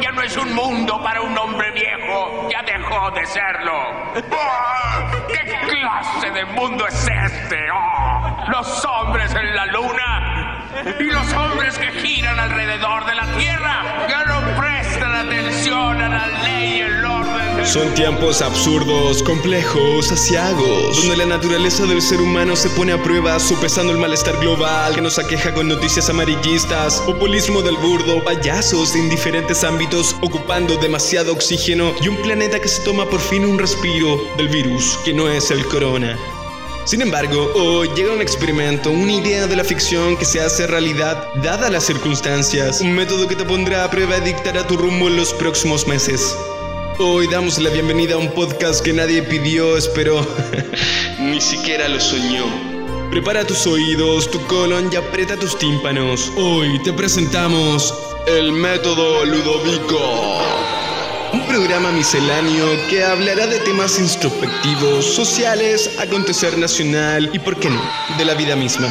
ya no es un mundo para un hombre viejo. Ya dejó de serlo. ¡Ah! ¿Qué clase de mundo es este? ¡Oh! Los hombres en la luna y los hombres que giran alrededor de la Tierra ya no Son tiempos absurdos, complejos, asiagos, donde la naturaleza del ser humano se pone a prueba sopesando el malestar global que nos aqueja con noticias amarillistas, populismo del burdo, payasos de indiferentes ámbitos ocupando demasiado oxígeno y un planeta que se toma por fin un respiro del virus que no es el corona. Sin embargo, hoy llega un experimento, una idea de la ficción que se hace realidad dadas las circunstancias, un método que te pondrá a prueba y dictará tu rumbo en los próximos meses. Hoy damos la bienvenida a un podcast que nadie pidió, esperó, ni siquiera lo soñó. Prepara tus oídos, tu colon y aprieta tus tímpanos. Hoy te presentamos el método Ludovico. Un programa misceláneo que hablará de temas introspectivos, sociales, acontecer nacional y, por qué no, de la vida misma.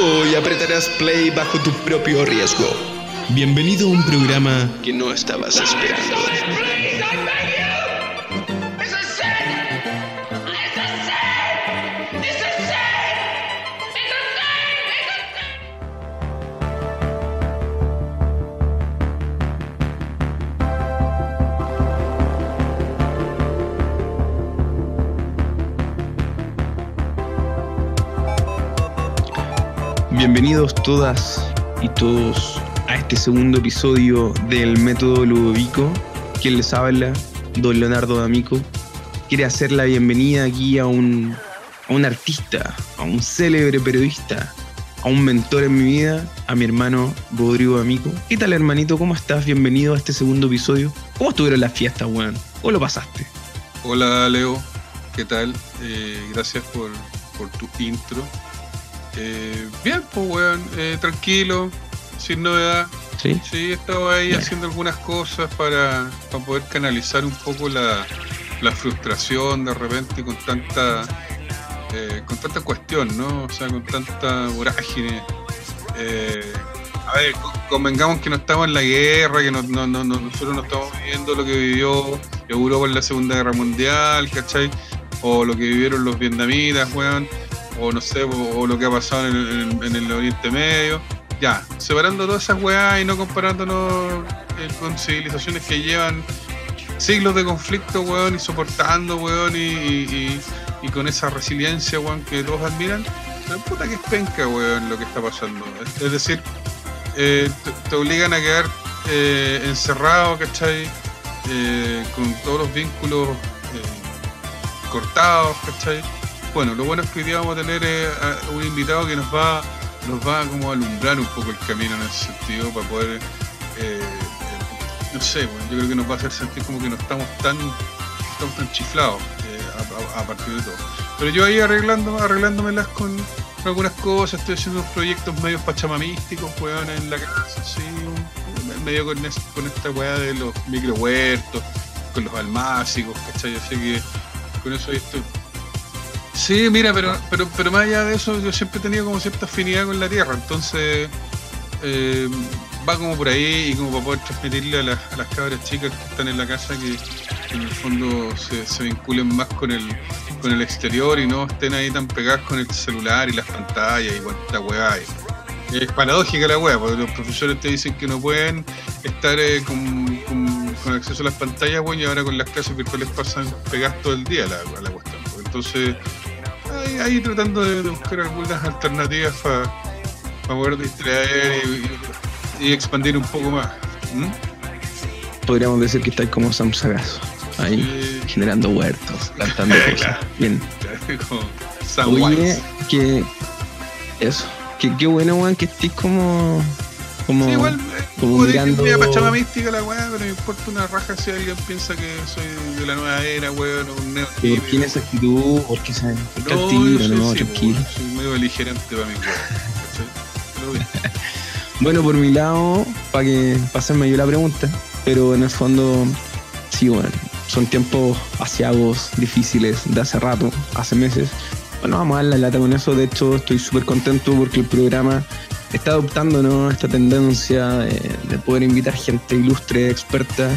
Hoy apretarás play bajo tu propio riesgo. Bienvenido a un programa que no estabas esperando. Bienvenidos todas y todos a este segundo episodio del Método Ludovico. Quien les habla, don Leonardo D'Amico, quiere hacer la bienvenida aquí a un, a un artista, a un célebre periodista, a un mentor en mi vida, a mi hermano Rodrigo D'Amico. ¿Qué tal, hermanito? ¿Cómo estás? Bienvenido a este segundo episodio. ¿Cómo estuvieron las fiestas, weón? ¿Cómo lo pasaste? Hola, Leo. ¿Qué tal? Eh, gracias por, por tu intro. Eh, bien, pues, weón, eh, tranquilo, sin novedad. Sí. Sí, he estado ahí haciendo algunas cosas para, para poder canalizar un poco la, la frustración de repente con tanta eh, con tanta cuestión, ¿no? O sea, con tanta vorágine. Eh, a ver, co- convengamos que no estamos en la guerra, que no, no- no- no- nosotros no estamos viviendo lo que vivió Europa en la Segunda Guerra Mundial, ¿cachai? O lo que vivieron los vietnamitas, weón o no sé, o, lo que ha pasado en el, en- el Oriente Medio. Ya, separando todas esas weas y no comparándonos eh, con civilizaciones que llevan siglos de conflicto, weón, y soportando, weón, y, con esa resiliencia, weón, que todos admiran. Pero puta que es penca, weón, lo que está pasando. Es, decir, eh, te, te obligan a quedar eh, encerrado, ¿cachai? Eh, con todos los vínculos eh, cortados, ¿cachai? Bueno, lo bueno es que hoy día vamos a tener eh, un invitado que nos va, nos va como a alumbrar un poco el camino en ese sentido para poder, eh, no sé, bueno, yo creo que nos va a hacer sentir como que no estamos tan, estamos tan chiflados eh, a, partir de todo. Pero yo ahí arreglando, arreglándomelas con, con algunas cosas, estoy haciendo unos proyectos medio pachamamísticos, weón, en la casa, sí, medio con, es- con esta weá de los micro huertos, con los almácigos, ¿cachai? Así que con eso ahí estoy. Sí, mira, pero, pero, pero más allá de eso, yo siempre he tenido como cierta afinidad con la tierra, entonces eh, va como por ahí y como para poder transmitirle a las, a las cabras chicas que están en la casa que, en el fondo se, se vinculen más con el, con el exterior y no estén ahí tan pegadas con el celular y las pantallas y cuánta weá hay. Es paradójica la weá, porque los profesores te dicen que no pueden estar eh, con, con- acceso a las pantallas, weón, y ahora con las clases virtuales pasan pegadas todo el día la, la cuestión. pues. Entonces, ahí, ahí tratando de, buscar algunas alternativas para poder distraer y, y expandir un poco más. ¿Mm? Podríamos decir que estáis como Sam Sagazo, ahí generando huertos, plantando cosas. Claro. Bien. como Sam Oye, que. Eso. Que qué bueno, weón, que estés como. Como. Sí, igual, como puede que mirando- sea pachamamística la weá, pero me importa una raja si alguien piensa que soy de la nueva era, weón, o un neo ¿Por qué en esa actitud? ¿Por qué se.? ¿Por qué al No, tiro? soy, No, sí, tranquilo. weón, soy medio beligerante para mi weón. Bueno, por mi lado, para que pasarme yo la pregunta, pero en el fondo, sí, bueno, son tiempos asiagos, difíciles de hace rato, hace meses. Bueno, vamos a dar la lata con eso. De hecho, estoy súper contento porque el programa está adoptando esta tendencia de, poder invitar gente ilustre, experta.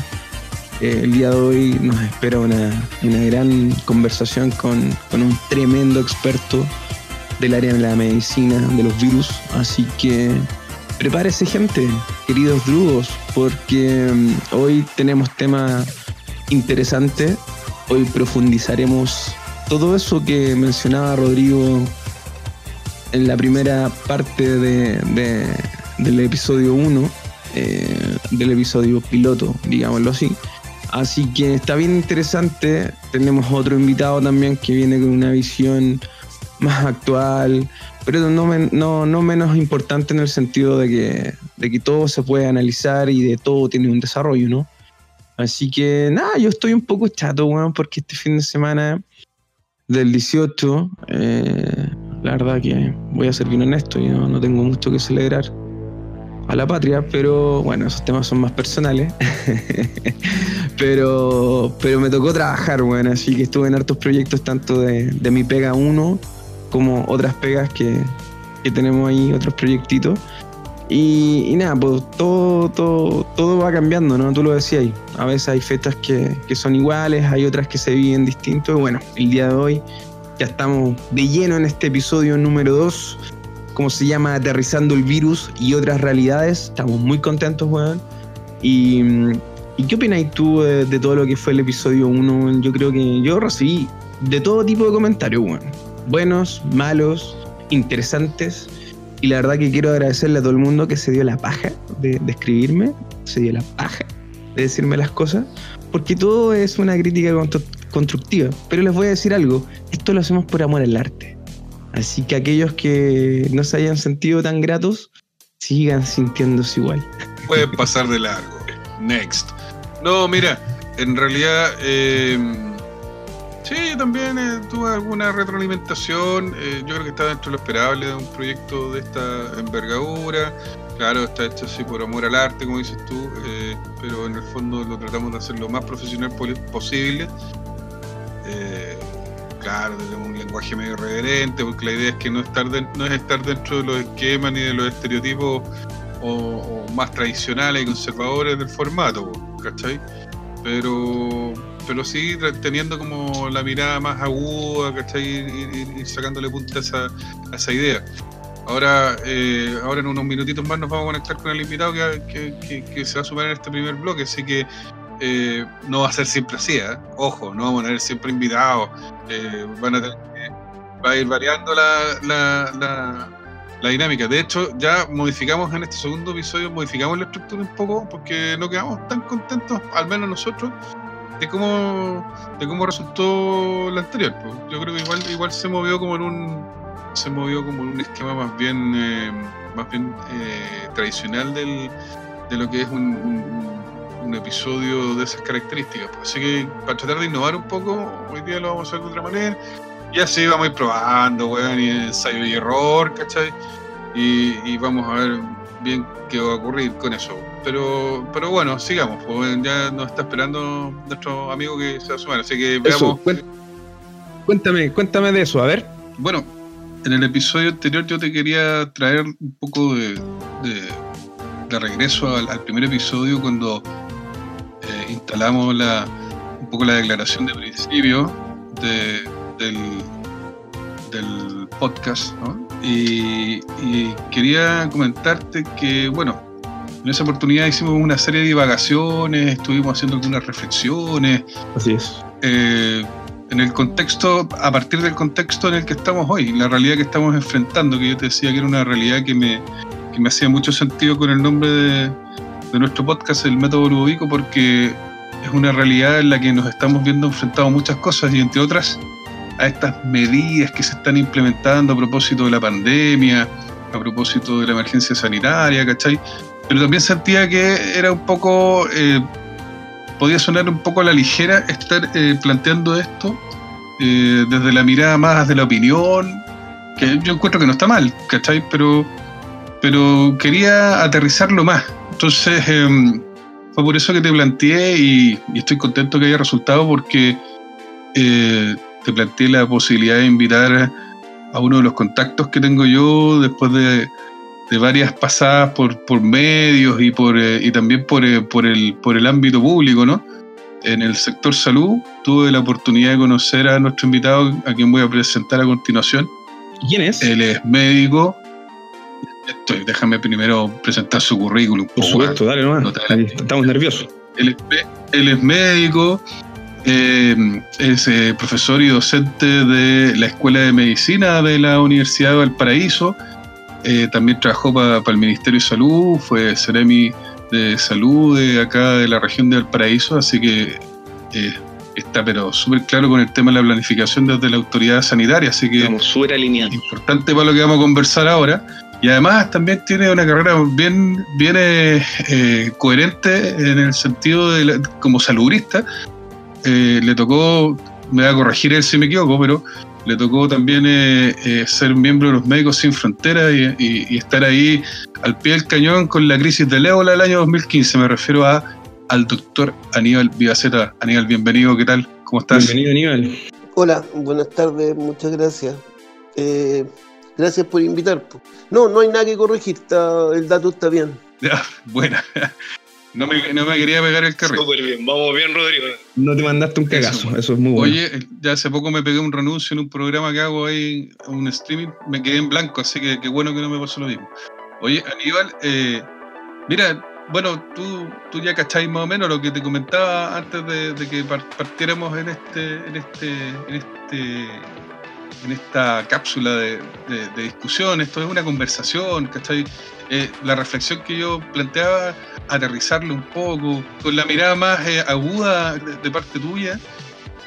Eh, el día de hoy nos espera una, gran conversación con, con, un tremendo experto del área de la medicina, de los virus. Así que prepárese gente, queridos drugos, porque mm, hoy tenemos tema interesante. Hoy profundizaremos todo eso que mencionaba Rodrigo en la primera parte de, del episodio 1, eh, del episodio piloto, digámoslo así. Así que está bien interesante. Tenemos otro invitado también que viene con una visión más actual, pero no, no, no menos importante en el sentido de que, de que todo se puede analizar y de todo tiene un desarrollo, ¿no? Así que nada, yo estoy un poco chato, weón, porque este fin de semana del 18, eh, la verdad que voy a ser bien honesto, yo no tengo mucho que celebrar a la patria, pero bueno, esos temas son más personales. pero, pero me tocó trabajar, bueno, así que estuve en hartos proyectos, tanto de, de mi pega 1 como otras pegas que, que tenemos ahí, otros proyectitos. Y, nada, pues todo, todo, todo va cambiando, ¿no? Tú lo decías, a veces hay fechas que, que son iguales, hay otras que se viven distintos. Y bueno, el día de hoy ya estamos de lleno en este episodio número 2, como se llama Aterrizando el virus y otras realidades. Estamos muy contentos, weón. Y, ¿y qué opinas tú de, todo lo que fue el episodio 1? Yo creo que yo recibí de todo tipo de comentarios, weón. Buenos, malos, interesantes y la verdad que quiero agradecerle a todo el mundo que se dio la paja de, escribirme, se dio la paja de decirme las cosas, porque todo es una crítica constructiva. Pero les voy a decir algo, esto lo hacemos por amor al arte. Así que aquellos que no se hayan sentido tan gratos, sigan sintiéndose igual. Pueden pasar de largo. Next. No, mira, en realidad... Eh Sí, también eh, tuve alguna retroalimentación. Eh, yo creo que está dentro de lo esperable de un proyecto de esta envergadura. Claro, está hecho así por amor al arte, como dices tú, pero en el fondo lo tratamos de hacer lo más profesional posible. Claro, tenemos un lenguaje medio irreverente, porque la idea es que no, estar no es estar dentro de los esquemas ni de los estereotipos o, más tradicionales y conservadores del formato, ¿cachai? Pero pero sí teniendo como la mirada más aguda, ¿cachai? Y, sacándole punta a esa, idea. Ahora, eh, ahora en unos minutitos más nos vamos a conectar con el invitado que, que, se va a sumar en este primer bloque, así que eh, no va a ser siempre así, ¿eh? ojo, no vamos a tener siempre invitados, van a tener va ir variando la, la, la, la, dinámica. De hecho, ya modificamos en este segundo episodio, modificamos la estructura un poco porque no quedamos tan contentos, al menos nosotros, de cómo de cómo resultó la anterior. Pues. Yo creo que igual igual se movió como en un se movió como en un esquema más bien eh, más bien eh, tradicional de lo que es un, episodio de esas características. Pues. Así que para tratar de innovar un poco, hoy día lo vamos a hacer de otra manera. Y así vamos a ir probando, weón, y ensayo y error, ¿cachai? Y, y vamos a ver bien qué va a ocurrir con eso. Pero, pero bueno, sigamos, pues ya nos está esperando nuestro amigo que se va a sumar, así que veamos. cuéntame, cuéntame de eso, a ver. Bueno, en el episodio anterior yo te quería traer un poco de, de, regreso al, primer episodio cuando eh, instalamos la, un poco la declaración de principio de, del, del podcast, y, y, quería comentarte que, bueno, en esa oportunidad hicimos una serie de divagaciones, estuvimos haciendo algunas reflexiones. Así es. Eh, en el contexto, a partir del contexto en el que estamos hoy, la realidad que estamos enfrentando, que yo te decía que era una realidad que me, que me hacía mucho sentido con el nombre de, de nuestro podcast, el método Ludovico, porque es una realidad en la que nos estamos viendo enfrentados a muchas cosas y entre otras a estas medidas que se están implementando a propósito de la pandemia, a propósito de la emergencia sanitaria, ¿cachai? pero también sentía que era un poco, eh, podía sonar un poco a la ligera estar eh, planteando esto eh, desde la mirada más de la opinión, que yo encuentro que no está mal, ¿cachai? Pero, pero quería aterrizarlo más. Entonces, em, fue por eso que te planteé y, estoy contento que haya resultado porque te planteé la posibilidad de invitar a uno de los contactos que tengo yo después de de varias pasadas por, por medios y, por, eh, y también por, eh, por, el, por el ámbito público, ¿no? En el sector salud tuve la oportunidad de conocer a nuestro invitado, a quien voy a presentar a continuación. ¿Quién es? Él es médico. Estoy, déjame primero presentar su currículum. Por supuesto, dale nomás. Estamos nerviosos. Él es, él es médico, eh, es eh, profesor y docente de la Escuela de Medicina de la Universidad de Valparaíso. Eh, también trabajó para el Ministerio de Salud, fue Ceremi de Salud de acá de la región de Valparaíso, así que está pero súper claro con el tema de la planificación desde la autoridad sanitaria, así que Estamos súper alineados. Importante para lo que vamos a conversar ahora. Y además también tiene una carrera bien, bien coherente en el sentido de como saludista, eh, le tocó, me va a corregir él si me equivoco, pero le tocó también eh, eh, ser miembro de los Médicos Sin Fronteras y, estar ahí al pie del cañón con la crisis del ébola del año 2015. Me refiero a, al doctor Aníbal Vivaceta. Aníbal, bienvenido, ¿qué tal? ¿Cómo estás? Bienvenido, Aníbal. Hola, buenas tardes, muchas gracias. Gracias por invitar. No, no hay nada que corregir, el dato está bien. Ya, buena. No me, no me quería pegar el carril. Súper bien, vamos bien, Rodrigo. No te mandaste un cagazo, eso, es muy bueno. Oye, ya hace poco me pegué un renuncio en un programa que hago ahí, un streaming, me quedé en blanco, así que qué bueno que no me pasó lo mismo. Oye, Aníbal, eh, mira, bueno, tú, tú ya cacháis más o menos lo que te comentaba antes de, que partiéramos en este, en este, en este en esta cápsula de, de, discusión, esto es una conversación, ¿cachai? Eh, la reflexión que yo planteaba, aterrizarlo un poco, con la mirada más eh, aguda de, parte tuya.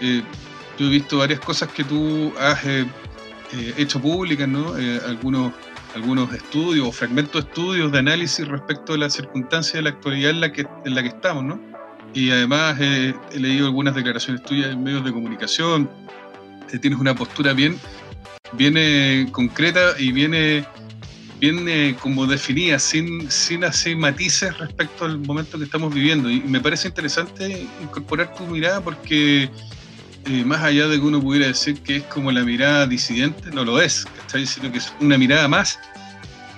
Eh, yo he visto varias cosas que tú has hecho públicas, ¿no? algunos, algunos estudios o fragmentos de estudios de análisis respecto de las circunstancias de la actualidad en la que, en la que estamos, ¿no? Y además he leído algunas declaraciones tuyas en medios de comunicación, tienes una postura bien, bien concreta y viene bien como definida, sin, sin hacer matices respecto al momento que estamos viviendo. Y me parece interesante incorporar tu mirada porque eh, más allá de que uno pudiera decir que es como la mirada disidente, no lo es, ¿cachai? Sino que es una mirada más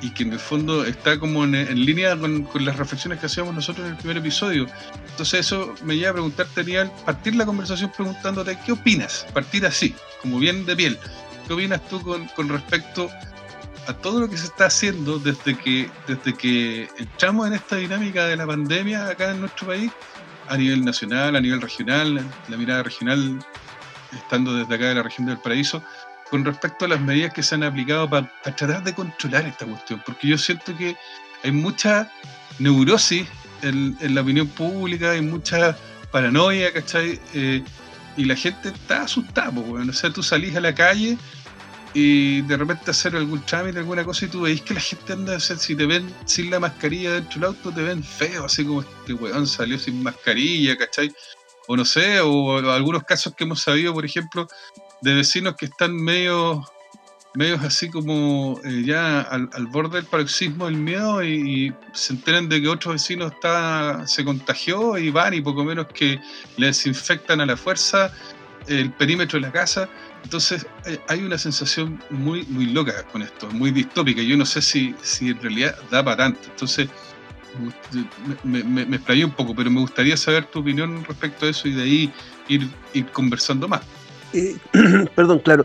y que en el fondo está como en, línea con, con, las reflexiones que hacíamos nosotros en el primer episodio. Entonces eso me lleva a preguntarte, Daniel, partir la conversación preguntándote, ¿qué opinas? Partir así, como bien de piel. ¿Qué opinas tú con, con respecto a todo lo que se está haciendo desde que, desde que entramos en esta dinámica de la pandemia acá en nuestro país, a nivel nacional, a nivel regional, la mirada regional, estando desde acá de la región del Paraíso, con respecto a las medidas que se han aplicado para, tratar de controlar esta cuestión, porque yo siento que hay mucha neurosis en, la opinión pública, hay mucha paranoia, ¿cachai? Eh, y la gente está asustada, pues, o sea, tú salís a la calle y de repente hacer algún trámite, alguna cosa, y tú veis que la gente anda, o sea, si te ven sin la mascarilla dentro del auto, te ven feo, así como este weón salió sin mascarilla, ¿cachai? O no sé, o algunos casos que hemos sabido, por ejemplo, de vecinos que están medio medios así como eh, ya al, borde del paroxismo del miedo y, se enteran de que otro vecino está, se contagió y van y poco menos que le desinfectan a la fuerza el perímetro de la casa. Entonces eh, hay una sensación muy, muy loca con esto, muy distópica. Yo no sé si, si en realidad da para tanto. Entonces me, me, me un poco, pero me gustaría saber tu opinión respecto a eso y de ahí ir, ir conversando más. Eh, perdón, claro.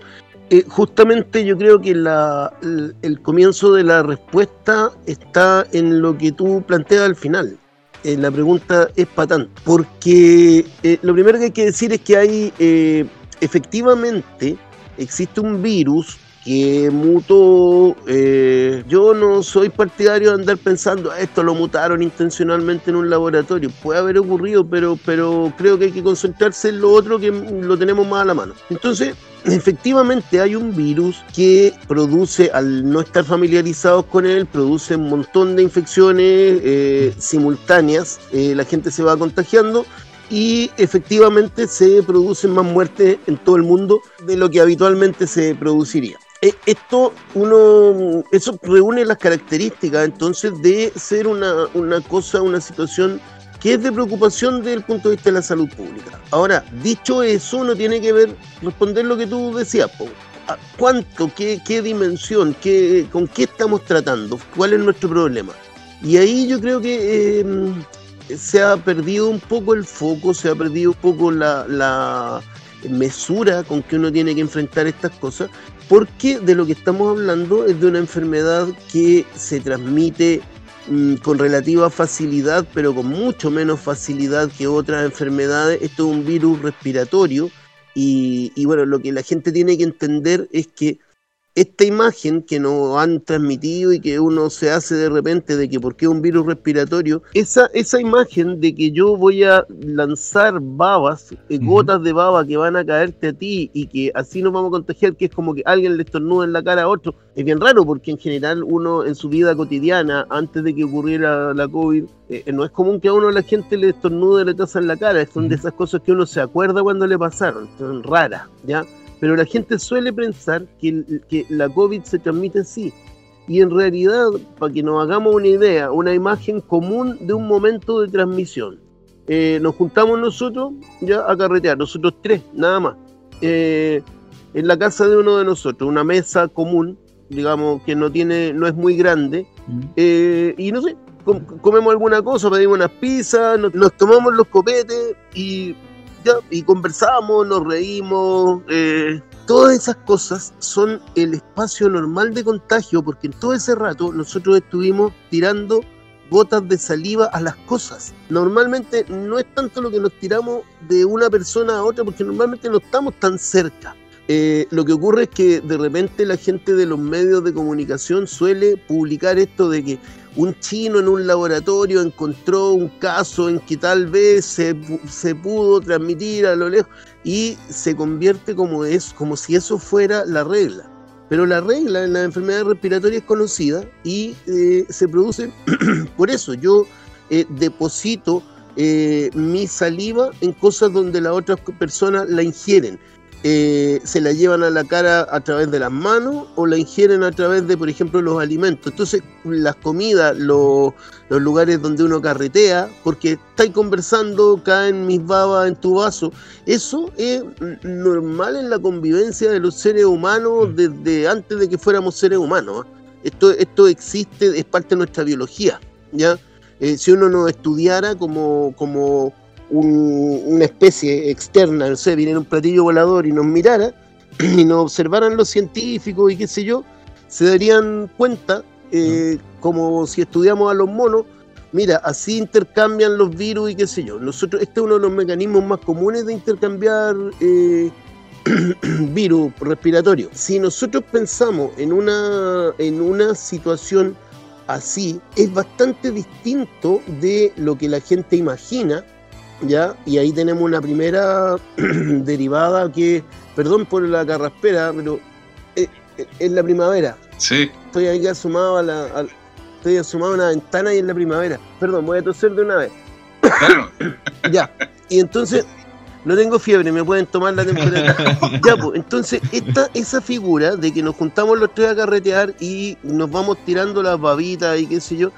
Eh, justamente yo creo que la, el, comienzo de la respuesta está en lo que tú planteas al final. Eh, la pregunta es para porque lo primero que hay que decir es que hay efectivamente existe un virus que mutó. Eh, yo no soy partidario de andar pensando, esto lo mutaron intencionalmente en un laboratorio. Puede haber ocurrido, pero, pero creo que hay que concentrarse en lo otro que lo tenemos más a la mano. Entonces, efectivamente hay un virus que produce, al no estar familiarizados con él, produce un montón de infecciones eh, simultáneas. Eh, la gente se va contagiando y efectivamente se producen más muertes en todo el mundo de lo que habitualmente se produciría. Eh, esto uno eso reúne las características entonces de ser una, una cosa, una situación que es de preocupación desde el punto de vista de la salud pública. Ahora, dicho eso, uno tiene que ver, responder lo que tú decías, ¿Cuánto? ¿Qué, qué dimensión? Qué, ¿Con qué estamos tratando? ¿Cuál es nuestro problema? Y ahí yo creo que em, se ha perdido un poco el foco, se ha perdido un poco la, la mesura con que uno tiene que enfrentar estas cosas, porque de lo que estamos hablando es de una enfermedad que se transmite mm, con relativa facilidad, pero con mucho menos facilidad que otras enfermedades. Esto es un virus respiratorio y, y bueno, lo que la gente tiene que entender es que esta imagen que nos han transmitido y que uno se hace de repente de que porque es un virus respiratorio, esa, esa imagen de que yo voy a lanzar babas, eh, gotas de baba que van a caerte a ti y que así nos vamos a contagiar, que es como que alguien le estornuda en la cara a otro, es bien raro porque en general uno en su vida cotidiana, antes de que ocurriera la COVID, eh, no es común que a uno la gente le estornude le tasa en la cara, son de esas cosas que uno se acuerda cuando le pasaron, son raras, ¿ya? Pero la gente suele pensar que, que la COVID se transmite así. Y en realidad, para que nos hagamos una idea, una imagen común de un momento de transmisión. Eh, nos juntamos nosotros ya a carretear, nosotros tres, nada más. Eh, en la casa de uno de nosotros, una mesa común, digamos que no tiene, no es muy grande, eh, y no sé, comemos alguna cosa, pedimos unas pizzas, nos, nos tomamos los copetes y y conversamos, nos reímos. Eh, todas esas cosas son el espacio normal de contagio, porque en todo ese rato nosotros estuvimos tirando gotas de saliva a las cosas. Normalmente no es tanto lo que nos tiramos de una persona a otra, porque normalmente no estamos tan cerca. Eh, lo que ocurre es que de repente la gente de los medios de comunicación suele publicar esto de que un chino en un laboratorio encontró un caso en que tal vez se, se, pudo transmitir a lo lejos y se convierte como, es, como si eso fuera la regla. Pero la regla en la enfermedad respiratoria es conocida y eh, se produce por eso. Yo eh, deposito eh, mi saliva en cosas donde las otras personas la ingieren. Eh, se la llevan a la cara a través de las manos o la ingieren a través de, por ejemplo, los alimentos. Entonces, las comidas, los, los lugares donde uno carretea, porque estáis conversando, caen mis babas en tu vaso. Eso es normal en la convivencia de los seres humanos mm. desde antes de que fuéramos seres humanos. ¿eh? Esto, esto existe, es parte de nuestra biología. ¿ya? Eh, si uno no estudiara como, como una especie externa, no sé, viniera un platillo volador y nos mirara y nos observaran los científicos y qué sé yo, se darían cuenta, eh, como si estudiamos a los monos, mira, así intercambian los virus y qué sé yo. Nosotros, este es uno de los mecanismos más comunes de intercambiar eh, virus respiratorios. Si nosotros pensamos en una, en una situación así, es bastante distinto de lo que la gente imagina ¿ya? Y ahí tenemos una primera derivada que, perdón por la carraspera, pero es, la primavera. Sí. Estoy ahí asomado a la... estoy asomado a una ventana y es la primavera. Perdón, voy a toser de una vez. Claro. ya. Y entonces, no tengo fiebre, me pueden tomar la temperatura. ya, pues, entonces, esta, esa figura de que nos juntamos los tres a carretear y nos vamos tirando las babitas y qué sé yo,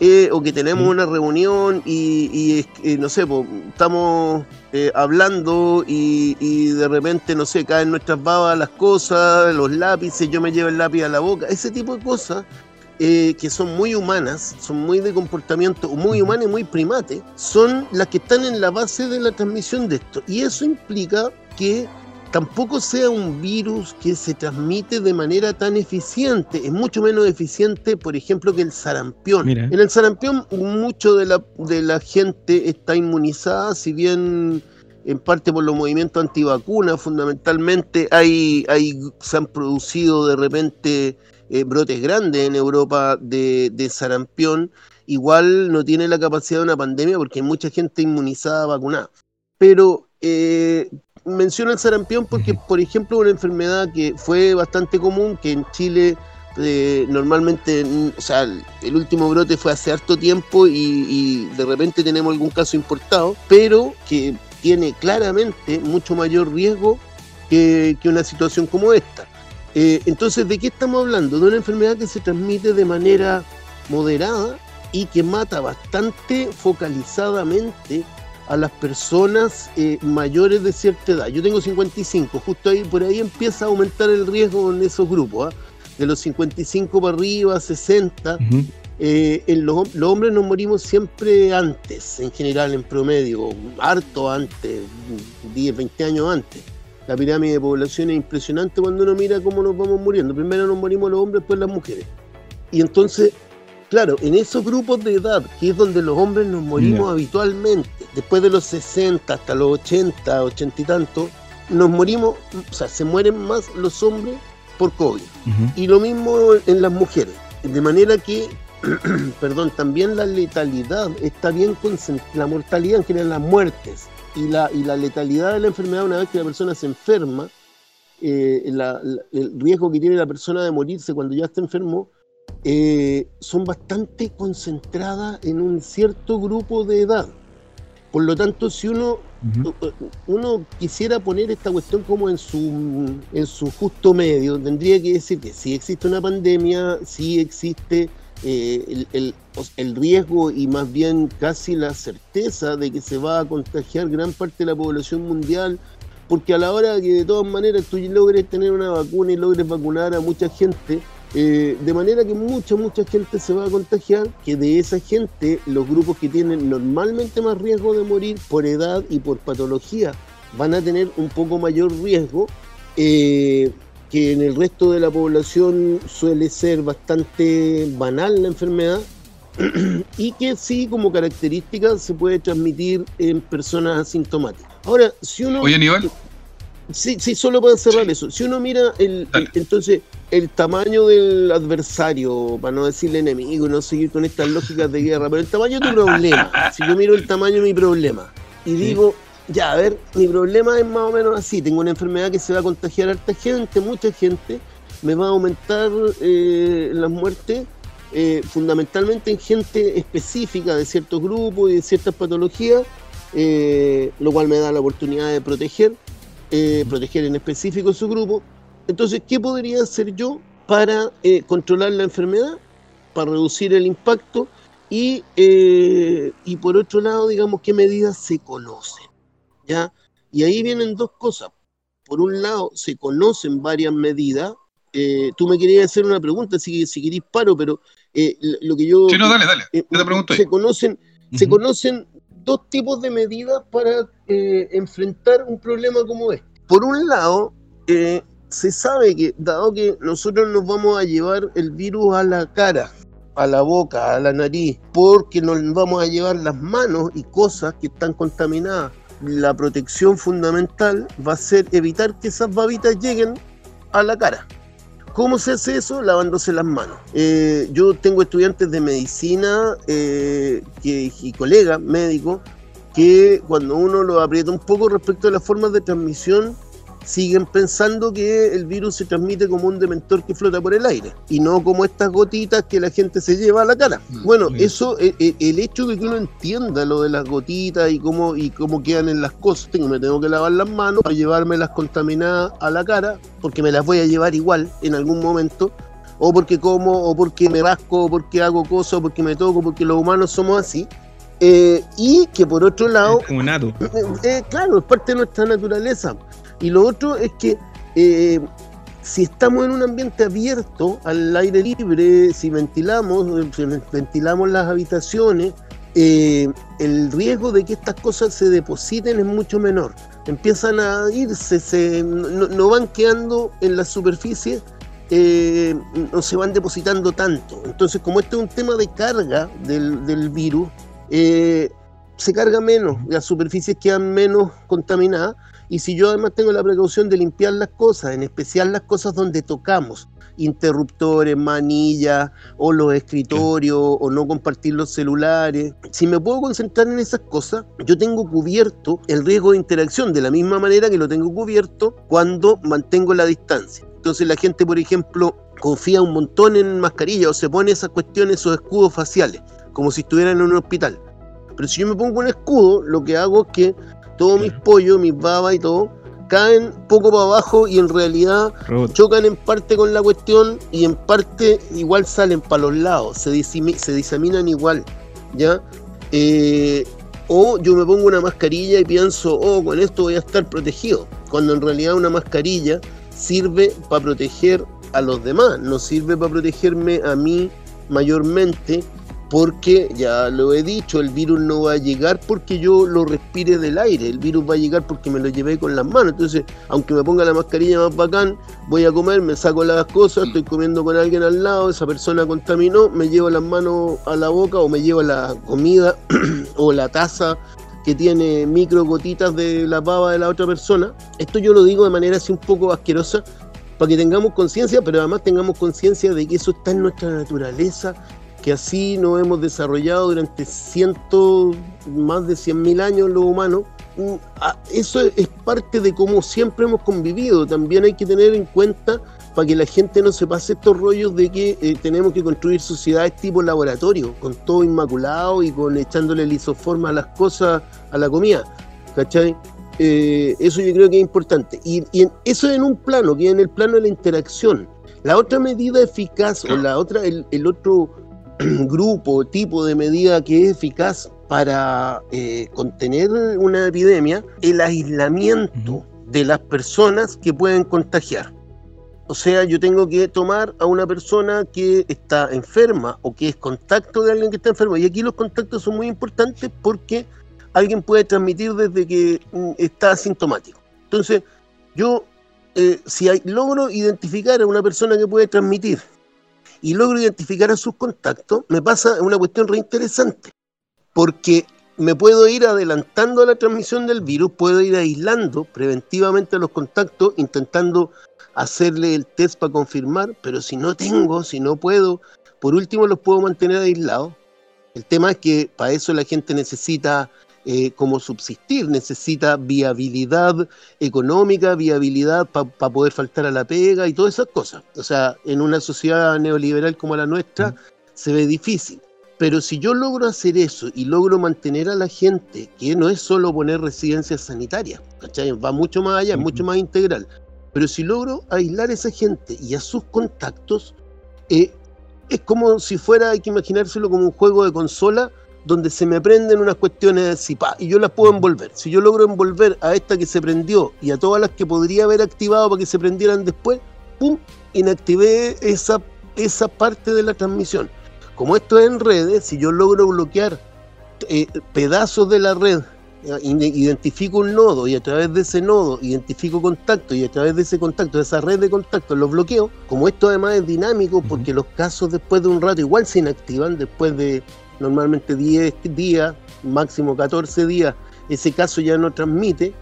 eh, o que tenemos una reunión y, no sé, estamos eh, hablando y, de repente, no sé, caen nuestras babas las cosas, los lápices, yo me llevo el lápiz a la boca, ese tipo de cosas eh, que son muy humanas, son muy de comportamiento, muy humanas y muy primate, son las que están en la base de la transmisión de esto. Y eso implica que tampoco sea un virus que se transmite de manera tan eficiente. Es mucho menos eficiente, por ejemplo, que el sarampión. En el sarampión mucho de la, de la gente está inmunizada, si bien en parte por los movimientos antivacunas, fundamentalmente hay, hay, se han producido de repente eh, brotes grandes en Europa de, de sarampión. Igual no tiene la capacidad de una pandemia porque hay mucha gente inmunizada, vacunada. Pero eh, menciono el sarampión porque, por ejemplo, una enfermedad que fue bastante común, que en Chile eh, normalmente, o sea, el último brote fue hace harto tiempo y, de repente tenemos algún caso importado, pero que tiene claramente mucho mayor riesgo que, una situación como esta. Eh, entonces, ¿de qué estamos hablando? De una enfermedad que se transmite de manera moderada y que mata bastante focalizadamente a las personas eh, mayores de cierta edad. Yo tengo 55, justo ahí, por ahí empieza a aumentar el riesgo en esos grupos, ¿ah? de los 55 para arriba, 60. Eh, en los, los, hombres nos morimos siempre antes, en general, en promedio, harto antes, 10, 20 años antes. La pirámide de población es impresionante cuando uno mira cómo nos vamos muriendo. Primero nos morimos los hombres, después las mujeres. Y entonces, claro, en esos grupos de edad, que es donde los hombres nos morimos habitualmente, después de los 60 hasta los 80, 80 y tanto, nos morimos, o sea, se mueren más los hombres por COVID. Y lo mismo en las mujeres. De manera que, perdón, también la letalidad está bien concentrada, la mortalidad en general, las muertes y la, y la letalidad de la enfermedad una vez que la persona se enferma, eh, el riesgo que tiene la persona de morirse cuando ya está enfermo, eh, son bastante concentradas en un cierto grupo de edad. Por lo tanto, si uno, uno quisiera poner esta cuestión como en su, en su justo medio, tendría que decir que si existe una pandemia, si existe eh, el, el, riesgo y más bien casi la certeza de que se va a contagiar gran parte de la población mundial, porque a la hora que de todas maneras tú logres tener una vacuna y logres vacunar a mucha gente, eh, de manera que mucha, mucha gente se va a contagiar, que de esa gente los grupos que tienen normalmente más riesgo de morir por edad y por patología van a tener un poco mayor riesgo, eh, que en el resto de la población suele ser bastante banal la enfermedad, y que sí, como característica, se puede transmitir en personas asintomáticas. Ahora, si uno... Oye, Aníbal. Sí, sí, solo para cerrar eso. Si uno mira el, entonces el tamaño del adversario, para no decirle enemigo, no seguir con estas lógicas de guerra, pero el tamaño de tu problema. Si yo miro el tamaño de mi problema y digo, ya, a ver, mi problema es más o menos así, tengo una enfermedad que se va a contagiar a harta gente, mucha gente, me va a aumentar eh, las muertes, eh, fundamentalmente en gente específica de ciertos grupos y de ciertas patologías, eh, lo cual me da la oportunidad de proteger proteger en específico su grupo. Entonces, ¿qué podría hacer yo para eh, controlar la enfermedad, para reducir el impacto y, eh, y por otro lado, digamos, qué medidas se conocen? ¿ya? Y ahí vienen dos cosas. Por un lado, se conocen varias medidas. tú me querías hacer una pregunta, si, si querís paro, pero lo que yo... Sí, no, dale, dale. te pregunto se conocen, se conocen dos tipos de medidas para eh, enfrentar un problema como este. Por un lado, eh, se sabe que dado que nosotros nos vamos a llevar el virus a la cara, a la boca, a la nariz, porque nos vamos a llevar las manos y cosas que están contaminadas, la protección fundamental va a ser evitar que esas babitas lleguen a la cara. ¿Cómo se hace eso? Lavándose las manos. Eh, yo tengo estudiantes de medicina eh, y colegas médicos que cuando uno lo aprieta un poco respecto a las formas de transmisión, siguen pensando que el virus se transmite como un dementor que flota por el aire y no como estas gotitas que la gente se lleva a la cara. Mm, bueno, eso, el, e, el, hecho de que uno entienda lo de las gotitas y cómo, y cómo quedan en las cosas, tengo, me tengo que lavar las manos para llevarme las contaminadas a la cara, porque me las voy a llevar igual en algún momento, o porque como, o porque me rasco, o porque hago cosas, o porque me toco, porque los humanos somos así. Eh, y que por otro lado, eh, claro, es parte de nuestra naturaleza. Y lo otro es que eh, si estamos en un ambiente abierto, al aire libre, si ventilamos, ventilamos las habitaciones, eh, el riesgo de que estas cosas se depositen es mucho menor. Empiezan a irse, se, no, van quedando en la superficie, eh, no se van depositando tanto. Entonces, como este es un tema de carga del virus, se carga menos, las superficies quedan menos contaminadas y si yo además tengo la precaución de limpiar las cosas, en especial las cosas donde tocamos, interruptores, manillas, o los escritorios, o no compartir los celulares, si me puedo concentrar en esas cosas, yo tengo cubierto el riesgo de interacción de la misma manera que lo tengo cubierto cuando mantengo la distancia. Entonces la gente, por ejemplo, confía un montón en mascarilla o se pone esas cuestiones, esos escudos faciales, como si estuvieran en un hospital. Pero si yo me pongo un escudo, lo que hago es que todos mis pollos, mis babas y todo, caen poco para abajo y en realidad chocan en parte con la cuestión y en parte igual salen para los lados, se, se diseminan igual, ¿ya? Eh, O yo me pongo una mascarilla y pienso, oh, con esto voy a estar protegido. Cuando en realidad una mascarilla sirve para proteger a los demás, no sirve para protegerme a mí mayormente porque ya lo he dicho, el virus no va a llegar porque yo lo respire del aire, el virus va a llegar porque me lo llevé con las manos. Entonces, aunque me ponga la mascarilla más bacán, voy a comer, me saco las cosas, estoy comiendo con alguien al lado, esa persona contaminó, me llevo las manos a la boca o me llevo la comida o la taza que tiene micro gotitas de la baba de la otra persona. Esto yo lo digo de manera así un poco asquerosa, para que tengamos conciencia, pero además tengamos conciencia de que eso está en nuestra naturaleza, que así nos hemos desarrollado durante cientos, más de 100.000 años los humanos. Mm, eso es parte de cómo siempre hemos convivido. También hay que tener en cuenta para que la gente no se pase estos rollos de que eh, tenemos que construir sociedades tipo laboratorio, con todo inmaculado y con echándole lisoforma a las cosas, a la comida. ¿Cachai? Eh, eso yo creo que es importante. Y, eso en un plano, que en el plano de la interacción. La otra medida eficaz, o la otra, el otro grupo, tipo de medida que es eficaz para eh, contener una epidemia, el aislamiento de las personas que pueden contagiar. O sea, yo tengo que tomar a una persona que está enferma o que es contacto de alguien que está enfermo. Y aquí los contactos son muy importantes porque alguien puede transmitir desde que mm, está asintomático. Entonces, yo, eh, si logro identificar a una persona que puede transmitir y logro identificar a sus contactos, me pasa una cuestión reinteresante, porque me puedo ir adelantando a la transmisión del virus, puedo ir aislando preventivamente a los contactos, intentando hacerle el test para confirmar, pero si no tengo, si no puedo, por último los puedo mantener aislados. El tema es que para eso la gente necesita eh, como subsistir, necesita viabilidad económica, viabilidad para poder faltar a la pega y todas esas cosas. O sea, en una sociedad neoliberal como la nuestra se ve difícil. Pero si yo logro hacer eso y logro mantener a la gente, que no es solo poner residencias sanitarias, va mucho más allá, es mucho más integral. Pero si logro aislar a esa gente y a sus contactos, eh, es como si fuera, hay que imaginárselo como un juego de consola donde se me prenden unas cuestiones así, y yo las puedo envolver. Si yo logro envolver a esta que se prendió y a todas las que podría haber activado para que se prendieran después, ¡pum! Inactivé esa, esa parte de la transmisión. Como esto es en redes, si yo logro bloquear eh, pedazos de la red, identifico un nodo y a través de ese nodo identifico contacto y a través de ese contacto, de esa red de contactos, los bloqueo, como esto además es dinámico, porque los casos después de un rato igual se inactivan, después de normalmente 10 días, máximo 14 días, ese caso ya no transmite.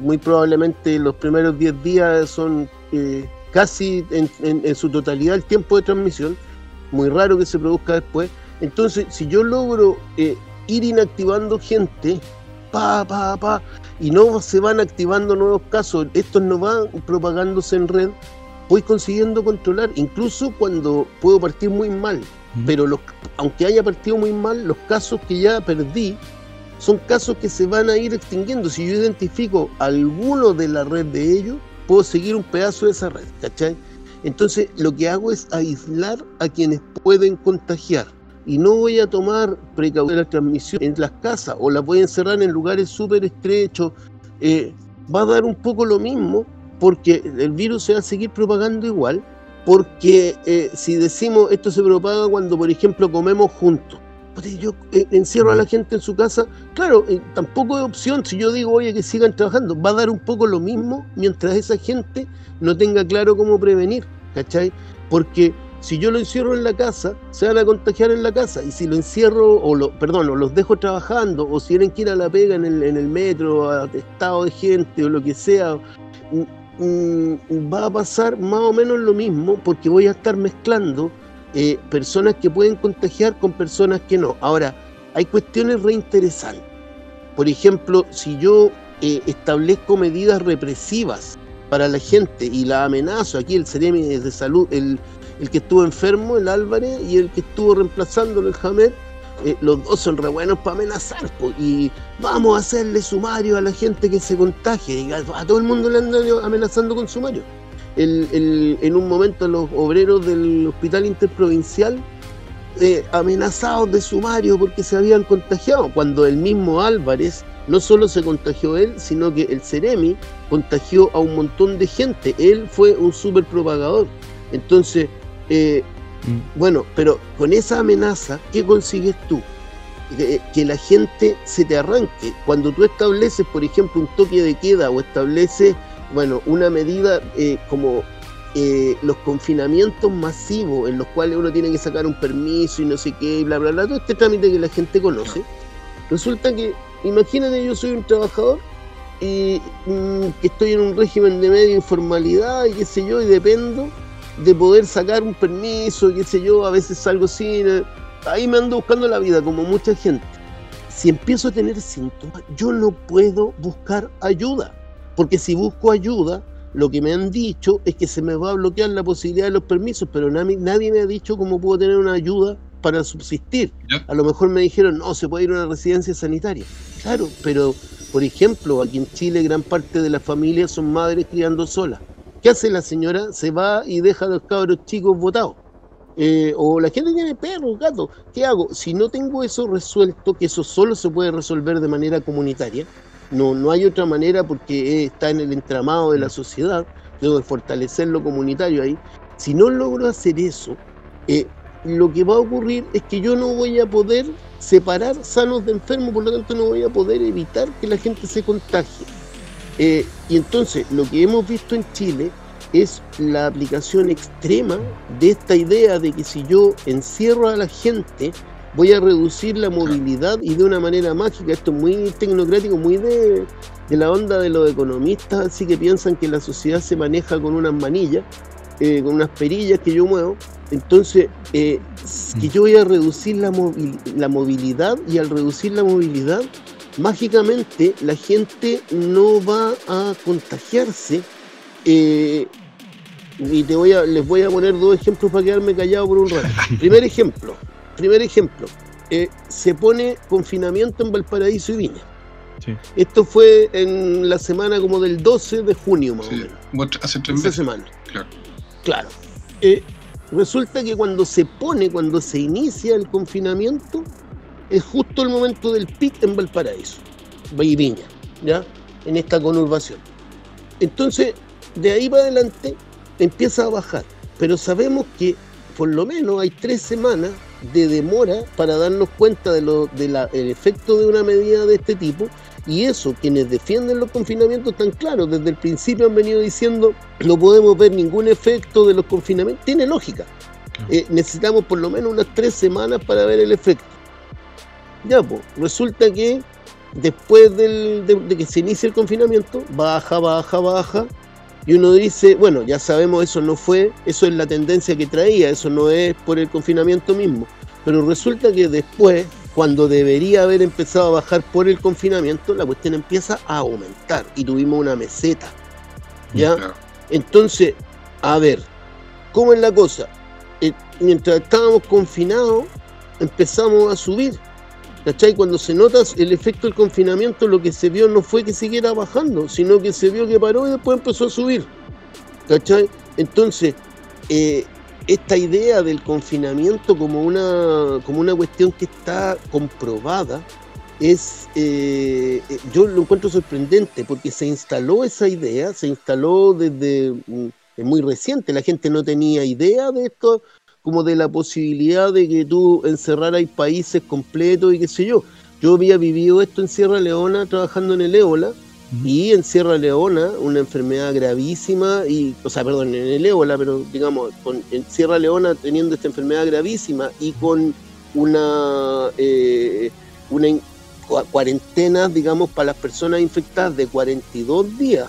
Muy probablemente los primeros 10 días son eh, casi en, su totalidad el tiempo de transmisión. Muy raro que se produzca después. Entonces, si yo logro eh, ir inactivando gente, pa, pa, pa, y no se van activando nuevos casos, estos no van propagándose en red, voy consiguiendo controlar, incluso cuando puedo partir muy mal pero los, aunque haya partido muy mal, los casos que ya perdí son casos que se van a ir extinguiendo. Si yo identifico alguno de la red de ellos, puedo seguir un pedazo de esa red, ¿cachai? Entonces lo que hago es aislar a quienes pueden contagiar. Y no voy a tomar precaución de la transmisión en las casas o la voy a encerrar en lugares súper estrechos. Eh, va a dar un poco lo mismo porque el virus se va a seguir propagando igual porque eh, si decimos esto se propaga cuando, por ejemplo, comemos juntos, yo eh, encierro a la gente en su casa, claro, eh, tampoco es opción, si yo digo, oye, que sigan trabajando, va a dar un poco lo mismo mientras esa gente no tenga claro cómo prevenir, ¿cachai? Porque si yo lo encierro en la casa, se van a contagiar en la casa, y si lo encierro, o lo, perdón, o los dejo trabajando, o si tienen que ir a la pega en el, en el metro, atestado de gente, o lo que sea, Mm, va a pasar más o menos lo mismo porque voy a estar mezclando eh, personas que pueden contagiar con personas que no. Ahora, hay cuestiones reinteresantes. Por ejemplo, si yo eh, establezco medidas represivas para la gente y la amenazo, aquí el Ceremi de Salud, el, el que estuvo enfermo, el Álvarez, y el que estuvo reemplazándolo, el Jamet, eh, los dos son re buenos para amenazar, y vamos a hacerle sumario a la gente que se contagie, y a, todo el mundo le andan amenazando con sumario. en un momento los obreros del hospital interprovincial eh, amenazados de sumario porque se habían contagiado, cuando el mismo Álvarez no solo se contagió él, sino que el Ceremi contagió a un montón de gente. Él fue un super propagador. Entonces, eh, bueno, pero con esa amenaza, ¿qué consigues tú? Que, la gente se te arranque. Cuando tú estableces, por ejemplo, un toque de queda o estableces, bueno, una medida eh, como eh, los confinamientos masivos en los cuales uno tiene que sacar un permiso y no sé qué, y bla, bla, bla, todo este trámite que la gente conoce, resulta que imagínate yo soy un trabajador y mm, que estoy en un régimen de media informalidad y qué sé yo, y dependo de poder sacar un permiso, qué sé yo, a veces salgo sin... Eh, ahí me ando buscando la vida, como mucha gente. Si empiezo a tener síntomas, yo no puedo buscar ayuda, porque si busco ayuda, lo que me han dicho es que se me va a bloquear la posibilidad de los permisos, pero nadie, nadie me ha dicho cómo puedo tener una ayuda para subsistir. A lo mejor me dijeron, no, se puede ir a una residencia sanitaria. Claro, pero por ejemplo, aquí en Chile gran parte de las familias son madres criando solas. ¿Qué hace la señora? Se va y deja a los cabros chicos votados. Eh, o la gente tiene perros, gatos. ¿Qué hago? Si no tengo eso resuelto, que eso solo se puede resolver de manera comunitaria, no, no hay otra manera porque está en el entramado de la sociedad, tengo que fortalecer lo comunitario ahí. Si no logro hacer eso, eh, lo que va a ocurrir es que yo no voy a poder separar sanos de enfermos, por lo tanto no voy a poder evitar que la gente se contagie. Eh, y entonces lo que hemos visto en Chile es la aplicación extrema de esta idea de que si yo encierro a la gente, voy a reducir la movilidad y de una manera mágica. Esto es muy tecnocrático, muy de, la onda de los economistas, así que piensan que la sociedad se maneja con unas manillas, eh, con unas perillas que yo muevo. Entonces, eh, que yo voy a reducir la, la movilidad y al reducir la movilidad, mágicamente la gente no va a contagiarse. Eh, y te voy a, les voy a poner dos ejemplos para quedarme callado por un rato. Primer ejemplo, primer ejemplo, eh, se pone confinamiento en Valparaíso y Viña. Esto fue en la semana como del 12 de junio más o menos. Hace tres meses. semana. Claro. Claro. Resulta que cuando se pone, cuando se inicia el confinamiento, es justo el momento del pic en Valparaíso, Viña, ¿ya? En esta conurbación. Entonces, de ahí para adelante empieza a bajar. Pero sabemos que por lo menos hay tres semanas de demora para darnos cuenta del de efecto de una medida de este tipo y eso, quienes defienden los confinamientos tan claros, desde el principio han venido diciendo no podemos ver ningún efecto de los confinamientos, tiene lógica. Eh, necesitamos por lo menos unas tres semanas para ver el efecto. Ya, pues, resulta que después de, de, que se inicia el confinamiento, baja, baja, baja, y uno dice, bueno, ya sabemos, eso no fue, eso es la tendencia que traía, eso no es por el confinamiento mismo. Pero resulta que después, cuando debería haber empezado a bajar por el confinamiento, la cuestión empieza a aumentar y tuvimos una meseta. ¿Ya? Entonces, a ver, ¿cómo es la cosa? Eh, mientras estábamos confinados, empezamos a subir. ¿Cachai? Cuando se nota el efecto del confinamiento, lo que se vio no fue que siguiera bajando, sino que se vio que paró y después empezó a subir. ¿Cachai? Entonces, eh, esta idea del confinamiento como una, como una cuestión que está comprobada es, eh, eh, yo lo encuentro sorprendente porque se instaló esa idea, se instaló desde mm, muy reciente, la gente no tenía idea de esto, como de la posibilidad de que tú encerraras países completos y qué sé yo. Yo había vivido esto en Sierra Leona trabajando en el ébola y en Sierra Leona, una enfermedad gravísima, y, o sea, perdón, en el ébola, pero digamos, con, en Sierra Leona teniendo esta enfermedad gravísima y con una, eh, una cuarentena, digamos, para las personas infectadas de 42 días,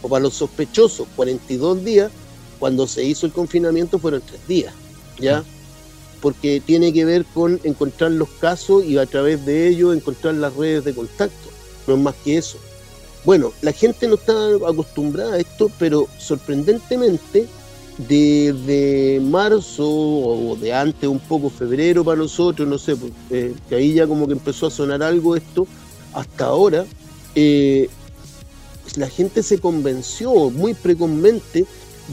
o para los sospechosos, 42 días, cuando se hizo el confinamiento fueron tres días, ¿ya? Porque tiene que ver con encontrar los casos y a través de ellos encontrar las redes de contacto, no es más que eso. Bueno, la gente no está acostumbrada a esto, pero sorprendentemente, desde marzo o de antes un poco febrero para nosotros, no sé, pues, eh, que ahí ya como que empezó a sonar algo esto, hasta ahora, eh, la gente se convenció muy precozmente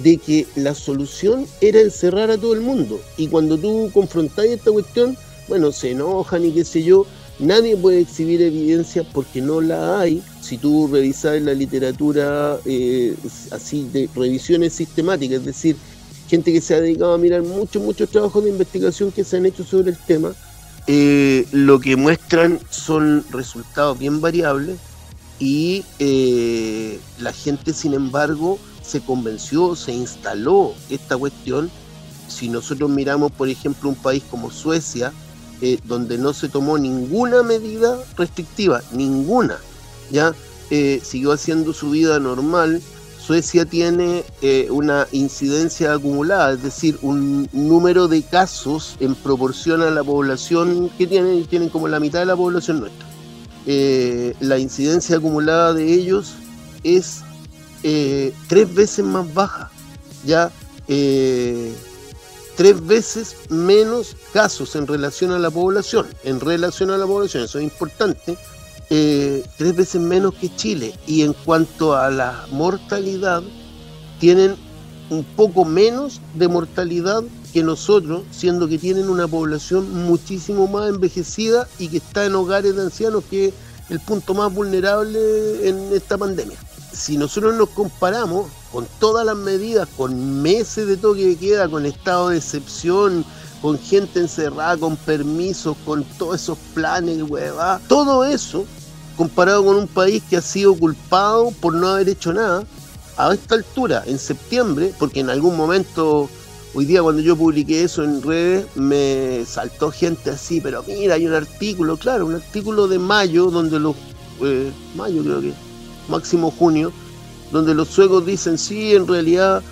de que la solución era encerrar a todo el mundo. Y cuando tú confrontas esta cuestión, bueno, se enojan y qué sé yo, nadie puede exhibir evidencia porque no la hay. Si tú revisas la literatura eh, así de revisiones sistemáticas, es decir, gente que se ha dedicado a mirar muchos, muchos trabajos de investigación que se han hecho sobre el tema, eh, lo que muestran son resultados bien variables y eh, la gente, sin embargo, se convenció, se instaló esta cuestión. Si nosotros miramos, por ejemplo, un país como Suecia, eh, donde no se tomó ninguna medida restrictiva, ninguna, ya siguió haciendo su vida normal, Suecia tiene eh, una incidencia acumulada, es decir, un número de casos en proporción a la población que tienen, tienen como la mitad de la población nuestra. Eh, la incidencia acumulada de ellos es eh, tres veces más baja, ya tres veces menos casos en relación a la población, en relación a la población, eso es importante, eh, tres veces menos que Chile. Y en cuanto a la mortalidad, tienen un poco menos de mortalidad que nosotros, siendo que tienen una población muchísimo más envejecida y que está en hogares de ancianos, que es el punto más vulnerable en esta pandemia. Si nosotros nos comparamos con todas las medidas, con meses de toque de queda, con estado de excepción, con gente encerrada, con permisos, con todos esos planes, hueva. Todo eso, comparado con un país que ha sido culpado por no haber hecho nada, a esta altura, en septiembre, porque en algún momento, hoy día cuando yo publiqué eso en redes, me saltó gente así, pero mira, hay un artículo, claro, un artículo de mayo, donde los, eh, mayo creo que, máximo junio, donde los suecos dicen, sí, en realidad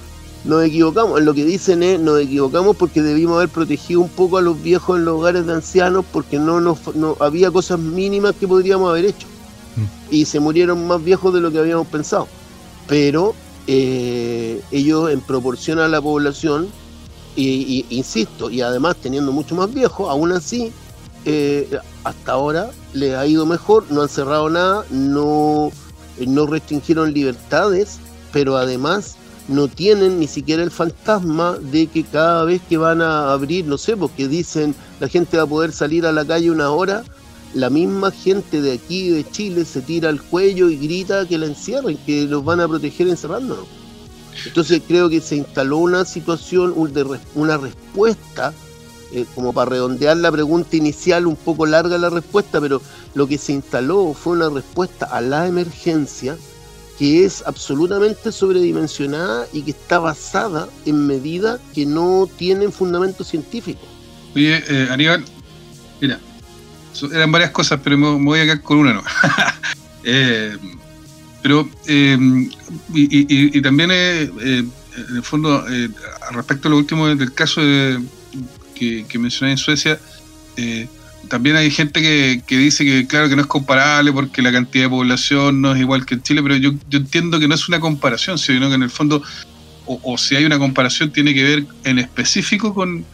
nos equivocamos. En lo que dicen es, nos equivocamos porque debimos haber protegido un poco a los viejos en los hogares de ancianos porque no, nos, no había cosas mínimas que podríamos haber hecho. Mm. Y se murieron más viejos de lo que habíamos pensado. Pero eh, ellos en proporción a la población, y, insisto, y además teniendo mucho más viejos, aún así, eh, hasta ahora les ha ido mejor, no han cerrado nada, no, no restringieron libertades, pero además no tienen ni siquiera el fantasma de que cada vez que van a abrir, no sé, porque dicen la gente va a poder salir a la calle una hora, la misma gente de aquí, de Chile, se tira al cuello y grita que la encierren, que los van a proteger encerrándonos. Entonces creo que se instaló una situación, una respuesta, eh, como para redondear la pregunta inicial, un poco larga la respuesta, pero lo que se instaló fue una respuesta a la emergencia que es absolutamente sobredimensionada y que está basada en medidas que no tienen fundamento científico. Oye, eh, Aníbal, mira, eran varias cosas, pero me, voy a quedar con una, ¿no? Eh, pero, eh, y, también, en el fondo, respecto a lo último del caso que, que mencioné en Suecia, eh, también hay gente que, dice que, claro, que no es comparable porque la cantidad de población no es igual que en Chile, pero yo, entiendo que no es una comparación, sino que en el fondo, o, si hay una comparación, tiene que ver en específico con,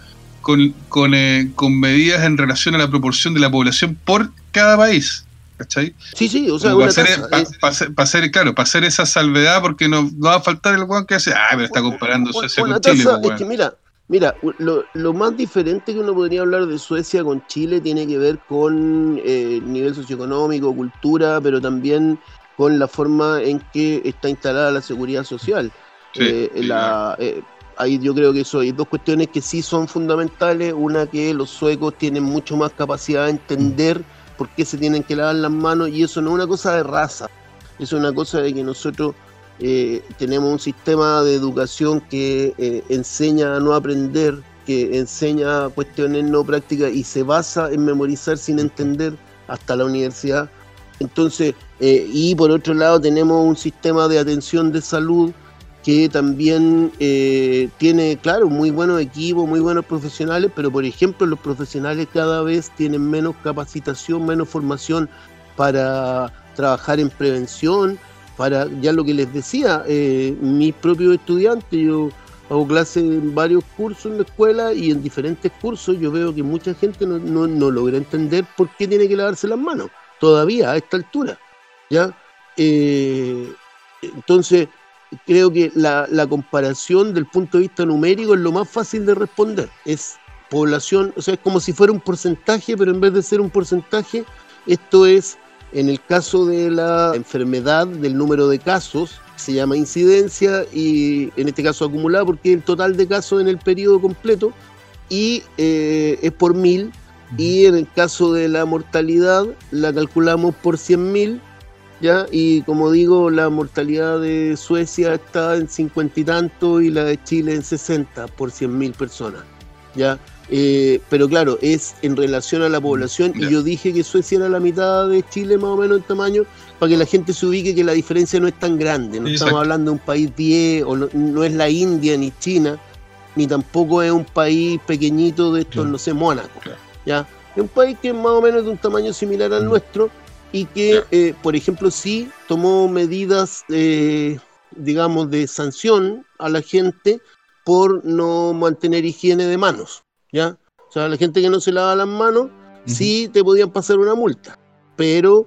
con, eh, con, medidas en relación a la proporción de la población por cada país. ¿Cachai? Sí, sí, o sea, para hacer, claro, para hacer esa salvedad, porque no, va a faltar el guan que hace, ah, pero está comparando Suecia con Chile. Pues, es que mira, Mira, lo, más diferente que uno podría hablar de Suecia con Chile tiene que ver con eh, nivel socioeconómico, cultura, pero también con la forma en que está instalada la seguridad social. Eh, eh, ahí yo creo que eso hay dos cuestiones que sí son fundamentales. Una que los suecos tienen mucho más capacidad de entender por qué se tienen que lavar las manos y eso no es una cosa de raza, es una cosa de que nosotros eh, tenemos un sistema de educación que eh, enseña a no aprender, que enseña cuestiones no prácticas y se basa en memorizar sin entender hasta la universidad. Entonces, eh, y por otro lado tenemos un sistema de atención de salud que también tiene, claro, muy buenos equipos, muy buenos profesionales, pero por ejemplo los profesionales cada vez tienen menos capacitación, menos formación para trabajar en prevención, para ya lo que les decía, eh, mis propios estudiantes, yo hago clases en varios cursos en la escuela y en diferentes cursos yo veo que mucha gente no, no, logra entender por qué tiene que lavarse las manos, todavía a esta altura. ¿ya? Eh, entonces, creo que la, la, comparación del punto de vista numérico es lo más fácil de responder. Es población, o sea, es como si fuera un porcentaje, pero en vez de ser un porcentaje, esto es, en el caso de la enfermedad, del número de casos, se llama incidencia y en este caso acumulada porque el total de casos en el periodo completo y eh, es por mil y en el caso de la mortalidad la calculamos por 100.000 ¿ya? Y como digo, la mortalidad de Suecia está en 50 y tanto y la de Chile en 60 por 100.000 personas, ¿ya? Eh, pero claro, es en relación a la población y yo dije que Suecia era la mitad de Chile más o menos en tamaño para que la gente se ubique que la diferencia no es tan grande, no estamos hablando de un país 10 o no, es la India ni China, ni tampoco es un país pequeñito de estos, no sé, Mónaco, ¿ya? Es un país que es más o menos de un tamaño similar al nuestro y que, eh, por ejemplo, sí tomó medidas, eh, digamos, de sanción a la gente por no mantener higiene de manos, ¿ya? O sea, la gente que no se lava las manos, sí te podían pasar una multa, pero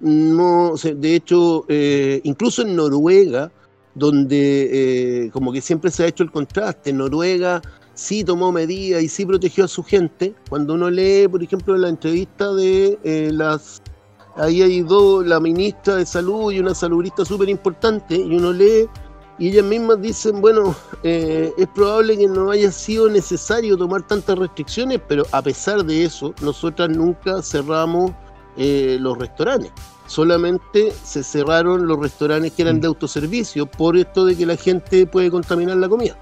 no, de hecho, eh, incluso en Noruega, donde como que siempre se ha hecho el contraste, Noruega sí tomó medidas y sí protegió a su gente. Cuando uno lee, por ejemplo, la entrevista de las ahí hay dos, la ministra de salud y una saludista súper importante, y uno lee y ellas mismas dicen, bueno, eh, es probable que no haya sido necesario tomar tantas restricciones, pero a pesar de eso, nosotras nunca cerramos eh, los restaurantes. Solamente se cerraron los restaurantes que eran de autoservicio por esto de que la gente puede contaminar la comida.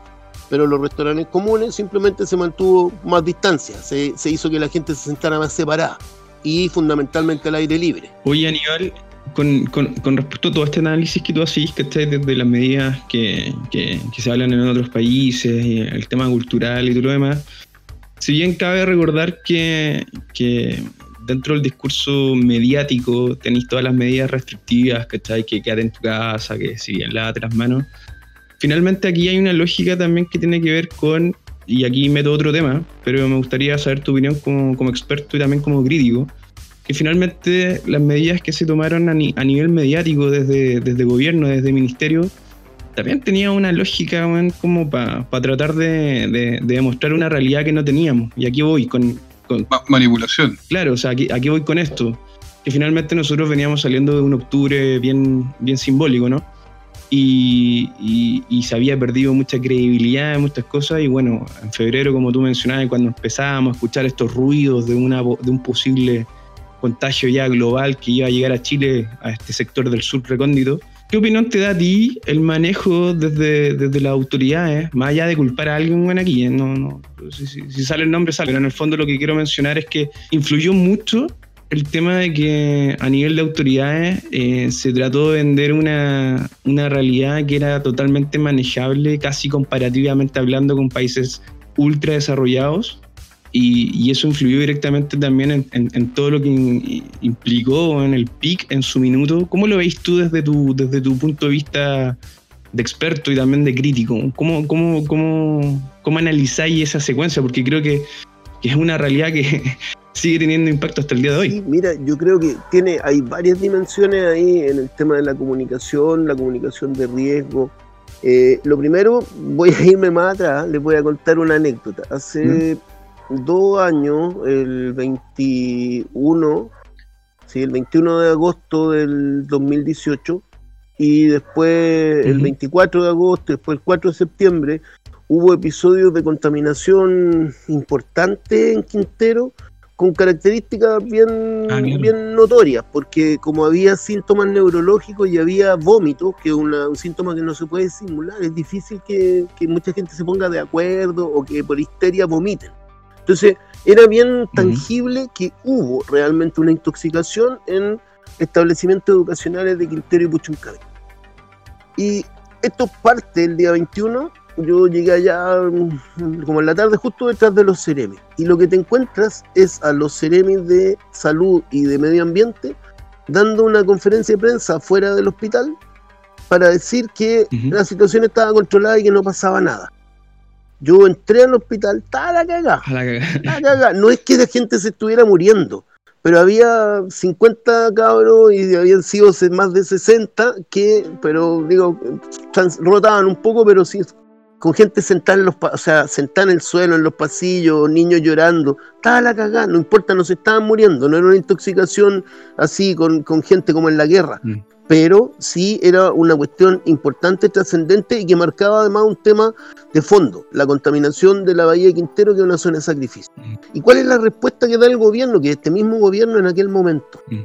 Pero los restaurantes comunes simplemente se mantuvo más distancia, se, se hizo que la gente se sentara más separada y fundamentalmente al aire libre. Oye, Aníbal, con, con, respecto a todo este análisis que tú haces, que desde las medidas que, que, se hablan en otros países, y el tema cultural y todo lo demás, si bien cabe recordar que, que dentro del discurso mediático tenéis todas las medidas restrictivas, ¿cachai? Que quedar en tu casa, que si bien lávate las manos. Finalmente aquí hay una lógica también que tiene que ver con y aquí meto otro tema, pero me gustaría saber tu opinión como, como experto y también como crítico, que finalmente las medidas que se tomaron a, nivel mediático desde, desde gobierno, desde ministerio, también tenía una lógica como para tratar de, demostrar una realidad que no teníamos. Y aquí voy con... con manipulación. Claro, o sea, aquí, aquí voy con esto, que finalmente nosotros veníamos saliendo de un octubre bien, bien simbólico, ¿no? y, se había perdido mucha credibilidad en muchas cosas y bueno, en febrero, como tú mencionabas, cuando empezábamos a escuchar estos ruidos de, una, de un posible contagio ya global que iba a llegar a Chile, a este sector del sur recóndito, ¿qué opinión te da a ti el manejo desde, desde las autoridades, más allá de culpar a alguien bueno aquí? Eh? No, no, si, si sale el nombre, sale, pero en el fondo lo que quiero mencionar es que influyó mucho el tema de que a nivel de autoridades eh, se trató de vender una, realidad que era totalmente manejable, casi comparativamente hablando con países ultra desarrollados, y, eso influyó directamente también en, todo lo que implicó en el PIC en su minuto. ¿Cómo lo veis tú desde tu, desde tu punto de vista de experto y también de crítico? ¿Cómo, cómo, cómo, cómo analizáis esa secuencia? Porque creo que, que es una realidad que, sigue teniendo impacto hasta el día de hoy. mira, yo creo que tiene, hay varias dimensiones ahí en el tema de la comunicación, la comunicación de riesgo. Eh, lo primero, voy a irme más atrás, les voy a contar una anécdota. Hace dos años, el 21, sí, el 21 de agosto del 2018, y después el 24 de agosto, después el 4 de septiembre, hubo episodios de contaminación importante en Quintero con características bien, ah, bien notorias, porque como había síntomas neurológicos y había vómito, que es un síntoma que no se puede simular, es difícil que, mucha gente se ponga de acuerdo o que por histeria vomiten. Entonces, era bien tangible que hubo realmente una intoxicación en establecimientos educacionales de Quintero y Puchuncabe. Y esto parte el día 21 yo llegué allá mm, como en la tarde justo detrás de los Ceremis. Y lo que te encuentras es a los Ceremis de salud y de medio ambiente dando una conferencia de prensa fuera del hospital para decir que la situación estaba controlada y que no pasaba nada. Yo entré al hospital, estaba la cagada. No es que la gente se estuviera muriendo, pero había 50 cabros y habían sido más de 60 que, pero digo, rotaban un poco, pero sí con gente sentada en los, o sea, sentada en el suelo, en los pasillos, niños llorando, estaba la cagada, no importa, no se estaban muriendo, no era una intoxicación así con, con gente como en la guerra. Mm pero sí era una cuestión importante, trascendente y que marcaba además un tema de fondo, la contaminación de la Bahía de Quintero, que es una zona de sacrificio. Mm. ¿Y cuál es la respuesta que da el gobierno? Que este mismo gobierno en aquel momento. Mm.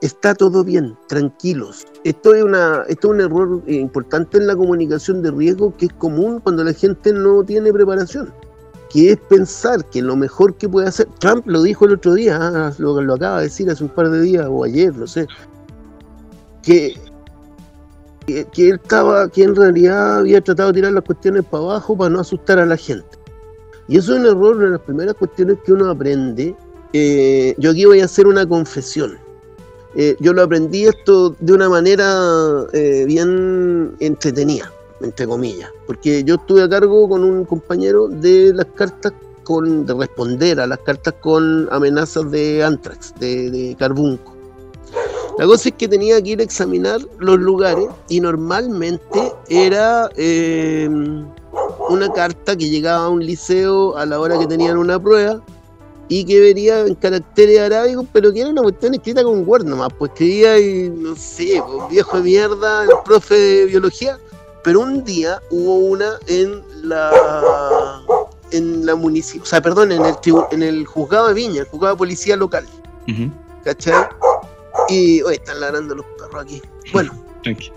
Está todo bien, tranquilos. Esto es, una, esto es un error importante en la comunicación de riesgo que es común cuando la gente no tiene preparación que es pensar que lo mejor que puede hacer, Trump lo dijo el otro día, ah, lo, lo acaba de decir hace un par de días o ayer, no sé, que, que, él estaba, que en realidad había tratado de tirar las cuestiones para abajo para no asustar a la gente. Y eso es un error, una de las primeras cuestiones que uno aprende. Eh, yo aquí voy a hacer una confesión. Eh, yo lo aprendí esto de una manera eh, bien entretenida, entre comillas, porque yo estuve a cargo con un compañero de las cartas con, de responder a las cartas con amenazas de antrax, de, de carbunco. La cosa es que tenía que ir a examinar los lugares y normalmente era em, una carta que llegaba a un liceo a la hora que tenían una prueba y que vería en caracteres arábigos, pero que era una cuestión escrita con Word nomás, pues escribía y no sé, pues, viejo de mierda, el profe de biología, pero un día hubo una en la en la municipio, o sea, perdón, en el en el juzgado de Viña, el juzgado de policía local. ¿Cachai? Y hoy están ladrando los perros aquí. Bueno,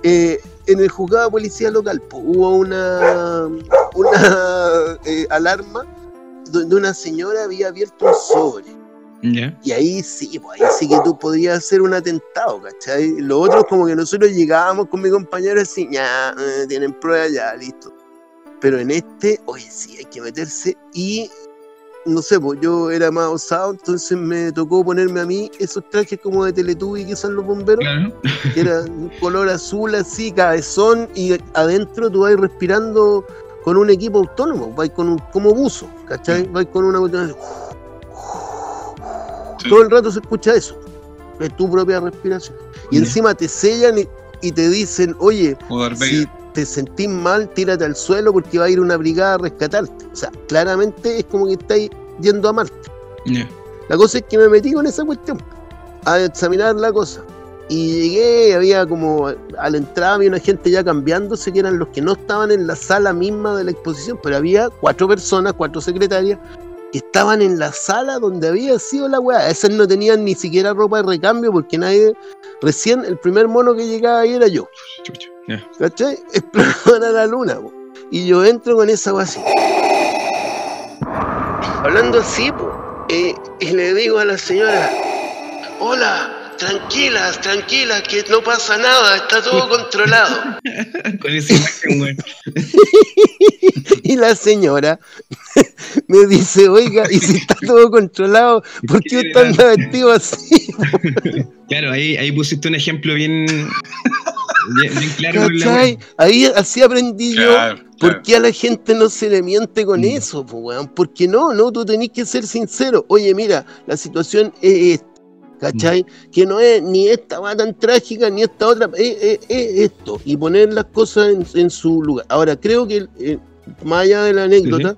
eh, en el juzgado de policía local hubo una, una eh, alarma donde una señora había abierto un sobre. Y ahí sí, pues ahí sí que tú podías hacer un atentado, ¿cachai? Los otros como que nosotros llegábamos con mi compañero así, ya, eh, tienen prueba, ya, listo. Pero en este, oye, sí, hay que meterse y no sé, pues yo era más osado, entonces me tocó ponerme a mí esos trajes como de Teletubby que usan los bomberos, que era un color azul así, cabezón, y adentro tú vas respirando con un equipo autónomo, vas con un, como buzo, ¿cachai? Vas con una Todo el rato se escucha eso, es tu propia respiración. Y encima te sellan y, te dicen, oye, si te sentís mal, tírate al suelo porque va a ir una brigada a rescatarte. O sea, claramente es como que estáis yendo a Marte. La cosa es que me metí con esa cuestión, a examinar la cosa. Y llegué, había como a la entrada había una gente ya cambiándose, que eran los que no estaban en la sala misma de la exposición, pero había cuatro personas, cuatro secretarias, que estaban en la sala donde había sido la weá. Esas no tenían ni siquiera ropa de recambio porque nadie. Recién el primer mono que llegaba ahí era yo. ¿Cachai? Exploradora la luna. Y yo entro con esa así. Hablando así, eh, y le digo a la señora, hola, tranquilas, tranquilas, que no pasa nada, está todo controlado. Con esa imagen, y la señora me dice, oiga, y si está todo controlado, ¿por qué usted anda vestido así? claro, ahí, ahí pusiste un ejemplo bien Ahí así aprendí yo por qué a la gente no se le miente con mm. eso, pues, Porque no, no, tú tenés que ser sincero. Oye, mira, la situación es esta. ¿Cachai? Mm. Que no es ni esta va tan trágica ni esta otra, es, esto. Y poner las cosas en, su lugar. Ahora, creo que, eh, más allá de la anécdota,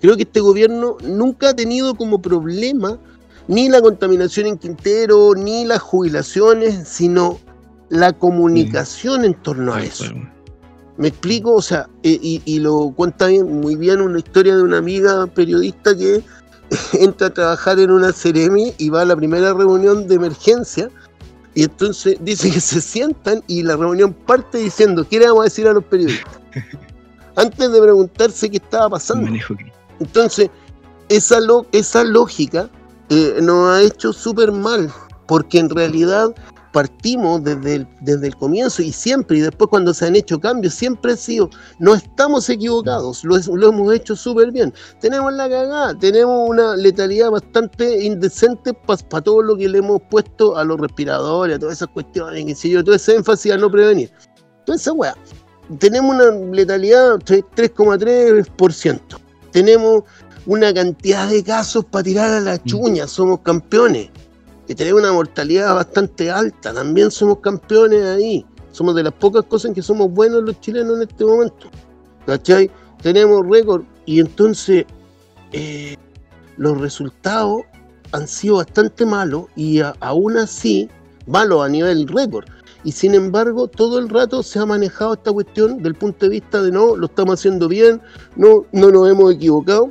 creo que este gobierno nunca ha tenido como problema ni la contaminación en Quintero, ni las jubilaciones, sino la comunicación en torno a eso. ¿Me explico? O sea, y, lo cuenta muy bien una historia de una amiga periodista que entra a trabajar en una Ceremi y va a la primera reunión de emergencia y entonces dice que se sientan y la reunión parte diciendo, ¿qué le vamos a decir a los periodistas? Antes de preguntarse qué estaba pasando. Entonces, esa, esa lógica eh, nos ha hecho súper mal, porque en realidad partimos desde el, desde el comienzo y siempre, y después cuando se han hecho cambios, siempre ha sido, no estamos equivocados, lo, hemos hecho súper bien. Tenemos la cagada, tenemos una letalidad bastante indecente para todo lo que le hemos puesto a los respiradores, a todas esas cuestiones, que sé yo, todo ese énfasis a no prevenir. Toda esa weá. Tenemos una letalidad 3,3%. Tenemos una cantidad de casos para tirar a la chuña, somos campeones y tenemos una mortalidad bastante alta. También somos campeones ahí. Somos de las pocas cosas en que somos buenos los chilenos en este momento. ¿Cachai? Tenemos récord y entonces eh, los resultados han sido bastante malos y aún así malos a nivel récord. Y sin embargo, todo el rato se ha manejado esta cuestión del punto de vista de no, lo estamos haciendo bien, no, no nos hemos equivocado,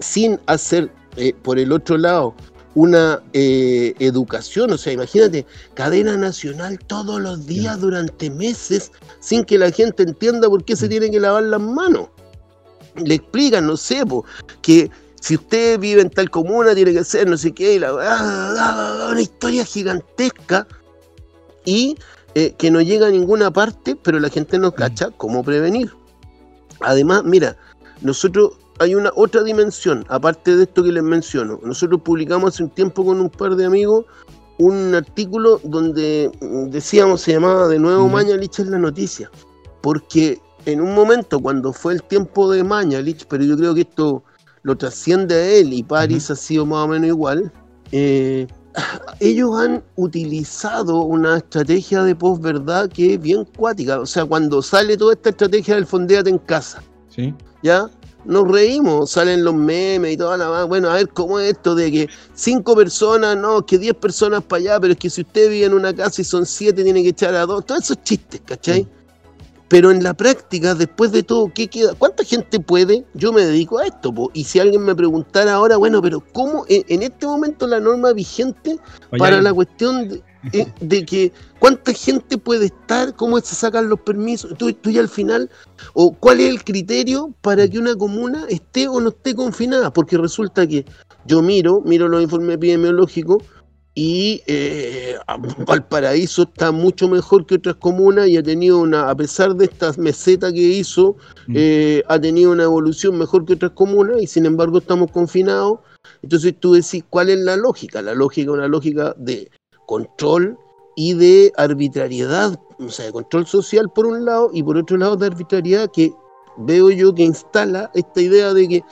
sin hacer eh, por el otro lado una eh, educación, o sea, imagínate, cadena nacional todos los días durante meses sin que la gente entienda por qué se mm. tiene que lavar las manos. Le explican, no sé, que si usted vive en tal comuna tiene que ser no sé qué, la, ah, ah, una historia gigantesca y eh, que no llega a ninguna parte, pero la gente no cacha cómo prevenir. Además, mira, nosotros hay una otra dimensión, aparte de esto que les menciono. Nosotros publicamos hace un tiempo con un par de amigos un artículo donde decíamos, se llamaba de nuevo Mañalich en la noticia, porque en un momento cuando fue el tiempo de Mañalich, pero yo creo que esto lo trasciende a él y París ha sido más o menos igual, eh, ellos han utilizado una estrategia de posverdad que es bien cuática, o sea, cuando sale toda esta estrategia del fondeate en casa, ¿Sí? ¿ya? Nos reímos, salen los memes y toda la más. Bueno, a ver cómo es esto de que cinco personas, no, que diez personas para allá, pero es que si usted vive en una casa y son siete, tiene que echar a dos. Todos esos chistes, ¿cachai? Pero en la práctica, después de todo, ¿qué queda? ¿Cuánta gente puede? Yo me dedico a esto, y si alguien me preguntara ahora, bueno, pero ¿cómo en, este momento la norma vigente para la cuestión de, eh, de que cuánta gente puede estar, cómo se sacan los permisos, tú, tú ya al final, o cuál es el criterio para que una comuna esté o no esté confinada, porque resulta que yo miro, miro los informes epidemiológicos y eh, Valparaíso está mucho mejor que otras comunas y ha tenido una, a pesar de estas mesetas que hizo, mm. eh, ha tenido una evolución mejor que otras comunas y sin embargo estamos confinados. Entonces tú decís, ¿cuál es la lógica? La lógica es una lógica de control y de arbitrariedad, o sea, de control social por un lado y por otro lado de arbitrariedad que veo yo que instala esta idea de que,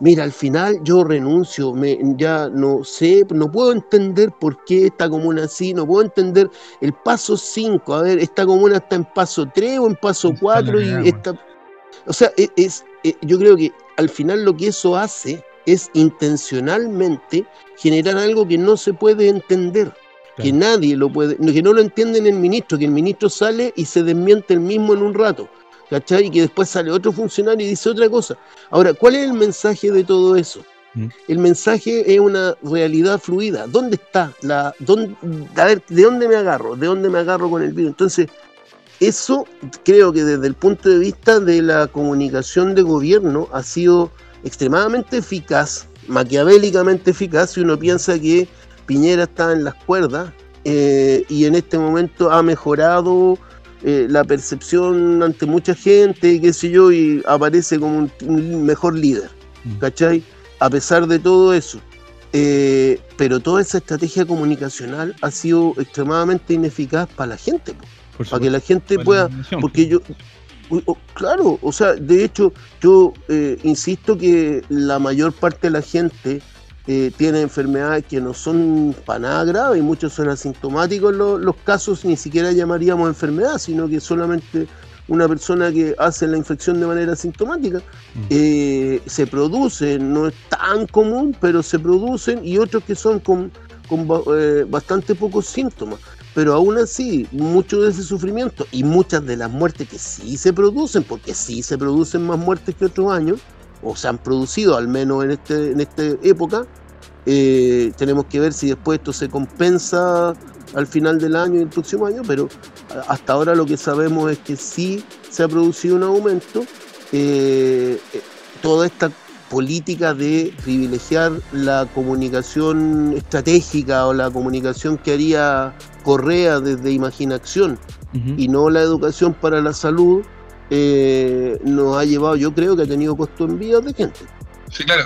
mira, al final yo renuncio, me, ya no sé, no puedo entender por qué esta comuna así, no puedo entender el paso 5, a ver, esta comuna está en paso 3 o en paso 4 y esta... O sea, e, es, es, yo creo que al final lo que eso hace es intencionalmente generar algo que no se puede entender que nadie lo puede, que no lo entienden el ministro, que el ministro sale y se desmiente el mismo en un rato, ¿cachai? Y que después sale otro funcionario y dice otra cosa. Ahora, ¿cuál es el mensaje de todo eso? Mm. El mensaje es una realidad fluida. ¿Dónde está? La, dónde, a ver, ¿de dónde me agarro? ¿De dónde me agarro con el virus? Entonces, eso creo que desde el punto de vista de la comunicación de gobierno ha sido extremadamente eficaz, maquiavélicamente eficaz, si uno piensa que Piñera está en las cuerdas eh, y en este momento ha mejorado eh, la percepción ante mucha gente, qué sé yo, y aparece como un, mejor líder, mm. ¿cachai? A pesar de todo eso. Eh, pero toda esa estrategia comunicacional ha sido extremadamente ineficaz para la gente, para que la gente pueda, porque yo, claro, o sea, de hecho, yo insisto que la mayor parte de la gente eh, tiene enfermedades que no son para nada graves y muchos son asintomáticos los, casos, ni siquiera llamaríamos enfermedad, sino que solamente una persona que hace la infección de manera asintomática. Mm. Eh, se produce, no es tan común, pero se producen y otros que son con, con eh, bastante pocos síntomas. Pero aún así, mucho de ese sufrimiento y muchas de las muertes que sí se producen, porque sí se producen más muertes que otros años, o se han producido al menos en, este, en esta época, eh, tenemos que ver si después esto se compensa al final del año y el próximo año, pero hasta ahora lo que sabemos es que sí se ha producido un aumento. Eh, eh, toda esta política de privilegiar la comunicación estratégica o la comunicación que haría Correa desde imaginación y no la educación para la salud, nos ha llevado, yo creo que ha tenido costo en vidas de gente. Sí, claro.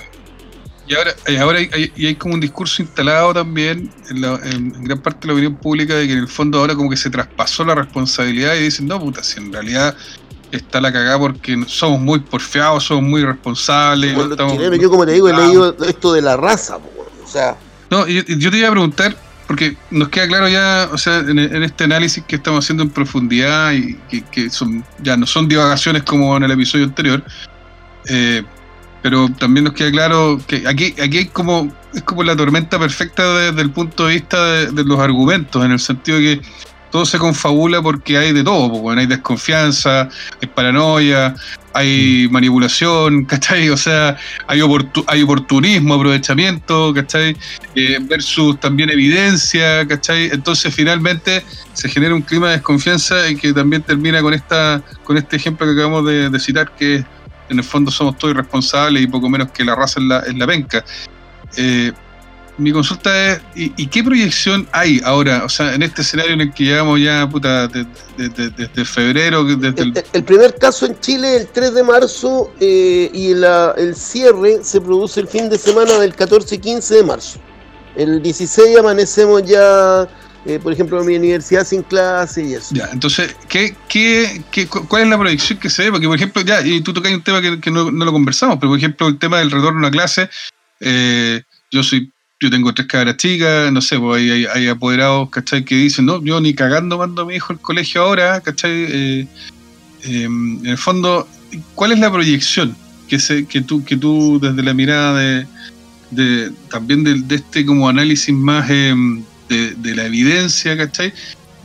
Y ahora, y ahora hay, hay, como un discurso instalado también en, gran parte de la opinión pública de que en el fondo ahora como que se traspasó la responsabilidad y dicen, no, puta, si en realidad está la cagada porque somos muy porfiados, somos muy responsables. yo como te digo, he leído esto de la raza, o sea... No, yo, te iba a preguntar, porque nos queda claro ya, o sea, en, este análisis que estamos haciendo en profundidad y que, son ya no son divagaciones como en el episodio anterior, eh, pero también nos queda claro que aquí, aquí hay como, es como la tormenta perfecta desde el punto de vista de, los argumentos, en el sentido de que todo se confabula porque hay de todo, porque hay desconfianza, hay paranoia, hay manipulación, ¿cachai? O sea, hay, hay oportunismo, aprovechamiento, ¿cachai? Eh, versus también evidencia, ¿cachai? Entonces finalmente se genera un clima de desconfianza y que también termina con esta con este ejemplo que acabamos de, citar, que en el fondo somos todos irresponsables y poco menos que la raza en la, en la penca. Eh, mi consulta es, ¿y, qué proyección hay ahora? O sea, en este escenario en el que llevamos ya, puta, desde, febrero, desde el... primer caso en Chile el 3 de marzo eh, y el cierre se produce el fin de semana del 14 y 15 de marzo. El 16 amanecemos ya, eh, por ejemplo, en mi universidad sin clase y eso. Ya, entonces, ¿qué, qué, qué, cuál es la proyección que se ve? Porque, por ejemplo, ya, y tú tocas un tema que, no, lo conversamos, pero, por ejemplo, el tema del retorno a clase, eh, yo soy yo tengo tres cabras chicas, no sé, pues hay, hay, apoderados, ¿cachai? Que dicen, no, yo ni cagando mando a mi hijo al colegio ahora, ¿cachai? Eh, em, en el fondo, ¿cuál es la proyección que, se, que, tú, que tú desde la mirada de, de también de, este como análisis más em, de, la evidencia, ¿cachai?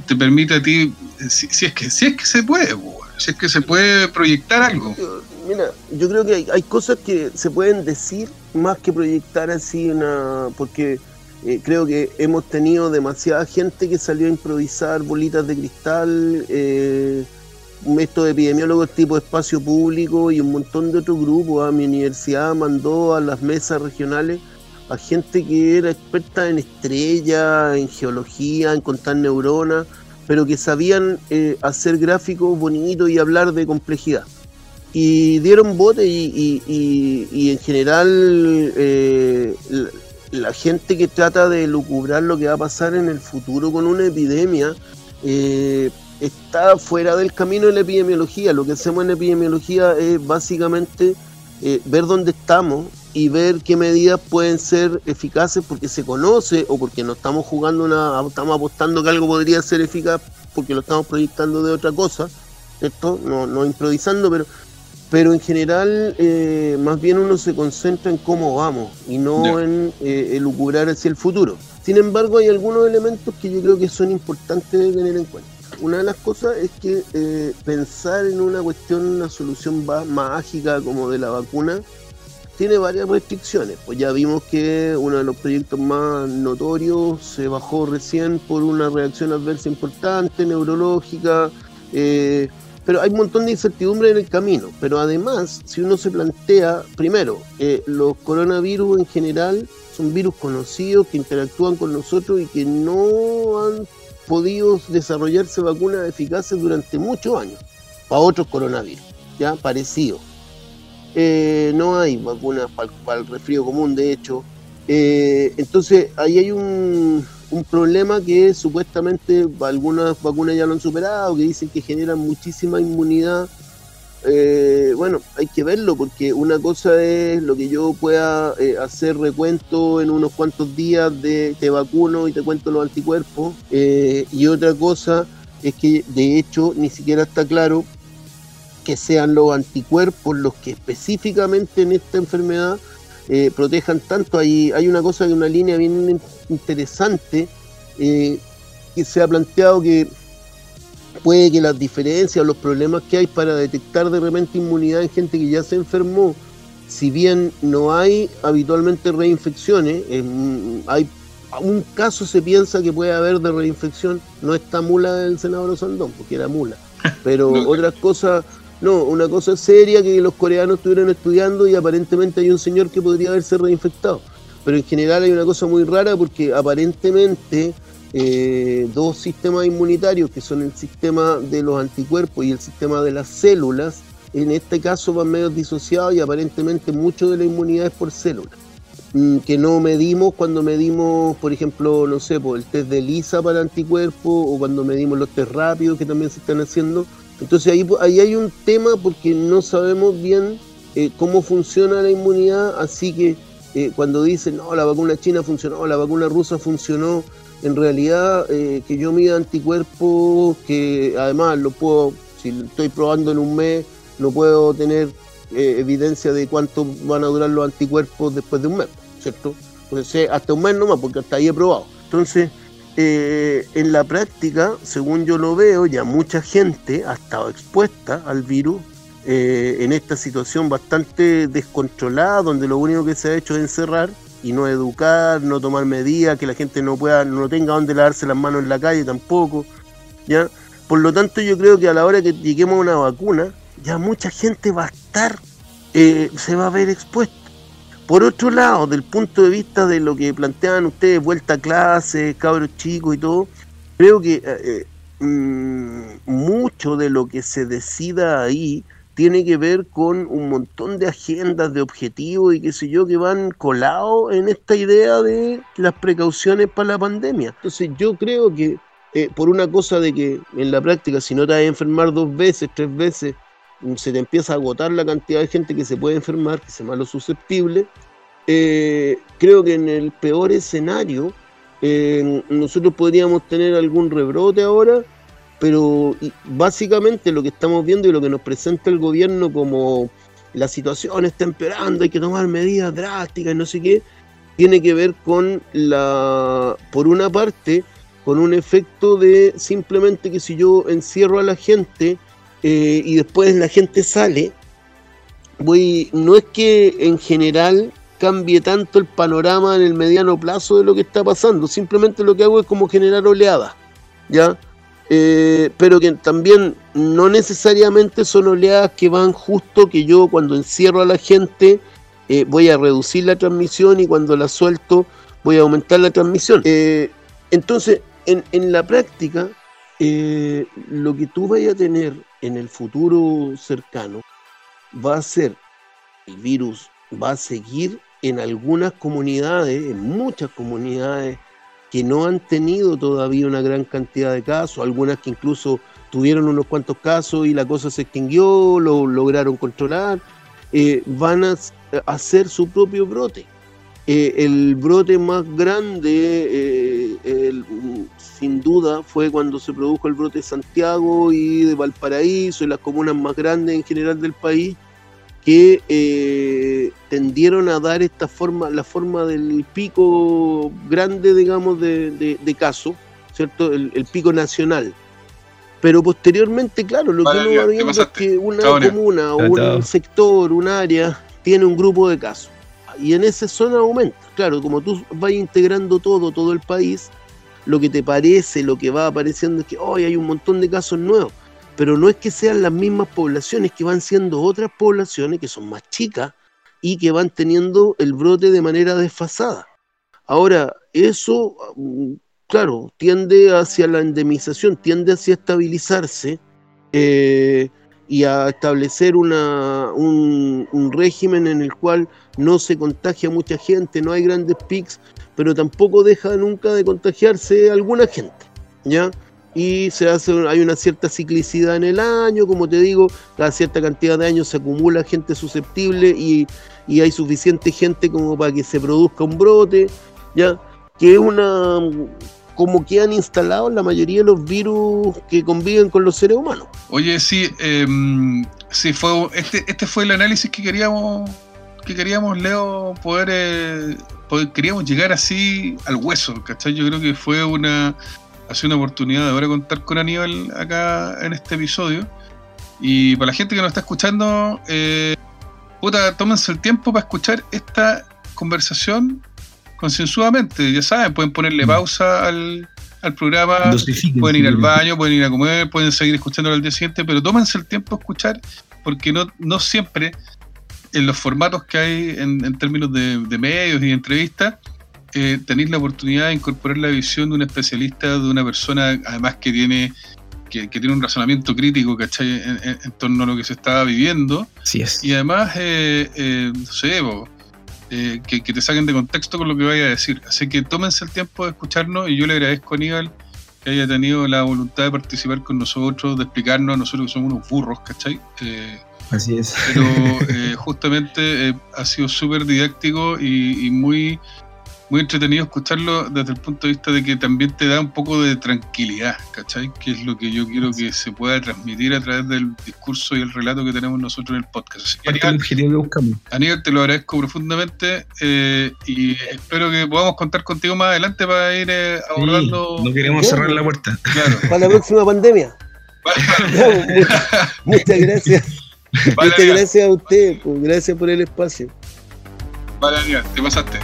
Te permite a ti, si, es, que, si es que se puede, si es que se puede proyectar algo. Mira, yo creo que hay, cosas que se pueden decir más que proyectar así una. porque eh, creo que hemos tenido demasiada gente que salió a improvisar bolitas de cristal, eh, de epidemiólogos tipo espacio público y un montón de otros grupos. A mi universidad mandó a las mesas regionales a gente que era experta en estrellas, en geología, en contar neuronas, pero que sabían eh, hacer gráficos bonitos y hablar de complejidad y dieron bote y, y, en general eh, la, gente que trata de lucubrar lo que va a pasar en el futuro con una epidemia eh, está fuera del camino de la epidemiología. Lo que hacemos en epidemiología es básicamente eh, ver dónde estamos y ver qué medidas pueden ser eficaces porque se conoce o porque no estamos jugando una, estamos apostando que algo podría ser eficaz porque lo estamos proyectando de otra cosa, esto no, no improvisando, pero pero en general eh, más bien uno se concentra en cómo vamos y no en eh, elucubrar hacia el futuro. Sin embargo, hay algunos elementos que yo creo que son importantes de tener en cuenta. Una de las cosas es que eh, pensar en una cuestión, una solución mágica como de la vacuna, tiene varias restricciones. Pues ya vimos que uno de los proyectos más notorios se bajó recién por una reacción adversa importante, neurológica. Eh, pero hay un montón de incertidumbre en el camino. Pero además, si uno se plantea, primero, eh, los coronavirus en general son virus conocidos que interactúan con nosotros y que no han podido desarrollarse vacunas eficaces durante muchos años para otros coronavirus, ya parecidos. Eh, no hay vacunas para, el resfrío común, de hecho. Eh, entonces, ahí hay un, problema que supuestamente algunas vacunas ya lo han superado, que dicen que generan muchísima inmunidad. Eh, bueno, hay que verlo porque una cosa es lo que yo pueda eh, hacer recuento en unos cuantos días de te vacuno y te cuento los anticuerpos y otra cosa es que de hecho ni siquiera está claro que sean los anticuerpos los que específicamente en esta enfermedad protejan tanto. Hay, hay una cosa, una línea bien interesante eh, que se ha planteado que puede que las diferencias los problemas que hay para detectar de repente inmunidad en gente que ya se enfermó, si bien no hay habitualmente reinfecciones, hay un caso se piensa que puede haber de reinfección, no está mula del senador Sandón, porque era mula, pero otras cosas, no, una cosa seria que los coreanos estuvieron estudiando y aparentemente hay un señor que podría haberse reinfectado pero en general hay una cosa muy rara porque aparentemente eh, dos sistemas inmunitarios, que son el sistema de los anticuerpos y el sistema de las células, en este caso van medio disociados y aparentemente mucho de la inmunidad es por células. Mm, que no medimos cuando medimos, por ejemplo, no sé, por el test de ELISA para anticuerpos o cuando medimos los test rápidos que también se están haciendo. Entonces ahí, ahí hay un tema porque no sabemos bien eh, cómo funciona la inmunidad, así que eh, cuando dicen, no, la vacuna china funcionó, la vacuna rusa funcionó, en realidad eh, que yo mida anticuerpos que además lo puedo, si lo estoy probando en un mes, no puedo tener evidencia de cuánto van a durar los anticuerpos después de un mes, ¿cierto? Entonces, hasta un mes nomás, porque hasta ahí he probado. Entonces, eh, en la práctica, según yo lo veo, ya mucha gente ha estado expuesta al virus en esta situación bastante descontrolada, donde lo único que se ha hecho es encerrar y no educar, no tomar medidas, que la gente no pueda, no tenga dónde lavarse las manos en la calle tampoco, ¿ya? Por lo tanto, yo creo que a la hora que lleguemos a una vacuna, ya mucha gente va a estar, eh, se va a ver expuesta. Por otro lado, del punto de vista de lo que planteaban ustedes, vuelta a clase, cabros chicos y todo, creo que eh, eh, mm, mucho de lo que se decida ahí tiene que ver con un montón de agendas, de objetivos y qué sé yo, que van colados en esta idea de las precauciones para la pandemia. Entonces yo creo que eh, por una cosa de que en la práctica si no te vas a enfermar dos veces, tres veces, se te empieza a agotar la cantidad de gente que se puede enfermar, que se malo susceptible, eh, creo que en el peor escenario eh, nosotros podríamos tener algún rebrote ahora pero básicamente lo que estamos viendo y lo que nos presenta el gobierno como la situación está empeorando, hay que tomar medidas drásticas, no sé qué, tiene que ver con la, por una parte, con un efecto de simplemente que si yo encierro a la gente eh, y después la gente sale, voy, no es que en general cambie tanto el panorama en el mediano plazo de lo que está pasando, simplemente lo que hago es como generar oleadas, ¿ya? Eh, pero que también no necesariamente son oleadas que van justo que yo cuando encierro a la gente eh, voy a reducir la transmisión y cuando la suelto voy a aumentar la transmisión. Entonces, en, en, la práctica, lo que tú vayas a tener en el futuro cercano va a ser, el virus va a seguir en algunas comunidades, en muchas comunidades, que no han tenido todavía una gran cantidad de casos, algunas que incluso tuvieron unos cuantos casos y la cosa se extinguió, lo lograron controlar, eh, van a hacer su propio brote. Eh, el brote más grande, eh, sin duda, fue cuando se produjo el brote de Santiago y de Valparaíso y las comunas más grandes en general del país, que eh, tendieron a dar esta forma, la forma del pico grande, digamos, de, de, caso, ¿cierto? El, pico nacional. Pero posteriormente, claro, lo que uno va viendo es que una comuna o un sector, un área, tiene un grupo de casos. Y en esa zona aumenta. Claro, como tú vas integrando todo, todo el país, lo que te parece, lo que va apareciendo es que hoy hay un montón de casos nuevos pero no es que sean las mismas poblaciones, que van siendo otras poblaciones que son más chicas y que van teniendo el brote de manera desfasada. Ahora, eso, mm, claro, tiende hacia la endemización, tiende hacia estabilizarse eh, y a establecer un, un, régimen en el cual no se contagia mucha gente, no hay grandes pics, pero tampoco deja nunca de contagiarse alguna gente, ¿ya? y se hace, hay una cierta ciclicidad en el año, como te digo, cada cierta cantidad de años se acumula gente susceptible y, hay suficiente gente como para que se produzca un brote, ya, que es una como que han instalado la mayoría de los virus que conviven con los seres humanos. Oye, sí, em, sí fue este, este fue el análisis que queríamos que queríamos Leo poder, eh, poder queríamos llegar así al hueso, ¿cachai? Yo creo que fue una ha sido una oportunidad de ahora contar con Aníbal acá en este episodio. Y para la gente que nos está escuchando, eh, puta, tómense el tiempo para escuchar esta conversación concienzudamente. Ya saben, pueden ponerle mm. pausa al, programa, pueden ir al baño, pueden ir a comer, pueden seguir escuchándolo al día siguiente, pero tómense el tiempo a escuchar, porque no, no siempre en los formatos que hay en, términos de, de medios y entrevistas, eh, tenéis la oportunidad de incorporar la visión de un especialista, de una persona además que tiene que, tiene un razonamiento crítico, ¿cachai? En, torno a lo que se estaba viviendo. es. Y además, eh, eh, no sé, eh, que, te saquen de contexto con lo que vaya a decir. Así que tómense el tiempo de escucharnos y yo le agradezco a Aníbal que haya tenido la voluntad de participar con nosotros, de explicarnos a nosotros que somos unos burros, ¿cachai? Así es. Pero justamente ha sido súper didáctico y muy muy entretenido escucharlo desde el punto de vista de que también te da un poco de tranquilidad, ¿cachai? Que es lo que yo quiero que se pueda transmitir a través del discurso y el relato que tenemos nosotros en el podcast. Aníbal, objetivo que buscamos. Aníbal, te lo agradezco profundamente eh, y espero que podamos contar contigo más adelante para ir eh, abordando. Sí, no queremos cerrar la puerta. Claro. Para la próxima pandemia. muchas gracias. Vale, gracias a usted. Pues, gracias por el espacio. vale, Aníbal, te pasaste.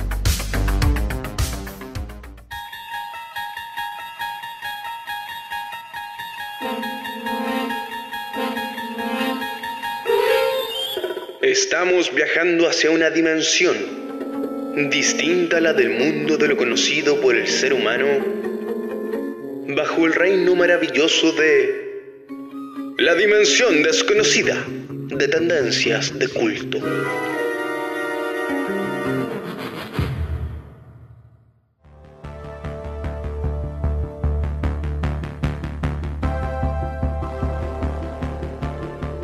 Estamos viajando hacia una dimensión distinta a la del mundo de lo conocido por el ser humano, bajo el reino maravilloso de la dimensión desconocida de tendencias de culto.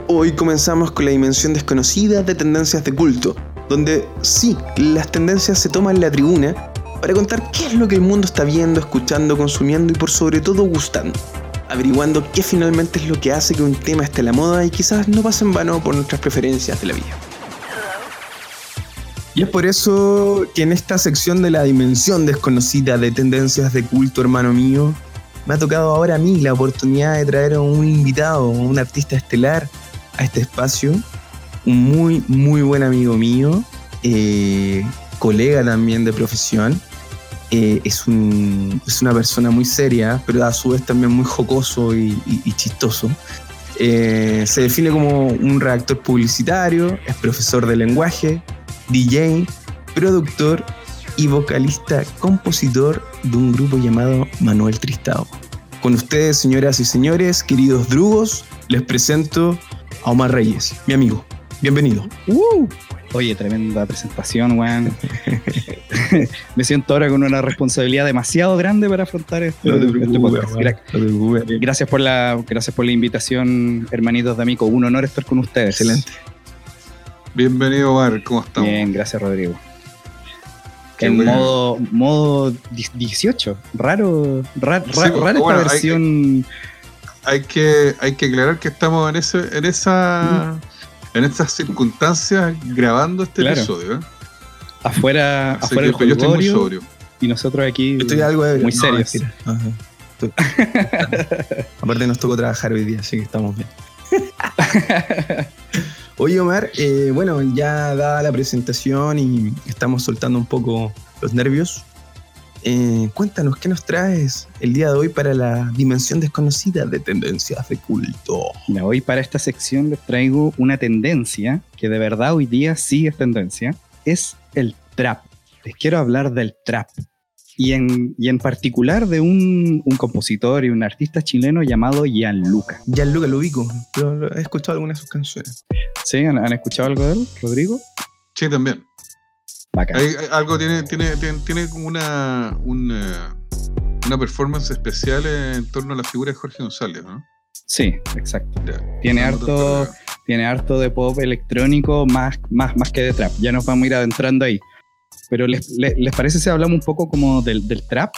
Hoy comenzamos con la dimensión desconocida de tendencias de culto, donde sí, las tendencias se toman la tribuna para contar qué es lo que el mundo está viendo, escuchando, consumiendo y por sobre todo gustando, averiguando qué finalmente es lo que hace que un tema esté a la moda y quizás no pase en vano por nuestras preferencias de la vida. Y es por eso que en esta sección de la dimensión desconocida de tendencias de culto, hermano mío, me ha tocado ahora a mí la oportunidad de traer a un invitado, un artista estelar a este espacio, un muy, muy buen amigo mío, eh, colega también de profesión. Eh, es, un- es una persona muy seria, pero a su vez también muy jocoso y, y- chistoso. Eh, se define como un redactor publicitario, es profesor de lenguaje, DJ, productor y vocalista compositor de un grupo llamado Manuel Tristao. Con ustedes, señoras y señores, queridos drugos, les presento a Omar Reyes, mi amigo. Bienvenido. Uh, oye, tremenda presentación, weón. Me siento ahora con una responsabilidad demasiado grande para afrontar este, este podcast. Gra- Gracias por la, gracias por la invitación, hermanitos de Amico. Un honor estar con ustedes. Excelente. Bienvenido, Omar, ¿cómo estamos? Bien, gracias, Rodrigo. Qué en bueno. modo, modo 18. Raro, ra- ra- Sí, rara bueno, esta hay que- versión. Hay que, hay que aclarar que estamos en ese, en esa, en estas circunstancias grabando este Claro. episodio. ¿eh? Afuera, Así afuera que, yo estoy muy sobrio. y nosotros aquí estoy algo ebrio. muy No, serios. Ajá. Estoy- Aparte nos tocó trabajar hoy día, así que estamos bien. Oye Omar, eh, bueno, ya dada la presentación y estamos soltando un poco los nervios, eh, cuéntanos, ¿qué nos traes el día de hoy para la dimensión desconocida de tendencias de culto? Mira, hoy para esta sección les traigo una tendencia que de verdad hoy día sí es tendencia. Es el trap. Les quiero hablar del trap. Y en, y en particular de un, un compositor y un artista chileno llamado Gianluca. Gianluca lo ubico, pero lo- he escuchado algunas de sus canciones. ¿Sí? ¿Han, han escuchado algo de él, Rodrigo? Sí, también. Bacán. Hay, hay algo tiene, tiene, tiene, tiene como una, una, una performance especial en torno a la figura de Jorge González, ¿no? Sí, exacto. Ya. Tiene harto, tiene harto de pop electrónico más, más, más que de trap. Ya nos vamos a ir adentrando ahí. Pero ¿les, les, les parece si hablamos un poco como del, del trap?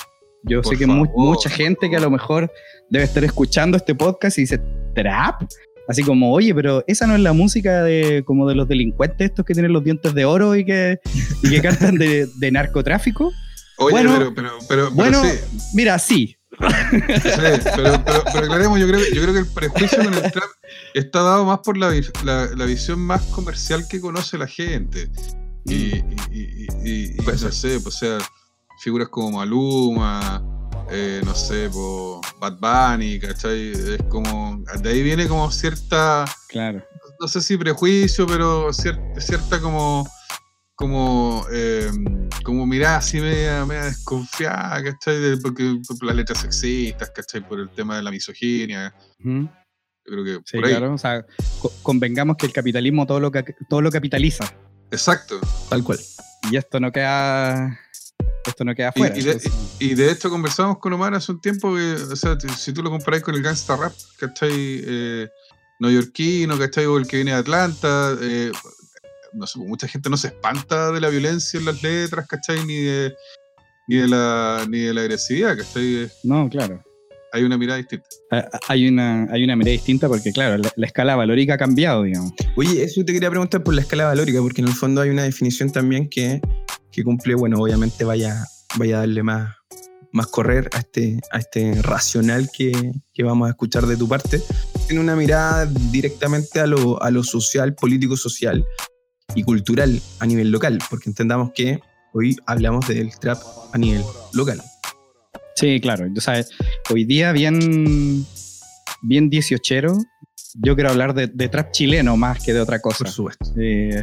Yo Por sé que favor, mucha gente que a lo mejor debe estar escuchando este podcast y dice, ¿trap? Así como, oye, pero esa no es la música de como de los delincuentes estos que tienen los dientes de oro y que, y que cantan de, de narcotráfico. Oye, Bueno, pero, pero, pero, bueno, sí, Mira, sí. sí, pero, pero, aclaremos, yo creo, yo creo que el prejuicio con el trap está dado más por la, la, la visión más comercial que conoce la gente. Y, y, y, y- y Puede no sé, pues, o sea, figuras como Maluma, eh, no sé, po, Bad Bunny, ¿cachai? Es como, de ahí viene como cierta, Claro. no sé si prejuicio, pero cier- cierta como como eh, como mirada así media, media desconfiada, ¿cachai? De- porque por las letras sexistas, ¿cachai? Por el tema de la misoginia. Yo creo que Sí, por ahí. claro. O sea, co- convengamos que el capitalismo todo lo, todo lo capitaliza. Exacto. Tal cual. Y esto no queda. Esto no queda fuera. y de- Y de hecho conversamos con Omar hace un tiempo que, o sea, si tú lo comparás con el gangsta rap, ¿cachai? Eh, neoyorquino, ¿cachai? O el que viene de Atlanta, eh, no sé, mucha gente no se espanta de la violencia en las letras, ¿cachai? Ni de, ni de la, ni de la agresividad, ¿cachai? No, claro. Hay una mirada distinta. Ah, Hay una, hay una mirada distinta porque, claro, la, la escala valórica ha cambiado, digamos. Oye, eso te quería preguntar por la escala valórica, porque en el fondo hay una definición también que, que cumple, bueno, obviamente vaya, vaya a darle más, más correr a este, a este racional que, que vamos a escuchar de tu parte. Tiene una mirada directamente a lo, a lo social, político-social y cultural a nivel local, porque entendamos que hoy hablamos del trap a nivel local. Sí, claro. O sea, hoy día bien, bien 18 yo quiero hablar de, de trap chileno más que de otra cosa. Por supuesto. Eh,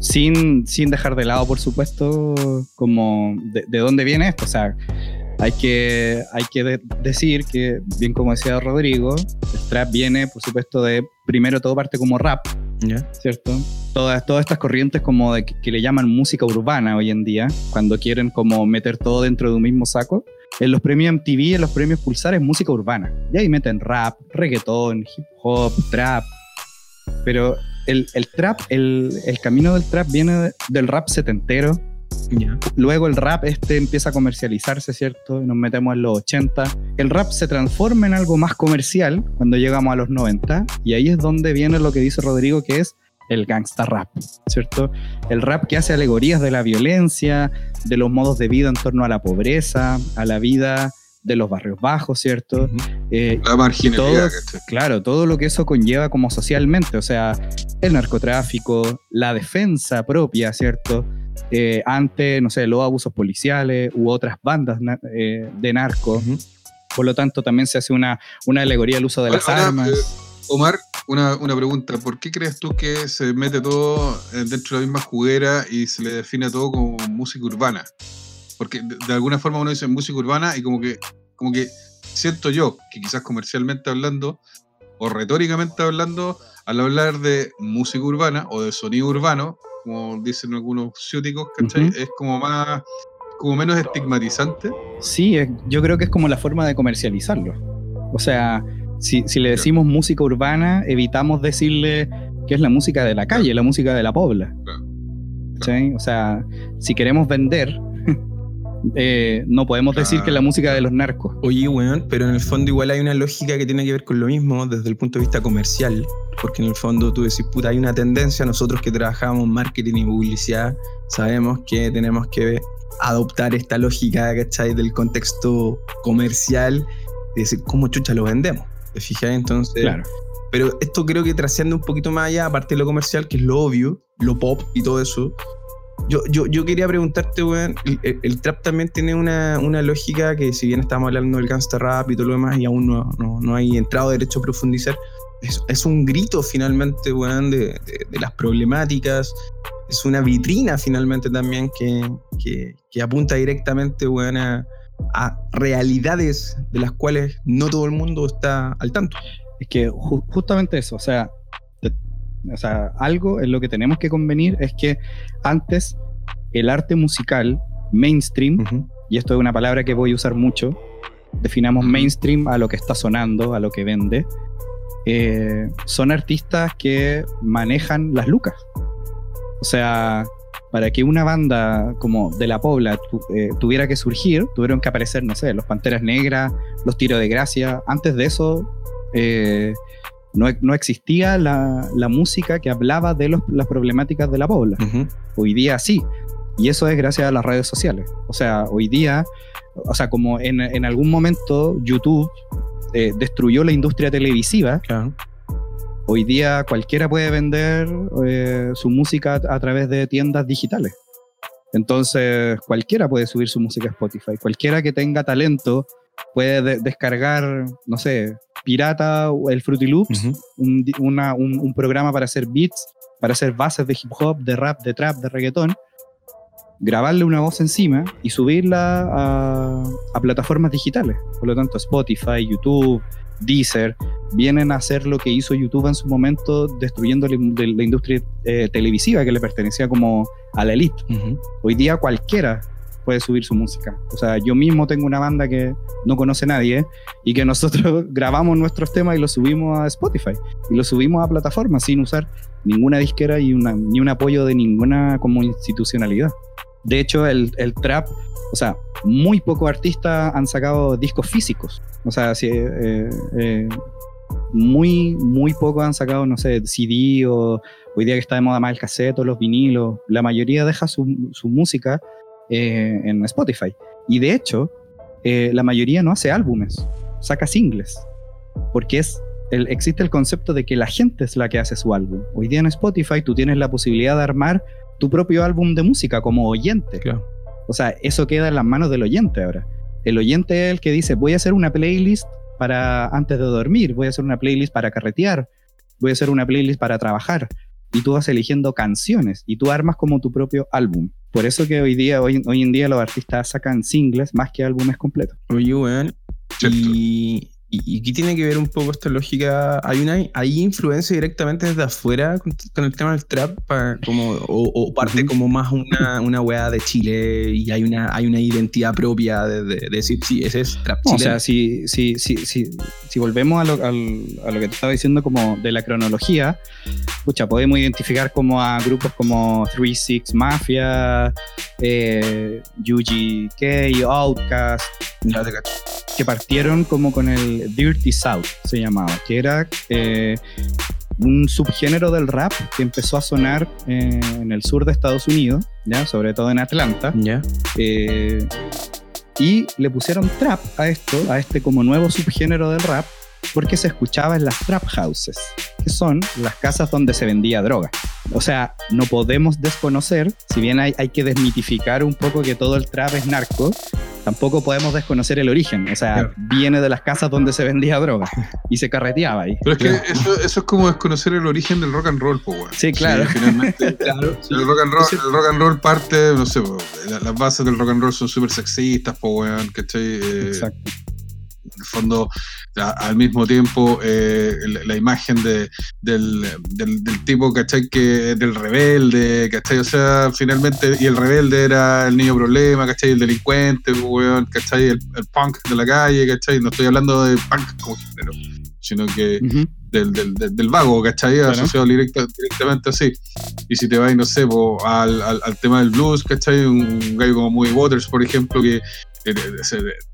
sin, sin dejar de lado, por supuesto, como de, de dónde viene esto. O sea, hay que, hay que de- decir que, bien como decía Rodrigo, el trap viene, por supuesto, de primero todo parte como rap, ¿Ya? ¿cierto? Todas, todas estas corrientes como de que, que le llaman música urbana hoy en día, cuando quieren como meter todo dentro de un mismo saco. En los premios MTV, en los premios Pulsar es música urbana. Y ahí meten rap, reggaetón, hip hop, trap. Pero el, el trap, el, el camino del trap viene de- del rap setentero. Luego el rap este empieza a comercializarse, ¿cierto? Nos metemos en los 80. El rap se transforma en algo más comercial cuando llegamos a los 90. Y ahí es donde viene lo que dice Rodrigo, que es el gangsta rap, ¿cierto? El rap que hace alegorías de la violencia, de los modos de vida en torno a la pobreza, a la vida de los barrios bajos, ¿cierto? Eh, La marginalidad. Claro, todo lo que eso conlleva como socialmente, o sea, el narcotráfico, la defensa propia, ¿cierto? Eh, ante, no sé, los abusos policiales u otras bandas na- eh, de narco. Por lo tanto, también se hace una, una alegoría al uso de las Ahora, armas. eh, Omar, una, una pregunta. ¿Por qué crees tú que se mete todo eh, dentro de la misma juguera y se le define todo como música urbana? Porque de, de alguna forma uno dice música urbana y como que, como que siento yo que quizás comercialmente hablando o retóricamente hablando, al hablar de música urbana o de sonido urbano, como dicen algunos ciúticos, ¿cachai? Es como más, como menos estigmatizante. Sí, yo creo que es como la forma de comercializarlo. O sea, si, si le decimos música urbana, evitamos decirle que es la música de la calle, la música de la pobla. O sea, si queremos vender, eh, no podemos decir que es la música de los narcos. Oye, weón, pero en el fondo igual hay una lógica que tiene que ver con lo mismo desde el punto de vista comercial, porque en el fondo tú decís, puta, hay una tendencia, nosotros que trabajamos en marketing y publicidad, sabemos que tenemos que adoptar esta lógica, ¿cachai? Del contexto comercial, y decir, ¿cómo chucha lo vendemos? ¿Te fijas? Entonces, Claro. pero esto creo que trasciende un poquito más allá, aparte de lo comercial, que es lo obvio, lo pop y todo eso. Yo, yo, yo quería preguntarte, weón, el, el- el trap también tiene una, una lógica que si bien estamos hablando del gangsta rap y todo lo demás y aún no, no, no hay entrado derecho a profundizar, es, es un grito finalmente, weón, de, de- de las problemáticas, es una vitrina finalmente también que, que, que apunta directamente, weón, a, a realidades de las cuales no todo el mundo está al tanto. Es que ju- justamente eso, o sea, te- o sea, algo en lo que tenemos que convenir es que antes el arte musical mainstream, y esto es una palabra que voy a usar mucho, definamos mainstream a lo que está sonando, a lo que vende, eh, son artistas que manejan las lucas. O sea, para que una banda como de la Pobla tu- eh, tuviera que surgir, tuvieron que aparecer, no sé, los Panteras Negras, los Tiros de Gracia. Antes de eso, eh, no, no existía la, la música que hablaba de los- las problemáticas de la Pobla. Hoy día sí. Y eso es gracias a las redes sociales. O sea, hoy día, o sea, como en, en algún momento YouTube eh, destruyó la industria televisiva, Claro. Hoy día cualquiera puede vender eh, su música a, través de tiendas digitales. Entonces, cualquiera puede subir su música a Spotify. Cualquiera que tenga talento puede de- descargar, no sé, pirata o el Fruity Loops, Ujú. un, di- una- un- un programa para hacer beats, para hacer bases de hip hop, de rap, de trap, de reggaetón, grabarle una voz encima y subirla a, a plataformas digitales. Por lo tanto, Spotify, YouTube, Deezer, vienen a hacer lo que hizo YouTube en su momento, destruyendo la, industria eh, televisiva que le pertenecía como a la elite. Hoy día cualquiera puede subir su música. O sea, yo mismo tengo una banda que no conoce nadie y que nosotros grabamos nuestros temas y los subimos a Spotify y los subimos a plataformas sin usar ninguna disquera y una, ni un apoyo de ninguna como institucionalidad. De hecho, el, el trap, o sea, muy pocos artistas han sacado discos físicos. O sea, eh, eh, muy, muy pocos han sacado, no sé, CD o hoy día que está de moda más el cassette o los vinilos. La mayoría deja su, su música eh, en Spotify. Y de hecho, la mayoría no hace álbumes, saca singles. Porque es el, existe el concepto de que la gente es la que hace su álbum. Hoy día en Spotify tú tienes la posibilidad de armar tu propio álbum de música como oyente. Claro. O sea, eso queda en las manos del oyente ahora. El oyente es el que dice, voy a hacer una playlist para antes de dormir, voy a hacer una playlist para carretear, voy a hacer una playlist para trabajar. Y tú vas eligiendo canciones y tú armas como tu propio álbum. Por eso que hoy día, hoy, hoy en día los artistas sacan singles más que álbumes completos. Oye, weón. Y, y, qué tiene que ver un poco esta lógica? ¿Hay una hay influencia directamente desde afuera con, con el tema del trap? como, o, o parte como más una, una weá de Chile y hay una, hay una identidad propia de, de- de decir, sí, ese es trap No, o sea, si, si, si, si, si volvemos a lo, a lo que te estaba diciendo como de la cronología, pucha, podemos identificar como a grupos como 3-6 Mafia, eh, UGK, Outkast, Ya te cacho. Que partieron como con el Dirty South, se llamaba, que era eh, un subgénero del rap que empezó a sonar eh, en el sur de Estados Unidos, ¿ya? sobre todo en Atlanta. Ya. Eh, y le pusieron trap a esto, a este como nuevo subgénero del rap, porque se escuchaba en las trap houses, que son las casas donde se vendía droga. O sea, no podemos desconocer, si bien hay, hay que desmitificar un poco que todo el trap es narco, tampoco podemos desconocer el origen. O sea, Claro. viene de las casas donde se vendía droga y se carreteaba ahí. Pero es que eso, eso es como desconocer el origen del rock and roll, po, weón. Sí, claro. finalmente, Claro. sí. el rock, and roll, el rock and roll parte, no sé, las bases del rock and roll son súper sexistas, po, weón, ¿cachai? Eh, Exacto. En el fondo, a- al mismo tiempo, eh, la, la imagen de, del, del, del tipo, ¿cachai? Que, del rebelde, ¿cachai? O sea, finalmente, y el rebelde era el niño problema, ¿cachai? El delincuente, weón, ¿cachai? El, el punk de la calle, ¿cachai? No estoy hablando de punk como género, sino que Ujú. del, del, del, del vago, ¿cachai? Claro. Asociado directa- directamente así. Y si te vas, no sé, po, al, al, al tema del blues, ¿cachai? Un, un gallo como Moody Waters, por ejemplo, que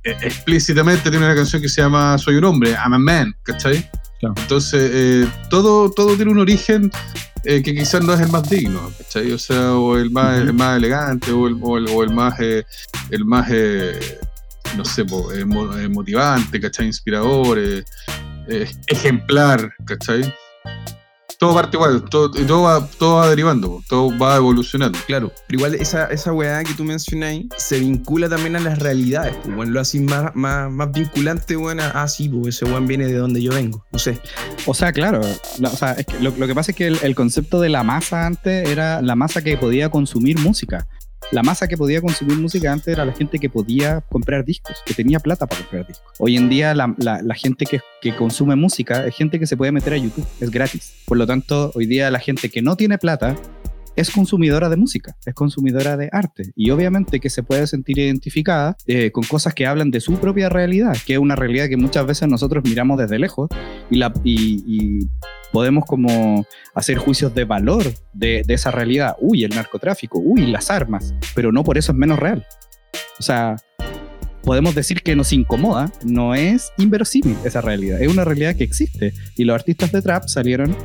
explícitamente tiene una canción que se llama Soy un hombre, I'm a man, ¿cachai? Claro. Entonces, eh, todo, todo tiene un origen eh, que quizás no es el más digno, ¿cachai? O sea, o el más, el más elegante, o el, o el, o el más, eh, el más eh, no sé, eh, eh, motivante, ¿cachai? Inspirador, eh, eh, ejemplar, ¿cachai? Todo parte igual, todo, todo, va, todo va derivando, todo va evolucionando. Claro, pero igual esa, esa weá que tú mencionáis se vincula también a las realidades. Pues, bueno, lo así más, más, más vinculante, bueno, ah, sí, pues ese weón viene de donde yo vengo. No sé. O sea, claro. la- o sea, es que lo, lo que pasa es que el, el concepto de la masa antes era la masa que podía consumir música. La masa que podía consumir música antes era la gente que podía comprar discos, que tenía plata para comprar discos. Hoy en día la, la- gente que, que consume música es gente que se puede meter a YouTube, es gratis. Por lo tanto, hoy día la gente que no tiene plata es consumidora de música, es consumidora de arte. Y obviamente que se puede sentir identificada eh, con cosas que hablan de su propia realidad, que es una realidad que muchas veces nosotros miramos desde lejos y, la, podemos como hacer juicios de valor de, de esa realidad. Uy, el narcotráfico, uy, las armas, pero no por eso es menos real. O sea, podemos decir que nos incomoda, no es inverosímil esa realidad, es una realidad que existe. Y los artistas de trap salieron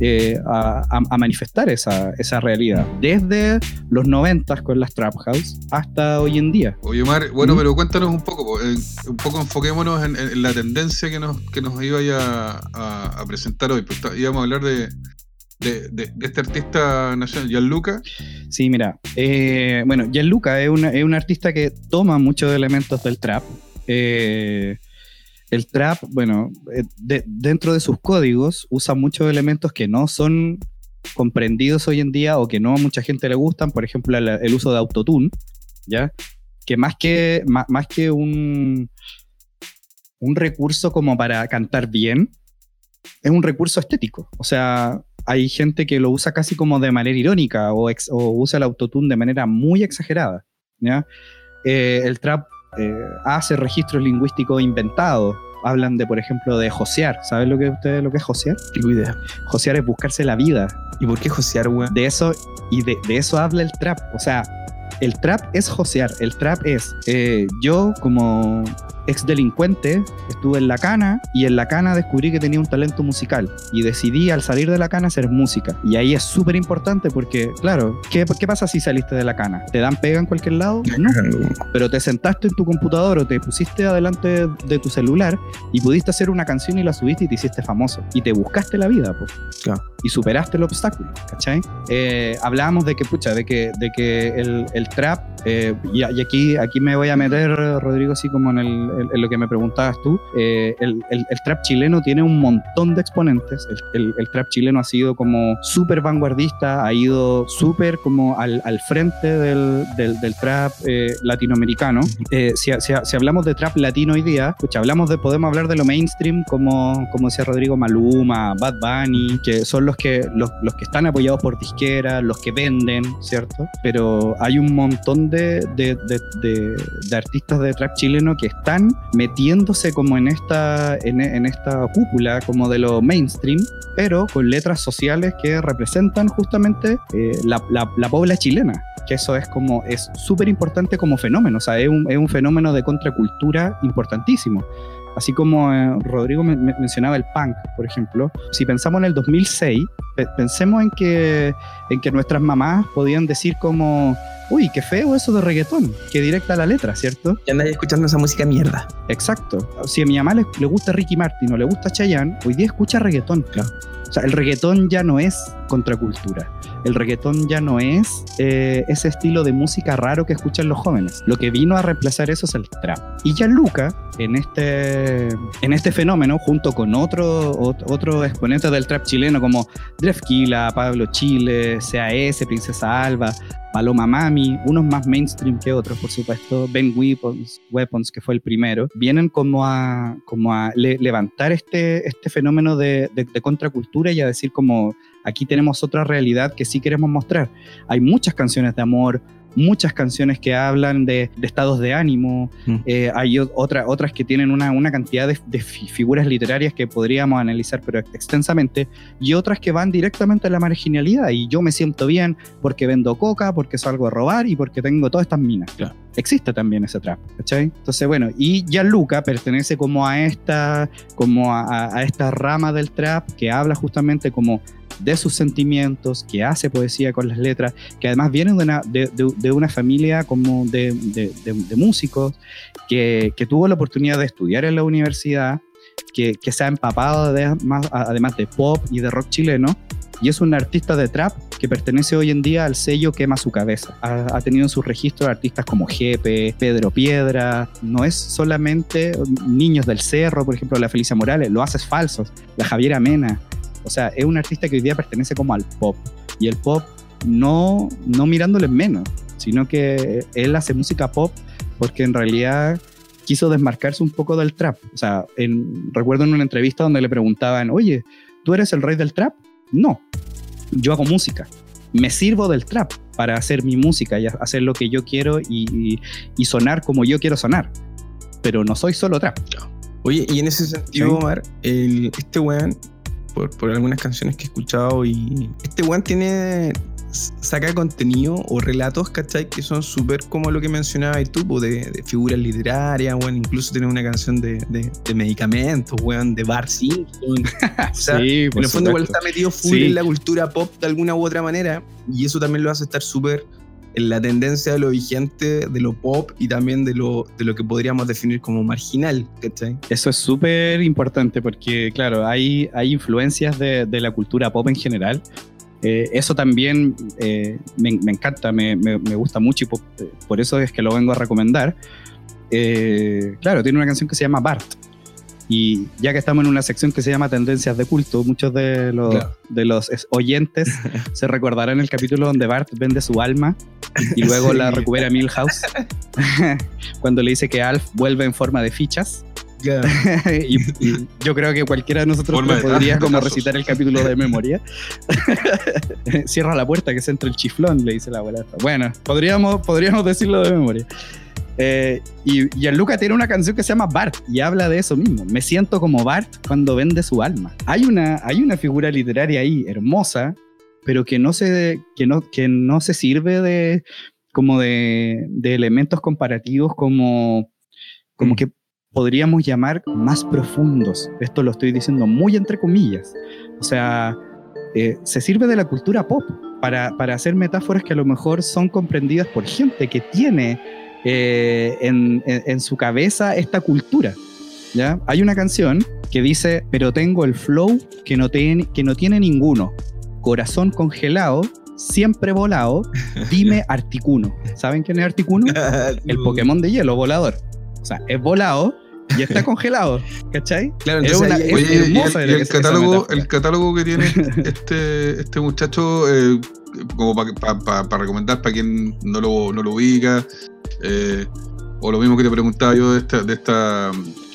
eh, a, manifestar esa, esa realidad, desde los 90 con las Trap House hasta hoy en día. Oye, Omar, bueno, ¿Mm? pero cuéntanos un poco, po, eh, un poco enfoquémonos en, en la tendencia que nos, que nos iba a, a, a presentar hoy. Pues, íbamos a hablar de, de, de- de este artista nacional, Gianluca. Sí, mira, eh, bueno, Gianluca es, una- es un artista que toma muchos elementos del trap. Eh, el trap, bueno, eh, de- dentro de sus códigos usa muchos elementos que no son comprendidos hoy en día o que no a mucha gente le gustan, por ejemplo, el, uso de autotune, ¿ya? Que más que, más, que un, un recurso como para cantar bien, es un recurso estético. O sea, hay gente que lo usa casi como de manera irónica o, usa el autotune de manera muy exagerada. Eh, el trap eh, hace registros lingüísticos inventados. Hablan de, por ejemplo, de josear. ¿Sabes lo que ustedes lo que es josear? Tengo idea. Josear es buscarse la vida. ¿Y por qué josear, weón? De eso, y de, de eso habla el trap. O sea, el trap es josear, el trap es eh, yo como ex delincuente estuve en la cana y en la cana descubrí que tenía un talento musical y decidí al salir de la cana hacer música. Y ahí es súper importante porque, claro, ¿qué, ¿qué pasa si saliste de la cana? ¿Te dan pega en cualquier lado? No. Pero te sentaste en tu computador o te pusiste adelante de tu celular y pudiste hacer una canción y la subiste y te hiciste famoso. Y te buscaste la vida, pues. Claro. Y superaste el obstáculo, ¿cachai? Eh, hablábamos de que, pucha, de que, de que el, el trap, eh, y, y aquí, aquí me voy a meter, Rodrigo, así como en, el, en- lo que me preguntabas tú. eh, el, el- el trap chileno tiene un montón de exponentes. El, el- trap chileno ha sido como súper vanguardista, ha ido súper como al, al frente del, del, del trap eh, latinoamericano. Eh, si, si- si hablamos de trap latino hoy día, pucha, hablamos de, podemos hablar de lo mainstream como, como decía Rodrigo Maluma, Bad Bunny, que son los que, los, los que están apoyados por disqueras, los que venden, ¿cierto? Pero hay un montón de, de- de- de artistas de trap chileno que están metiéndose como en esta, en, esta cúpula como de lo mainstream, pero con letras sociales que representan justamente eh, la, la, la pobla chilena que eso es como es súper importante como fenómeno, o sea, es un, es un fenómeno de contracultura importantísimo. Así como eh, Rodrigo me- me- mencionaba el punk, por ejemplo, si pensamos en el 2006, pe- pensemos en que, en que nuestras mamás podían decir como, uy, qué feo eso de reggaetón, qué directa la letra, ¿cierto? Ya andáis escuchando esa música mierda. Exacto. Si a mi mamá le, le gusta Ricky Martin o le gusta Chayanne, hoy día escucha reggaetón. Claro. O sea, el reggaetón ya no es contracultura. El reggaetón ya no es eh, ese estilo de música raro que escuchan los jóvenes. Lo que vino a reemplazar eso es el trap. Y Gianluca, en este, en este fenómeno, junto con otro, ot- otro exponente del trap chileno como Drefkila, Pablo Chile, CAS, Princesa Alba, Paloma Mami, unos más mainstream que otros, por supuesto, Ben Weapons, Weapons que fue el primero, vienen como a, como a le- levantar este, este fenómeno de, de- de contracultura y a decir como aquí tenemos otra realidad que sí queremos mostrar. Hay muchas canciones de amor, muchas canciones que hablan de, de estados de ánimo, Mm. eh, hay otra- otras que tienen una, una cantidad de, de fi- figuras literarias que podríamos analizar pero extensamente, y otras que van directamente a la marginalidad, y yo me siento bien porque vendo coca, porque salgo a robar y porque tengo todas estas minas. Claro. Existe también ese trap, ¿cachai? Entonces, bueno, y Gianluca pertenece como a esta, como a, a- a esta rama del trap que habla justamente como de sus sentimientos, que hace poesía con las letras, que además viene de una, de, una familia como de, músicos, que, que tuvo la oportunidad de estudiar en la universidad, que, que se ha empapado de, más, además de pop y de rock chileno, y es un artista de trap que pertenece hoy en día al sello Quema su cabeza. Ha, ha tenido en su registro artistas como Jepe, Pedro Piedra, no es solamente Niños del Cerro, por ejemplo, la Felicia Morales, lo haces falsos, la Javiera Mena. O sea, es un artista que hoy día pertenece como al pop. Y el pop no, no mirándole menos, sino que él hace música pop porque en realidad quiso desmarcarse un poco del trap. O sea, en- recuerdo en una entrevista donde le preguntaban, oye, ¿tú eres el rey del trap? No, yo hago música. Me sirvo del trap para hacer mi música y hacer lo que yo quiero y, y- y sonar como yo quiero sonar. Pero no soy solo trap. Oye, y en ese sentido. Omar, el- este weón, por, por algunas canciones que he escuchado, y este weón tiene. saca contenido o relatos, ¿cachai? Que son súper como lo que mencionabas tú, po, de, de figuras literarias, weón. Incluso tiene una canción de, de, de medicamentos, weón, de Bar Simpson. O sea, sí, en el fondo, igual está metido full Sí. en la cultura pop de alguna u otra manera, y eso también lo hace estar súper en la tendencia de lo vigente, de lo pop y también de lo, de lo que podríamos definir como marginal, ¿cachai? Eso es súper importante porque, claro, hay, hay influencias de, de la cultura pop en general. Eh, eso también eh, me, me encanta, me, me- me gusta mucho y po- eh, por eso es que lo vengo a recomendar. Eh, claro, tiene una canción que se llama Bart. Y ya que estamos en una sección que se llama Tendencias de Culto, muchos de los, Claro. de los es- oyentes se recordarán el capítulo donde Bart vende su alma y luego Sí. la recupera Milhouse cuando le dice que Alf vuelve en forma de fichas. y, y yo creo que cualquiera de nosotros podría como recitar el capítulo de memoria. Cierra la puerta que se entra el chiflón, le dice la abuela. Bueno, podríamos, podríamos decirlo de memoria. Eh, y Gianluca tiene una canción que se llama Bart y habla de eso mismo. Me siento como Bart cuando vende su alma. Hay una, hay una figura literaria ahí hermosa, pero que no se, que no, que no se sirve de, como de, de elementos comparativos como, como que podríamos llamar más profundos. Esto lo estoy diciendo muy entre comillas. O sea, eh, se sirve de la cultura pop para, para, hacer metáforas que a lo mejor son comprendidas por gente que tiene eh, en, en, su cabeza esta cultura. ¿ya? Hay una canción que dice, pero tengo el flow que no, tiene, que no tiene ninguno. Corazón congelado, siempre volado, dime Articuno. ¿Saben quién es Articuno? el Pokémon de hielo volador. O sea, es volado, y está congelado, ¿cachai? Claro, entonces una, es hermosa y, el, catálogo, el catálogo que tiene este, este muchacho, eh, como para pa, pa, recomendar para quien no lo, no lo ubica, eh, o lo mismo que te preguntaba yo de, esta, de, esta,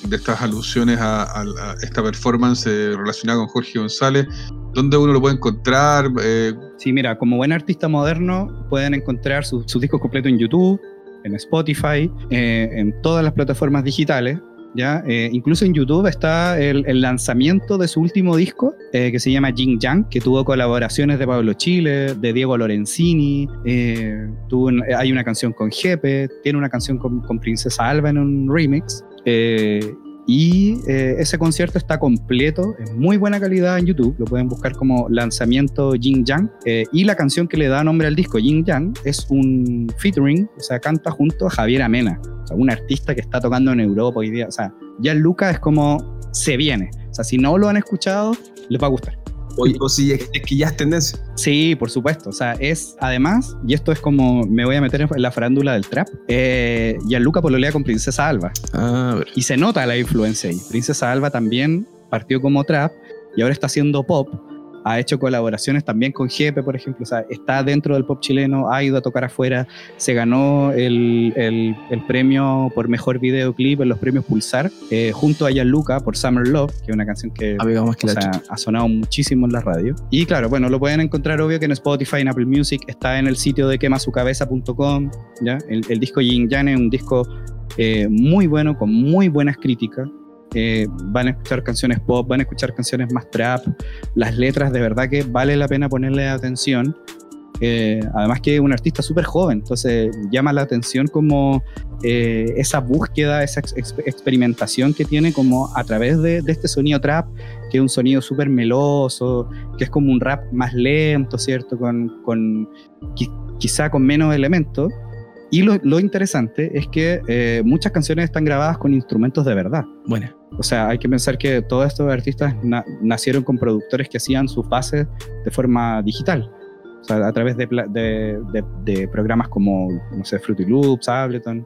de estas alusiones a, esta performance relacionada con Jorge González, ¿dónde uno lo puede encontrar? Eh, sí, mira, como buen artista moderno pueden encontrar sus su discos completos en YouTube, en Spotify, eh, en todas las plataformas digitales. ¿Ya? Eh, incluso en YouTube está el, lanzamiento de su último disco, eh, que se llama Jing Yang, que tuvo colaboraciones de Pablo Chile, de Diego Lorenzini, eh, tuvo un, hay una canción con Jepe, tiene una canción con, con Princesa Alba en un remix. Y eh, ese concierto está completo, es muy buena calidad en YouTube, lo pueden buscar como lanzamiento Jing Yang. Eh, y la canción que le da nombre al disco, Jing Yang, es un featuring, o sea, canta junto a Javier Amena, o sea, un artista que está tocando en Europa hoy día. O sea, ya Luca es como se viene. O sea, si no lo han escuchado, les va a gustar. O, o si es, es, que ya es tendencia. Sí, por supuesto. O sea, es además, y esto es como me voy a meter en la farándula del trap, eh, Gianluca pololea con Princesa Alba. Ah, y se nota la influencia ahí. Princesa Alba también partió como trap y ahora está haciendo pop ha hecho colaboraciones también con Jepe, por ejemplo, o sea, está dentro del pop chileno, ha ido a tocar afuera, se ganó el, el, el premio por mejor videoclip en los premios Pulsar, eh, junto a Gianluca por Summer Love, que es una canción que, que sea, ha sonado muchísimo en la radio. Y claro, bueno, lo pueden encontrar obvio que en Spotify, en Apple Music, está en el sitio de quemasucabeza.com, ¿ya? El, el disco Yin Yang es un disco eh, muy bueno, con muy buenas críticas, van a escuchar canciones pop, van a escuchar canciones más trap, las letras de verdad que vale la pena ponerle atención. Eh, además que es un artista súper joven, entonces llama la atención como eh, esa búsqueda, esa ex experimentación que tiene como a través de, este sonido trap, que es un sonido súper meloso, que es como un rap más lento, ¿cierto? Con quizá con menos elementos, y lo, lo, interesante es que eh, muchas canciones están grabadas con instrumentos de verdad. Bueno. O sea, hay que pensar que todos estos artistas na nacieron con productores que hacían sus bases de forma digital. O sea, a través de, de, de, de programas como, no sé, Fruity Loops, Ableton.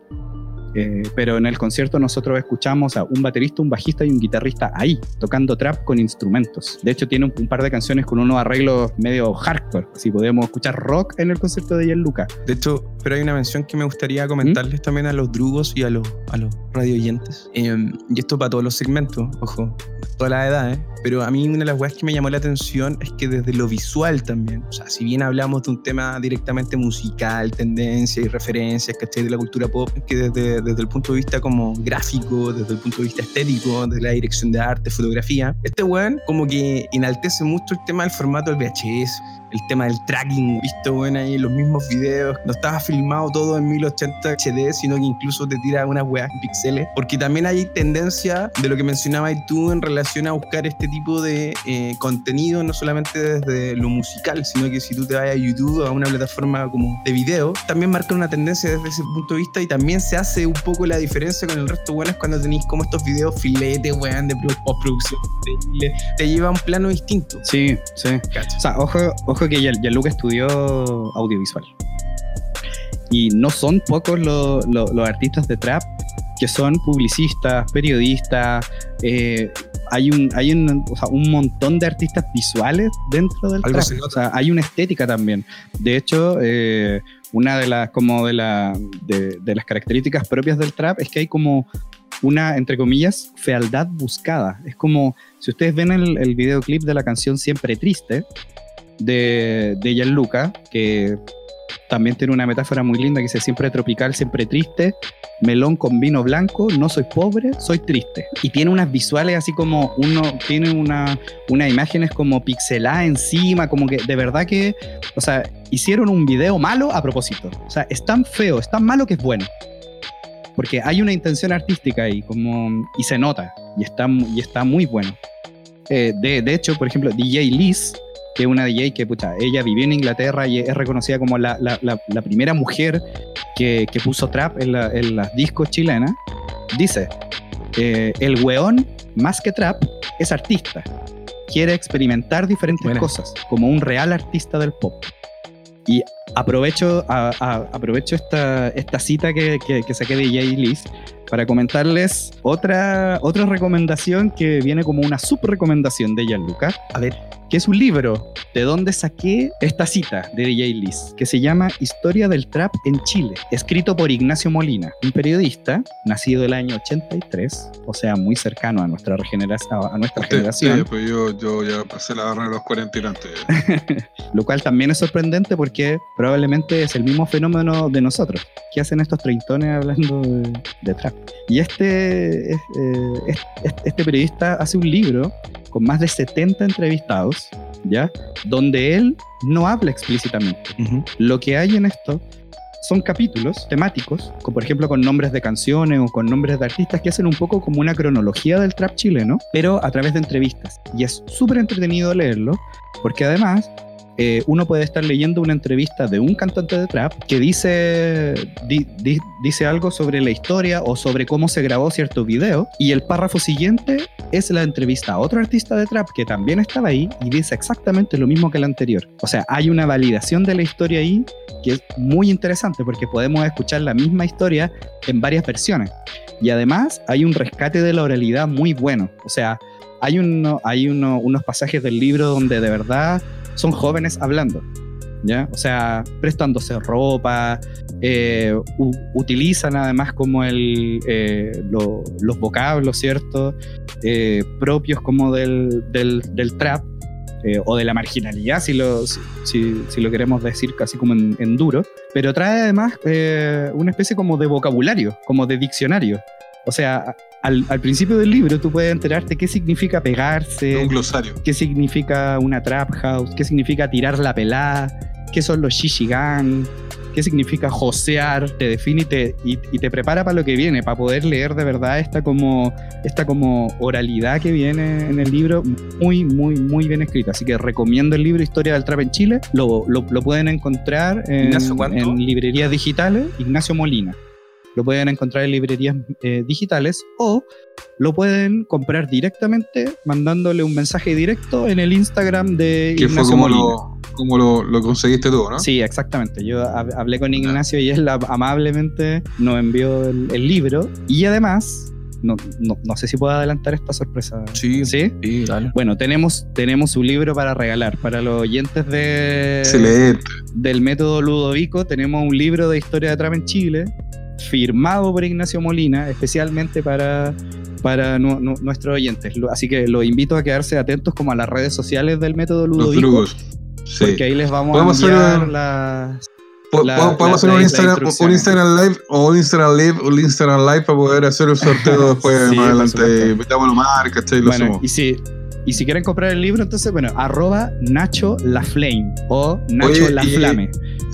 Eh, pero en el concierto nosotros escuchamos a un baterista, un bajista y un guitarrista ahí, tocando trap con instrumentos. De hecho, tiene un, un par de canciones con unos arreglos medio hardcore, así podemos escuchar rock en el concierto de Gianluca. De hecho, pero hay una mención que me gustaría comentarles ¿Mm? también a los drugos y a los, a los radio oyentes. Eh, y esto para todos los segmentos, ojo, todas las edades. Pero a mí una de las weas que me llamó la atención es que desde lo visual también, o sea, si bien hablamos de un tema directamente musical, tendencia y referencias, ¿cachai? De la cultura pop, que desde, desde el punto de vista como gráfico, desde el punto de vista estético, de la dirección de arte, fotografía, este weón como que enaltece mucho el tema del formato del VHS, el tema del tracking, visto bueno ahí los mismos videos, no estaba filmado todo en 1080 HD, sino que incluso te tira unas weas en píxeles, porque también hay tendencia de lo que mencionabas tú en relación a buscar este tipo de eh, contenido, no solamente desde lo musical, sino que si tú te vas a YouTube, a una plataforma como de video, también marca una tendencia desde ese punto de vista y también se hace un poco la diferencia con el resto, bueno, es cuando tenéis como estos videos filetes, weón, de postproducción, te, te lleva a un plano distinto. Sí, sí. ¿Cacho? O sea, ojo, ojo que ya, ya Luca estudió audiovisual. Y no son pocos los, los, los artistas de trap que son publicistas, periodistas, eh, hay un, hay un, o sea, un montón de artistas visuales dentro del trap. O sea, hay una estética también. De hecho, eh, una de las, como de, la, de, de, las características propias del trap es que hay como una, entre comillas, fealdad buscada. Es como, si ustedes ven el, el videoclip de la canción Siempre Triste, de, de Gianluca, que también tiene una metáfora muy linda que dice siempre tropical, siempre triste, melón con vino blanco, no soy pobre, soy triste. Y tiene unas visuales así como uno, tiene una, unas imágenes como pixeladas encima, como que de verdad que, o sea, hicieron un video malo a propósito. O sea, es tan feo, es tan malo que es bueno. Porque hay una intención artística ahí, como, y se nota, y está, y está muy bueno. Eh, de, de hecho, por ejemplo, DJ Liz, que es una DJ que, pucha, ella vivió en Inglaterra y es reconocida como la, la, la, primera mujer que, que puso trap en, en, las discos chilenas, dice, eh, el weón, más que trap, es artista. Quiere experimentar diferentes cosas, como un real artista del pop. Y aprovecho, a, a, aprovecho esta, esta cita que, que, que saqué de Jay Liz para comentarles otra, otra recomendación que viene como una subrecomendación de Gianluca. A ver, que es un libro de donde saqué esta cita de DJ Liz, que se llama Historia del Trap en Chile, escrito por Ignacio Molina, un periodista nacido el año 83, o sea, muy cercano a nuestra, regeneración, a nuestra generación. Sí, pues yo, yo, ya pasé la barra de los 40 y antes. Lo cual también es sorprendente porque probablemente es el mismo fenómeno de nosotros. ¿Qué hacen estos treintones hablando de, de trap? Y este, eh, este periodista hace un libro con más de 70 entrevistados, ¿ya? Donde él no habla explícitamente. Lo que hay en esto son capítulos temáticos, como por ejemplo con nombres de canciones o con nombres de artistas que hacen un poco como una cronología del trap chileno, pero a través de entrevistas. Y es súper entretenido leerlo, porque además eh, uno puede estar leyendo una entrevista de un cantante de trap que dice, dice algo sobre la historia o sobre cómo se grabó cierto video y el párrafo siguiente es la entrevista a otro artista de trap que también estaba ahí y dice exactamente lo mismo que el anterior. O sea, hay una validación de la historia ahí que es muy interesante porque podemos escuchar la misma historia en varias versiones. Y además hay un rescate de la oralidad muy bueno. O sea, hay, uno, hay uno, unos pasajes del libro donde de verdad son jóvenes hablando, ¿ya? O sea, prestándose ropa, eh, utilizan además como el, eh, los vocablos, ¿cierto? Eh, propios como del, del, trap. o de la marginalidad, si lo, si, si, lo queremos decir casi como en, en duro, pero trae además una especie como de vocabulario, como de diccionario. O sea, al, al, principio del libro tú puedes enterarte qué significa pegarse, un glosario. qué significa una trap house, qué significa tirar la pelada, qué son los shishigan, qué significa josear, te define y te, y, y te, prepara para lo que viene, para poder leer de verdad esta como, esta como oralidad que viene en el libro, muy, muy, muy bien escrita. Así que recomiendo el libro Historia del Trap en Chile, lo, lo, lo pueden encontrar en, en librerías digitales, Ignacio Molina lo pueden encontrar en librerías eh, digitales o lo pueden comprar directamente mandándole un mensaje directo en el Instagram de que Ignacio fue como Lo, como lo, lo, conseguiste tú, ¿no? Sí, exactamente. Yo hablé con Ignacio y él amablemente nos envió el, el libro y además no, no, no, sé si puedo adelantar esta sorpresa. Sí, sí, sí dale. Bueno, tenemos, tenemos un libro para regalar. Para los oyentes de, Excelente. del método Ludovico, tenemos un libro de historia de trap en Chile firmado por Ignacio Molina, especialmente para, para nu nu nuestros oyentes. Así que los invito a quedarse atentos como a las redes sociales del método Ludovico. Sí. Porque ahí les vamos a enviar hacer, las... La, podemos hacer un Instagram, un Instagram Live o un Instagram Live un Instagram Live para poder hacer el sorteo después Sí, más adelante. Metámoslo más, ¿cachai? Lo Bueno, y si, y si quieren comprar el libro, entonces, bueno, arroba Nacho La Flame o Nacho Oye, La y- Flame.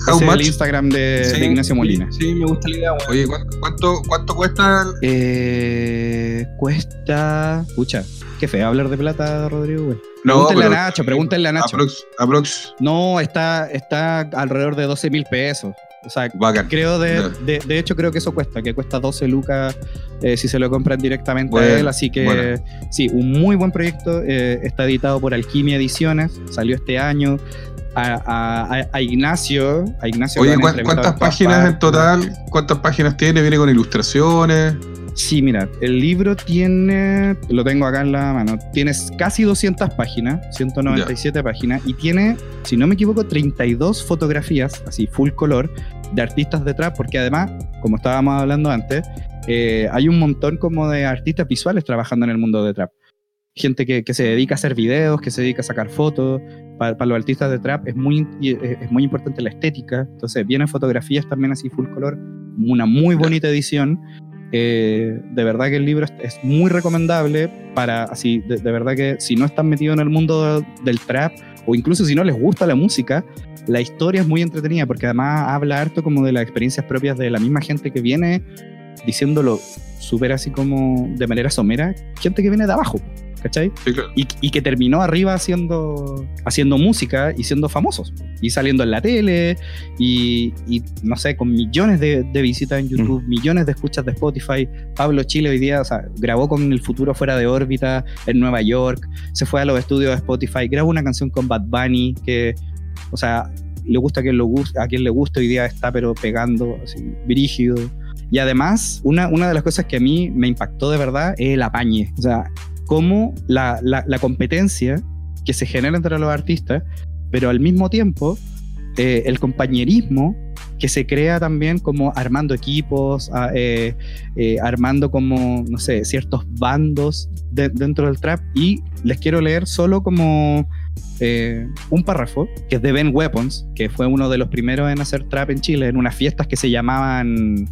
How Ese es much? el Instagram de, Sí, de Ignacio Molina. Sí, me gusta la idea. Oye, ¿cuánto, cuánto, cuánto cuesta el, Eh, cuesta. Pucha, qué feo hablar de plata, Rodrigo, güey. No, Pregúntenle pero- a Nacho, pregúntenle a Nacho. Aprox, aprox, No, está, está alrededor de 12 mil pesos. O sea, bacán. creo de, de, de hecho creo que eso cuesta, que cuesta 12 lucas eh, si se lo compran directamente Bueno, a él. Así que bueno. sí, un muy buen proyecto. eh, está editado por Alquimia Ediciones, salió este año. A, a- a- a Ignacio, a Ignacio Oye, lo han ¿cuán- entrevistado ¿cuántas páginas en total? ¿Cuántas páginas tiene? ¿Viene con ilustraciones? Sí, mira, el libro tiene, lo tengo acá en la mano, tiene casi 200 páginas, 197 páginas, y tiene, si no me equivoco, 32 fotografías, así full color, de artistas de trap, porque además, como estábamos hablando antes, eh, hay un montón como de artistas visuales trabajando en el mundo de trap. Gente que, que se dedica a hacer videos, que se dedica a sacar fotos, para, los artistas de trap es muy, es muy importante la estética, entonces vienen fotografías también así full color, una muy bonita edición. Eh, de verdad que el libro es, muy recomendable para, así, de, verdad que si no están metidos en el mundo del trap, o incluso si no les gusta la música, la historia es muy entretenida porque además habla harto como de las experiencias propias de la misma gente que viene diciéndolo súper así como de manera somera, gente que viene de abajo. ¿Cachai? y, que terminó arriba haciendo, haciendo música y siendo famosos, y saliendo en la tele, y, no sé, con millones de, visitas en YouTube, mm. millones de escuchas de Spotify. Pablo Chile hoy día, o sea, grabó con El Futuro Fuera de órbita en Nueva York, se fue a los estudios de Spotify, grabó una canción con Bad Bunny, que, o sea, le gusta a quien, lo a quien le gusta hoy día está pero pegando, así, brígido. Y además, una, una de las cosas que a mí me impactó de verdad es el apañe. O sea, como la, competencia que se genera entre los artistas, pero al mismo tiempo eh, el compañerismo que se crea también como armando equipos, eh, eh, armando como, no sé, ciertos bandos dentro del trap. Y les quiero leer solo como un párrafo, que es de Ben Weapons, que fue uno de los primeros en hacer trap en Chile, en unas fiestas que se llamaban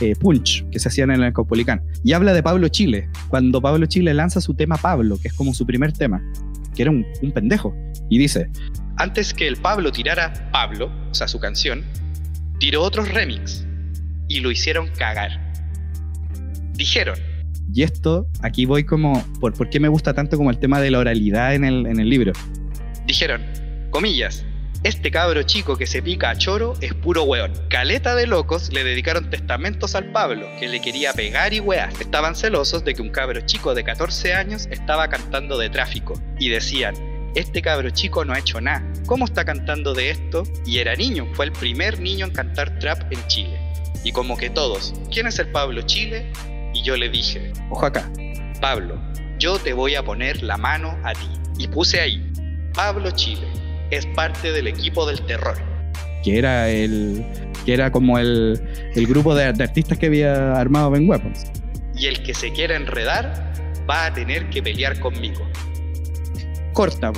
eh, Punch, que se hacían en el Caupolicán. Y habla de Pablo Chile, cuando Pablo Chile lanza su tema Pablo, que es como su primer tema, que era un, un pendejo. Y dice, antes que el Pablo tirara Pablo, o sea, su canción, tiró otros remix y lo hicieron cagar. Dijeron, y esto, aquí voy como, por, ¿por qué me gusta tanto como el tema de la oralidad en el, en el libro? Dijeron, comillas, este cabro chico que se pica a choro es puro weón. Caleta de locos le dedicaron testamentos al Pablo, que le quería pegar y wear. Estaban celosos de que un cabro chico de 14 años estaba cantando de tráfico. Y decían, este cabro chico no ha hecho nada. ¿Cómo está cantando de esto? Y era niño, fue el primer niño en cantar trap en Chile. Y como que todos, ¿quién es el Pablo Chile? Y yo le dije, ojo acá, Pablo, yo te voy a poner la mano a ti. Y puse ahí, Pablo Chile es parte del equipo del terror. Que era el. que era como el, el grupo de, artistas que había armado Ben Weapons. Y el que se quiera enredar va a tener que pelear conmigo. Corta,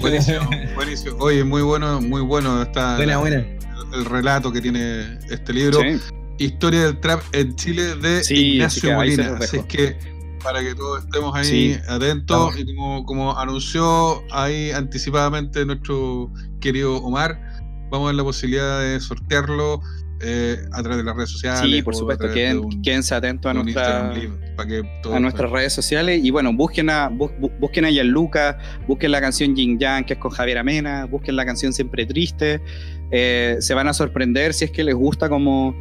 Buenísimo, buenísimo. Oye, muy bueno, muy bueno está buena, buena. El, relato que tiene este libro. Historia del trap en Chile de Ignacio Molina. Así es que para que todos estemos ahí atentos. Y como, como anunció ahí anticipadamente nuestro querido Omar, vamos a ver la posibilidad de sortearlo eh, a través de las redes sociales. Sí, por supuesto, quédense atentos a, nuestra, a nuestras redes sociales y bueno, busquen a, busquen a Gianluca, busquen la canción Jin Yang que es con Javier Amena, busquen la canción Siempre Triste, eh, se van a sorprender si es que les gusta como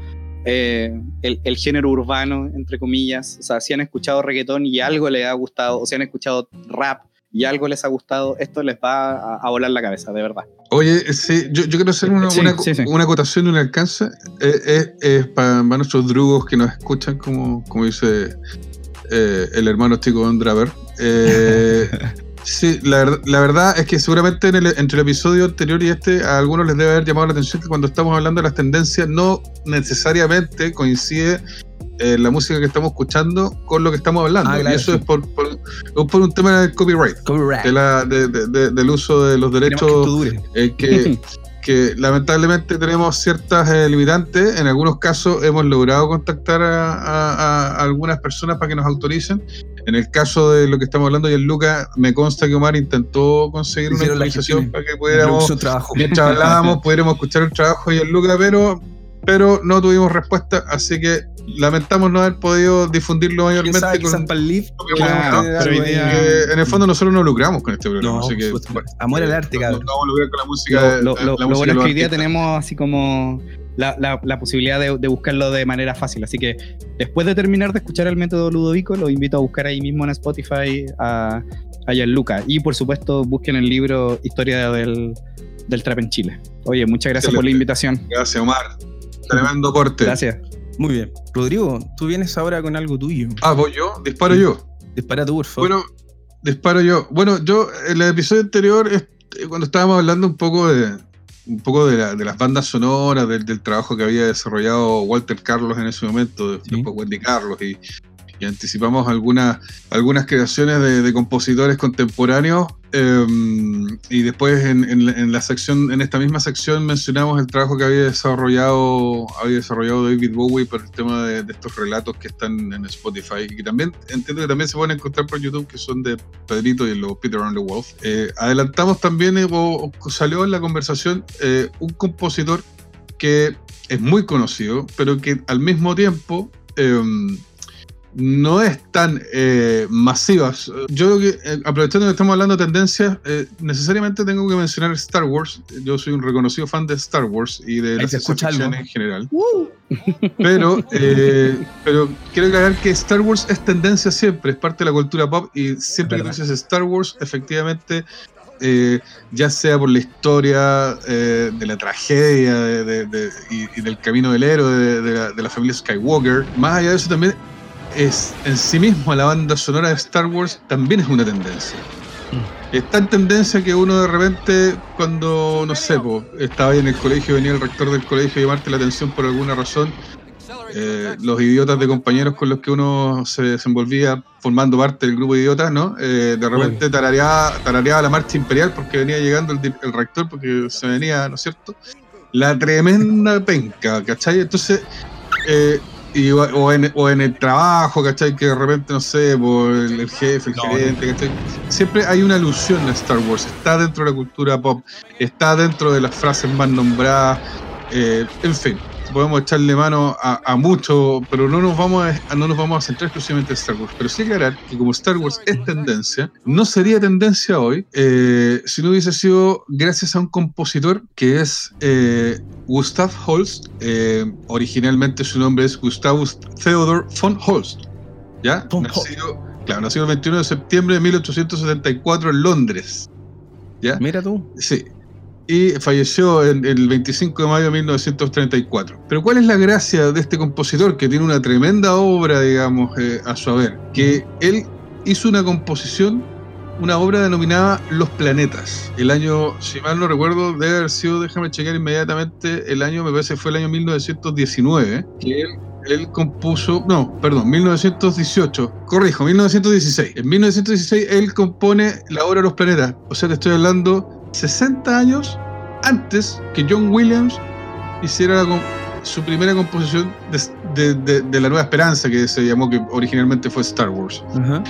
eh, el, género urbano, entre comillas. O sea, si han escuchado reggaetón y algo les ha gustado, o si han escuchado rap y algo les ha gustado, esto les va a, volar la cabeza, de verdad. Oye, sí, yo, quiero hacer una, una, acotación de un alcance. Es, para, nuestros drugos que nos escuchan, como, como dice eh, el hermano chico Draver. Sí, la, verdad es que seguramente entre el episodio anterior y este a algunos les debe haber llamado la atención que cuando estamos hablando de las tendencias no necesariamente coincide eh, la música que estamos escuchando con lo que estamos hablando. Ah, y eso es por, por, un tema del copyright, del uso de los derechos eh, que, que lamentablemente tenemos ciertas eh, limitantes. En algunos casos hemos logrado contactar a, algunas personas para que nos autoricen. En el caso de lo que estamos hablando y el Luca, me consta que Omar intentó conseguir una autorización para que pudiéramos, mientras hablábamos, pudiéramos escuchar el trabajo y el Luca, pero pero no tuvimos respuesta, así que lamentamos no haber podido difundirlo mayormente. con, en el fondo nosotros no lucramos con este programa. así que, amor al arte, cabrón. No, vamos a lucrar con la música. Lo, lo, bueno es que hoy día tenemos así como la, la, posibilidad de, buscarlo de manera fácil. Así que después de terminar de escuchar el método Ludovico, lo invito a buscar ahí mismo en Spotify a, a Gianluca. Y por supuesto, busquen el libro Historia del, del Trap en Chile. Oye, muchas gracias por la invitación. Gracias, Omar. Tremendo corte. Gracias. Muy bien. Rodrigo, tú vienes ahora con algo tuyo. Ah, voy yo. Disparo yo. Dispara tú, por favor. Bueno, disparo yo. Bueno, yo en el episodio anterior, cuando estábamos hablando un poco de un poco de, las bandas sonoras, del, trabajo que había desarrollado Walter Carlos en ese momento, después Wendy Carlos, y, anticipamos algunas, algunas creaciones de, compositores contemporáneos. Em, y después en, la sección, en esta misma sección mencionamos el trabajo que había desarrollado, había desarrollado David Bowie por el tema de, estos relatos que están en Spotify y que también entiendo que también se pueden encontrar por YouTube que son de Pedrito y los Peter on the Wolf. Eh, adelantamos también, eh, salió en la conversación eh, un compositor que es muy conocido, pero que al mismo tiempo em, no es tan eh, masiva. Yo creo que, eh, aprovechando que estamos hablando de tendencias, eh, necesariamente tengo que mencionar Star Wars. Yo soy un reconocido fan de Star Wars y de Ahí la ciencia ficción en general. Pero, eh, pero quiero aclarar que Star Wars es tendencia siempre, es parte de la cultura pop y siempre que tú dices Star Wars, efectivamente, eh, ya sea por la historia eh, de la tragedia de- de- de- y, y del camino del héroe de, de la, de la familia Skywalker, más allá de eso también es en sí mismo la banda sonora de Star Wars también es una tendencia. Está en tendencia que uno de repente, cuando, no sé, po, estaba ahí en el colegio, venía el rector del colegio a llamarte la atención por alguna razón, eh, los idiotas de compañeros con los que uno se desenvolvía formando parte del grupo de idiotas, ¿no? Eh, de repente tarareaba, tarareaba la marcha imperial porque venía llegando el, el rector, porque se venía, ¿no es cierto? La tremenda penca, ¿cachai? Entonces, eh, y, o, en, o en el trabajo, ¿cachai? Que de repente, no sé, por el, el jefe, el No, gerente, ¿cachai? Siempre hay una alusión a Star Wars, está dentro de la cultura pop, está dentro de las frases más nombradas, eh, en fin, podemos echarle mano a, a mucho, pero no nos, vamos a, no nos vamos a centrar exclusivamente en Star Wars. Pero sí aclarar que como Star Wars es tendencia, no sería tendencia hoy eh, si no hubiese sido gracias a un compositor que es eh, Gustav Holst. eh, originalmente su nombre es Gustavus Theodor von Holst. ¿Ya? Von nacido, claro, nacido el 21 de septiembre de 1874 en Londres. ¿Ya? Mira tú. Sí. Y falleció en, el 25 de mayo de 1934. Pero ¿cuál es la gracia de este compositor que tiene una tremenda obra, digamos, eh, a su haber? Que él hizo una composición, una obra denominada Los Planetas. El año, si mal no recuerdo, debe haber sido, déjame chequear inmediatamente, el año, me parece fue el año 1919, que él él compuso, no, perdón, 1918, corrijo, 1916. En 1916 él compone la obra Los Planetas. O sea, te estoy hablando 60 años antes que John Williams hiciera la su primera composición de, de- de- de La Nueva Esperanza, que se llamó, que originalmente fue Star Wars.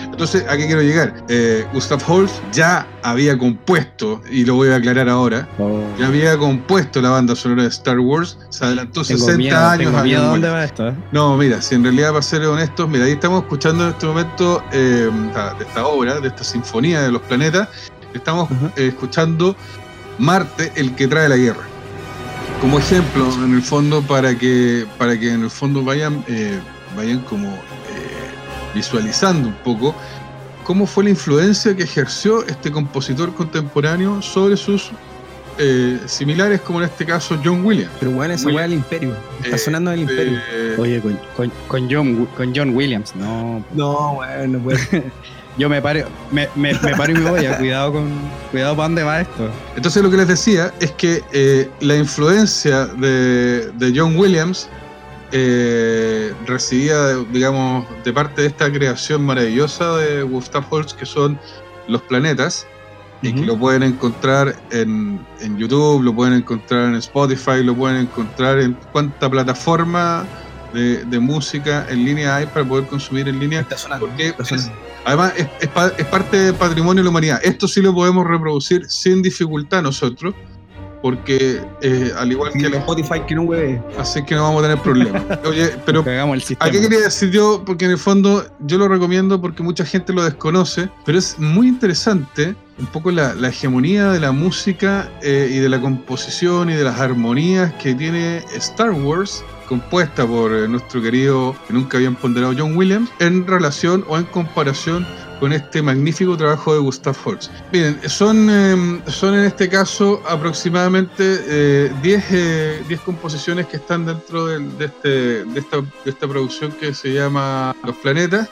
Entonces, ¿a qué quiero llegar? Eh, Gustav Holst ya había compuesto, y lo voy a aclarar ahora, Oh, ya había compuesto la banda sonora de Star Wars, se adelantó tengo 60 miedo, años tengo miedo dónde va esto. ¿eh? No, mira, si en realidad, para ser honestos, mira, ahí estamos escuchando en este momento eh, de esta obra, de esta sinfonía de los planetas, estamos eh, escuchando Marte, el que trae la guerra. Como ejemplo, en el fondo, para que, para que en el fondo vayan, eh, vayan como eh, visualizando un poco cómo fue la influencia que ejerció este compositor contemporáneo sobre sus eh, similares, como en este caso John Williams. Pero bueno, esa weá del imperio. Está Eh, sonando el imperio. Eh, Oye, con, con- con John, con John Williams, no. No, weón, no puede. Yo me paro, me, me, me paro y me voy. Cuidado con. Cuidado para dónde va esto. Entonces lo que les decía es que eh, la influencia de, de John Williams eh, recibía, digamos, de parte de esta creación maravillosa de Gustav Holst, que son los planetas, y que lo pueden encontrar en, en YouTube, lo pueden encontrar en Spotify, lo pueden encontrar en cuánta plataforma de, de música en línea hay para poder consumir en línea. Está sonando. Porque está es, sonando. Además, es, es pa- es parte del patrimonio de la humanidad. Esto sí lo podemos reproducir sin dificultad nosotros, porque eh, al igual que los Spotify que no hueve. así que no vamos a tener problemas. Oye, pero el. ¿a qué quería decir yo? Porque en el fondo yo lo recomiendo porque mucha gente lo desconoce, pero es muy interesante un poco la, la hegemonía de la música eh, y de la composición y de las armonías que tiene Star Wars compuesta por eh, nuestro querido, que nunca habían ponderado John Williams, en relación o en comparación con este magnífico trabajo de Gustav Holst. Miren, son, eh, son en este caso aproximadamente eh, 10 eh, 10 composiciones que están dentro de, este, de, esta, de esta producción que se llama Los Planetas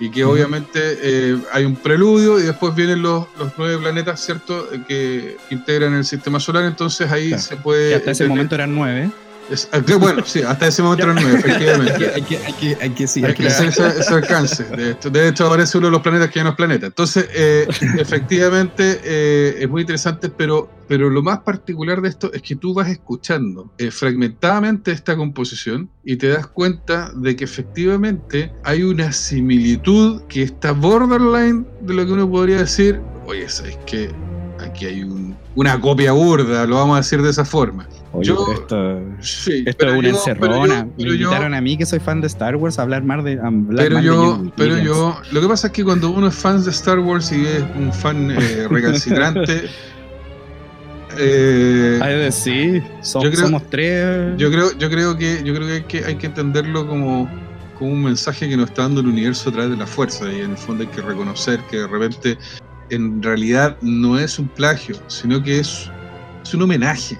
y que obviamente eh, hay un preludio y después vienen los, los nueve planetas, ¿cierto?, Eh, que integran el sistema solar, entonces ahí Claro. se puede... Que hasta ese momento eran nueve. Es- ah, que bueno, sí, hasta ese momento eran nueve, efectivamente. Hay que, hay que, hay que, sí, Hay que hacer ese, ese alcance. De hecho, de hecho, ahora es uno de los planetas que ya no es planeta. Entonces, eh, efectivamente, eh, es muy interesante, pero, pero lo más particular de esto es que tú vas escuchando eh, fragmentadamente esta composición y te das cuenta de que efectivamente hay una similitud que está borderline de lo que uno podría decir, oye, ¿sabes que Aquí hay un- una copia burda, lo vamos a decir de esa forma. Oye, Yo- pero esto, Sí, esto pero es una yo- pero yo- encerrona. pero Me yo- invitaron a mí, que soy fan de Star Wars, a hablar más de. hablar Pero yo, pero yo, lo que pasa es que cuando uno es fan de Star Wars y es un fan eh, recalcitrante, eh, sí, creo- somos tres. yo creo, yo creo que, yo creo que hay que, hay que entenderlo como, como un mensaje que nos está dando el universo a través de la fuerza y en el fondo hay que reconocer que de repente en realidad no es un plagio, sino que es, es un homenaje.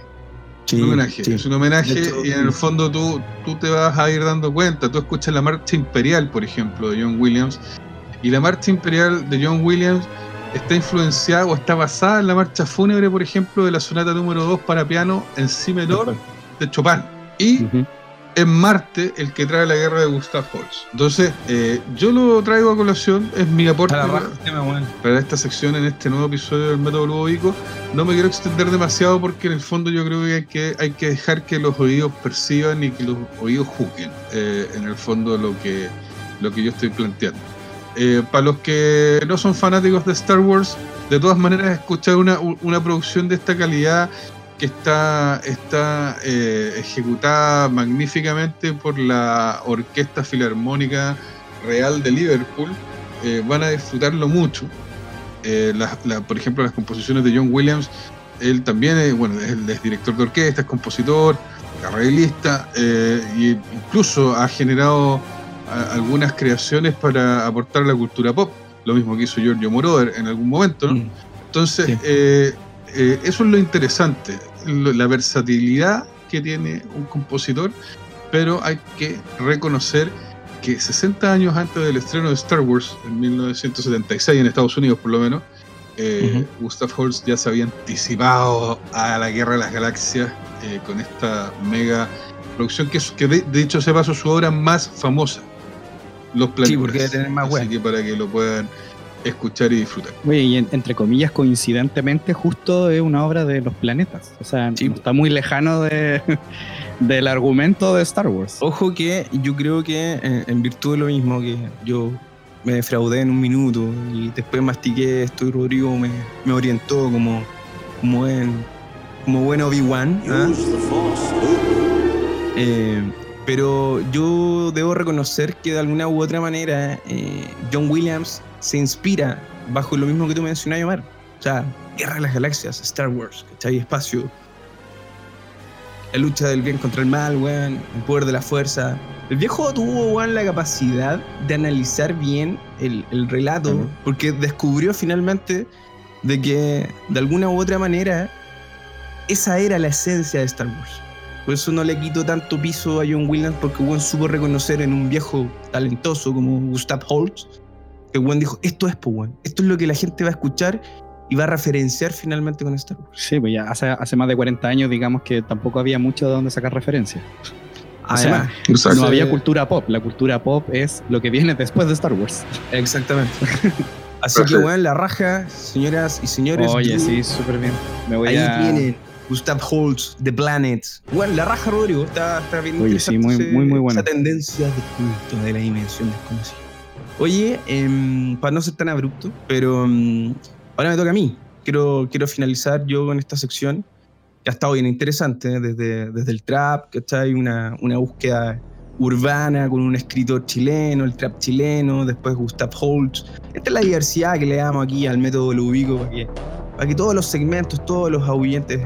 Sí, un homenaje, sí. es un homenaje hecho, y en el fondo tú, tú te vas a ir dando cuenta. Tú escuchas la marcha imperial, por ejemplo, de John Williams, y la marcha imperial de John Williams está influenciada o está basada en la marcha fúnebre, por ejemplo, de la sonata número 2 para piano en si menor de Chopin. Y. en Marte, el que trae la guerra de Gustav Holst. Entonces, eh, yo lo traigo a colación, es mi aporte para, esta sección en este nuevo episodio del método Ludovico. No me quiero extender demasiado porque en el fondo yo creo que hay que, hay que dejar que los oídos perciban y que los oídos juzguen eh, en el fondo lo que, lo que yo estoy planteando. Eh, para los que no son fanáticos de Star Wars, de todas maneras escuchar una, una producción de esta calidad que está, está eh, ejecutada magníficamente por la Orquesta Filarmónica Real de Liverpool, eh, van a disfrutarlo mucho. Eh, la- la- por ejemplo, las composiciones de John Williams, él también es, bueno, es, es director de orquesta, es compositor, arreglista, y incluso ha generado a- algunas creaciones para aportar a la cultura pop, lo mismo que hizo Giorgio Moroder en algún momento. ¿no? Mm. Entonces, Sí. eh, eso es lo interesante, la versatilidad que tiene un compositor, pero hay que reconocer que 60 años antes del estreno de Star Wars, en 1976 en Estados Unidos por lo menos, eh, Gustav Holst ya se había anticipado a la Guerra de las Galaxias eh, con esta mega producción que, de, de hecho se pasó su obra más famosa, Los Planetas. porque debe tener más Así que para que lo puedan escuchar y disfrutar. Oye, y en- entre comillas, coincidentemente, justo es una obra de los planetas. O sea, Sí. no está muy lejano de, del argumento de Star Wars. Ojo que yo creo que eh, en virtud de lo mismo que yo me defraudé en un minuto y después mastiqué esto y Rodrigo me, me orientó como, como buen, como buen Obi-Wan. ¿ah? Eh, pero yo debo reconocer que de alguna u otra manera eh, John Williams se inspira bajo lo mismo que tú mencionabas, Omar. O sea, Guerra de las Galaxias, Star Wars, ¿cachai? Espacio. La lucha del bien contra el mal, weón. El poder de la fuerza. El viejo tuvo, weón, la capacidad de analizar bien el, el relato, porque descubrió finalmente de que de alguna u otra manera esa era la esencia de Star Wars. Por eso no le quito tanto piso a John Williams, porque Juan supo reconocer en un viejo talentoso como Gustav Holst, que Juan dijo, esto es, pues. Esto es lo que la gente va a escuchar y va a referenciar finalmente con Star Wars. Sí, pues ya hace, hace más de 40 años, digamos que tampoco había mucho de dónde sacar referencias. Además, no Sí. había cultura pop. La cultura pop es lo que viene después de Star Wars. exactamente. Así que, weón, la raja, señoras y señores. Oye, du- sí, súper bien. Me voy Ahí a... tienen Gustav Holst, The Planet. Bueno, la raja, Rodrigo, está, está bien Oye, sí, interesante muy- ese- muy, muy bueno. Esa tendencia de culto de la dimensión desconocida. Oye, em, para no ser tan abrupto, pero em, ahora me toca a mí. Quiero, quiero finalizar yo con esta sección que ha estado bien interesante, ¿eh? desde, desde el trap, que está ahí una, una búsqueda urbana con un escritor chileno, el trap chileno, después Gustav Holst. Esta es la diversidad que le damos aquí al método Lubico para que, para que todos los segmentos, todos los ahuyentes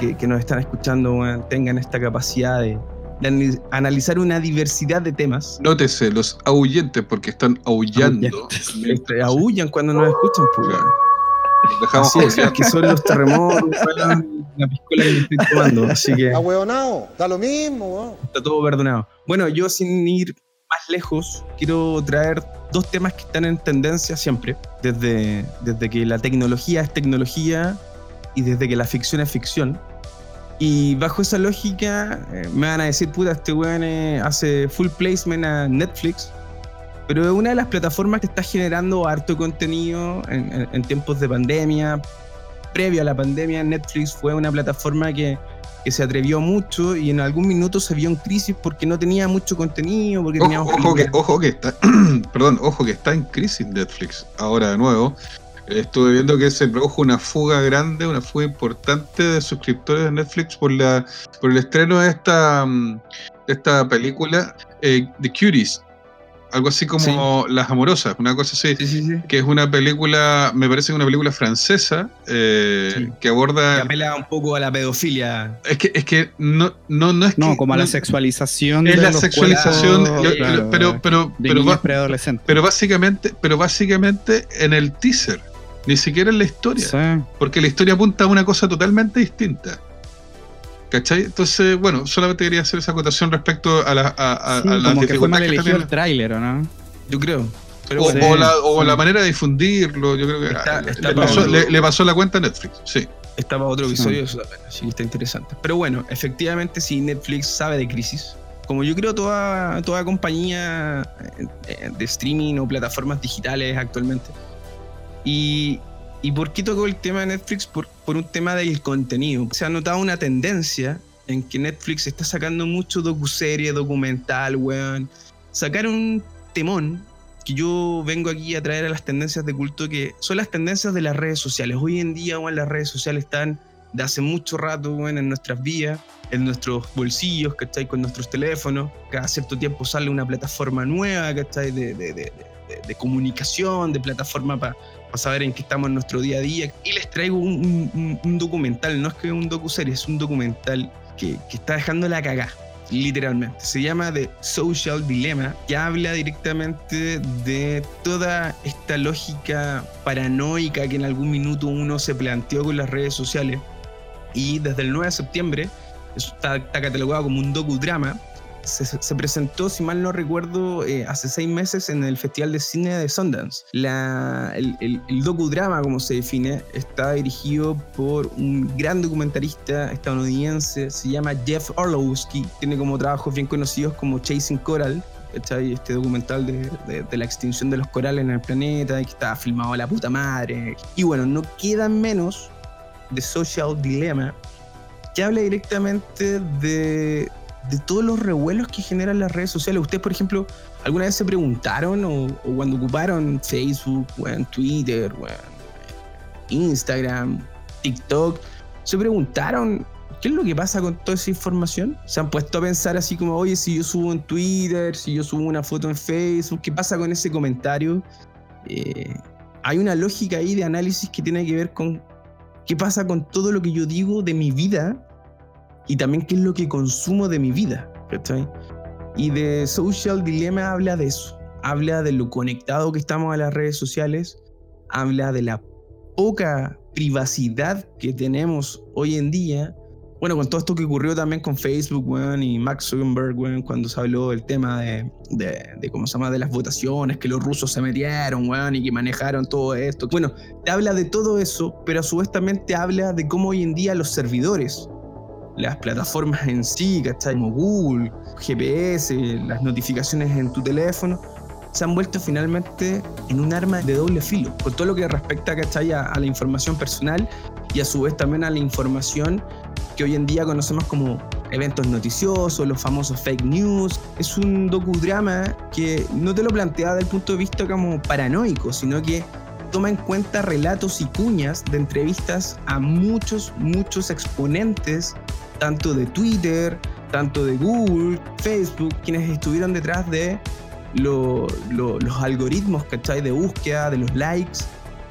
que, que- que nos están escuchando tengan esta capacidad de, de analizar una diversidad de temas. Nótese, los ahuyentes, porque están aullando. Ahuyentes. Este, aullan cuando nos escuchan, pues. Los dejamos Así es, que son los terremotos, la piscola que me estoy tomando. Así que Ahueonao, da lo mismo, weón. está todo perdonado. Bueno, yo sin ir más lejos, quiero traer dos temas que están en tendencia siempre, desde, desde que la tecnología es tecnología y desde que la ficción es ficción. Y bajo esa lógica, eh, me van a decir, puta, este weón eh, hace full placement a Netflix. Pero es una de las plataformas que está generando harto contenido en, en- en tiempos de pandemia. Previo a la pandemia, Netflix fue una plataforma que, que se atrevió mucho y en algún minuto se vio en crisis porque no tenía mucho contenido, porque Ojo, ojo que, ojo que está, perdón, ojo que está en crisis Netflix ahora de nuevo. Estuve viendo que se produjo una fuga grande, una fuga importante de suscriptores de Netflix por la por el estreno de esta, mm, de esta película eh, The Cuties, algo así como Las Amorosas, una cosa así, Sí, sí, sí. que es una película, me parece que una película francesa eh, Sí. que aborda, Que apela un poco a la pedofilia. es que es que no no no es que No, como a la no- sexualización es de la los sexualización, cuerpos, yo- claro, pero pero de pero preadolescentes. pero básicamente, pero básicamente en el teaser, ni siquiera en la historia, Sí. porque la historia apunta a una cosa totalmente distinta. ¿Cachai? Entonces, bueno, solamente quería hacer esa acotación respecto a, la, a, a- Sí, a las como que fue mal dificultades que elegido el tráiler, ¿o no? Yo creo. Pero o, bueno, o la, o sí. la manera de difundirlo, yo creo que Está- le, está le para pasó, otro- le- le pasó la cuenta a Netflix, sí. está para otro episodio, eso también, así que está interesante. Pero bueno, efectivamente, si Netflix sabe de crisis, como yo creo toda, toda compañía eh, de streaming o plataformas digitales actualmente. Y, ¿Y por qué tocó el tema de Netflix? Por, por un tema del contenido. Se ha notado una tendencia en que Netflix está sacando mucho docuserie, documental, weón. Sacaron un temón que yo vengo aquí a traer a las tendencias de culto, que son las tendencias de las redes sociales. Hoy en día, weón, las redes sociales están de hace mucho rato, weón, en nuestras vías, en nuestros bolsillos, ¿cachai? Con nuestros teléfonos. Cada cierto tiempo sale una plataforma nueva, ¿cachai? De, de, de, de, de comunicación, de plataforma para saber en qué estamos en nuestro día a día. Y les traigo un, un, un documental, no es que un docuserie, es un documental que, que está dejando la cagá, literalmente. Se llama The Social Dilemma, que habla directamente de toda esta lógica paranoica que en algún minuto uno se planteó con las redes sociales. Y desde el 9 de septiembre, está, está catalogado como un docudrama, se, se, presentó, si mal no recuerdo, eh, hace seis meses en el Festival de Cine de Sundance. La, el, docudrama, como se define, está dirigido por un gran documentalista estadounidense, se llama Jeff Orlowski, tiene como trabajos bien conocidos como Chasing Coral. Este documental de, de, la extinción de los corales en el planeta, que está filmado a la puta madre. Y bueno, no queda menos de Social Dilemma, que habla directamente de de todos los revuelos que generan las redes sociales. Ustedes, por ejemplo, alguna vez se preguntaron o, cuando ocuparon Facebook, Twitter, Instagram, TikTok, se preguntaron qué es lo que pasa con toda esa información. Se han puesto a pensar así como, oye, si yo subo en Twitter, si yo subo una foto en Facebook, ¿qué pasa con ese comentario? Eh, hay una lógica ahí de análisis que tiene que ver con qué pasa con todo lo que yo digo de mi vida y también qué es lo que consumo de mi vida. ¿cachai? Y de Social Dilemma habla de eso. Habla de lo conectado que estamos a las redes sociales. Habla de la poca privacidad que tenemos hoy en día. Bueno, con todo esto que ocurrió también con Facebook, weón, y Max Zuckerberg, weón, cuando se habló del tema de, de, de, cómo se llama, de las votaciones, que los rusos se metieron, weón, y que manejaron todo esto. Bueno, te habla de todo eso, pero a te habla de cómo hoy en día los servidores las plataformas en sí, ¿cachai? Como Google, GPS, las notificaciones en tu teléfono, se han vuelto finalmente en un arma de doble filo, con todo lo que respecta, ¿cachai? A, a la información personal y a su vez también a la información que hoy en día conocemos como eventos noticiosos, los famosos fake news. Es un docudrama que no te lo plantea desde el punto de vista como paranoico, sino que toma en cuenta relatos y cuñas de entrevistas a muchos, muchos exponentes tanto de Twitter, tanto de Google, Facebook, quienes estuvieron detrás de lo, lo, los algoritmos, ¿cachai? De búsqueda, de los likes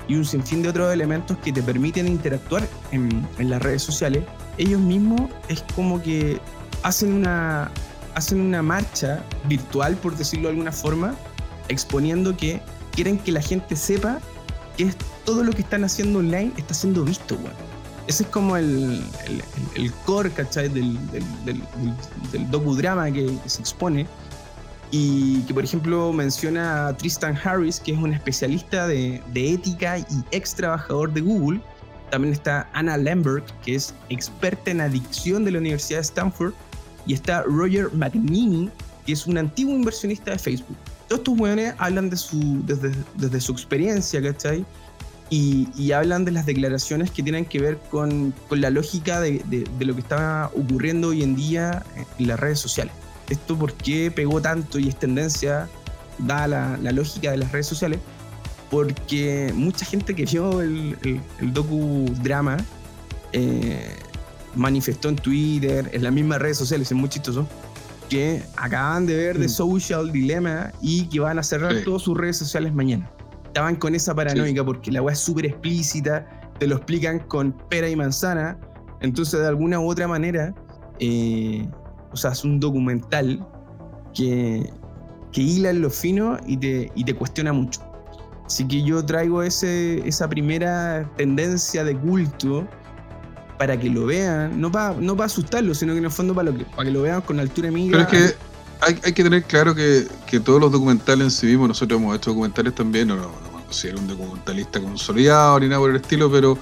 y un sinfín de otros elementos que te permiten interactuar en, en las redes sociales. Ellos mismos es como que hacen una, hacen una marcha virtual, por decirlo de alguna forma, exponiendo que quieren que la gente sepa que es todo lo que están haciendo online está siendo visto, bueno. Ese es como el, el, el core, ¿cachai? Del, del, del, del docudrama que, se expone. Y que, por ejemplo, menciona a Tristan Harris, que es un especialista de, de ética y ex trabajador de Google. También está Anna Lambert, que es experta en adicción de la Universidad de Stanford. Y está Roger McNeely, que es un antiguo inversionista de Facebook. Todos estos weones hablan de su, desde, desde su experiencia, ¿cachai? Y, y, hablan de las declaraciones que tienen que ver con, con la lógica de, de, de, lo que está ocurriendo hoy en día en las redes sociales. Esto por qué pegó tanto y es tendencia, dada la, la lógica de las redes sociales, porque mucha gente que vio el, el, el docu-drama eh, manifestó en Twitter, en las mismas redes sociales, es muy chistoso, que acaban de ver The Social Dilemma y que van a cerrar sí. todas sus redes sociales mañana. Estaban con esa paranoica sí. porque la weá es súper explícita, te lo explican con pera y manzana, entonces de alguna u otra manera, eh, o sea, es un documental que, que hila en lo fino y te, y te cuestiona mucho. Así que yo traigo ese, esa primera tendencia de culto para que lo vean, no para no pa asustarlos, sino que en el fondo para, lo que, para que lo vean con altura amiga. Pero es que hay, hay que tener claro que, que, todos los documentales en sí mismos, nosotros hemos hecho documentales también, no, no, no me considero un documentalista consolidado ni nada por el estilo, pero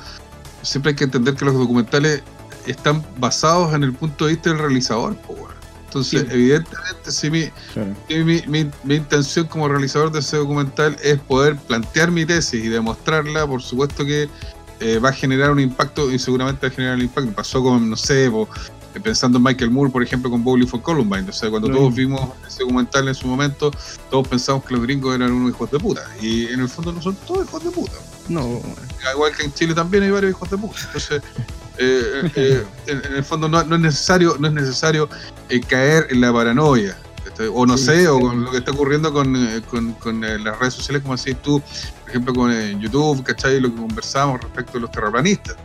siempre hay que entender que los documentales están basados en el punto de vista del realizador. Pues, bueno. Entonces, sí. evidentemente, sí, mi, claro. mi, mi, mi, intención como realizador de ese documental es poder plantear mi tesis y demostrarla, por supuesto que eh, va a generar un impacto y seguramente va a generar un impacto. Pasó con, no sé, po, pensando en Michael Moore, por ejemplo, con Bowling for Columbine. O sea, cuando no. todos vimos ese documental en su momento, todos pensamos que los gringos eran unos hijos de puta. Y en el fondo no son todos hijos de puta. No. Igual que en Chile también hay varios hijos de puta. Entonces, eh, eh, en, en, el fondo no, no, es necesario, no es necesario eh, caer en la paranoia. O no sí, sé, sí. o con lo que está ocurriendo con, con, con las redes sociales, como decís tú, por ejemplo, con YouTube, ¿cachai? Lo que conversamos respecto a los terraplanistas.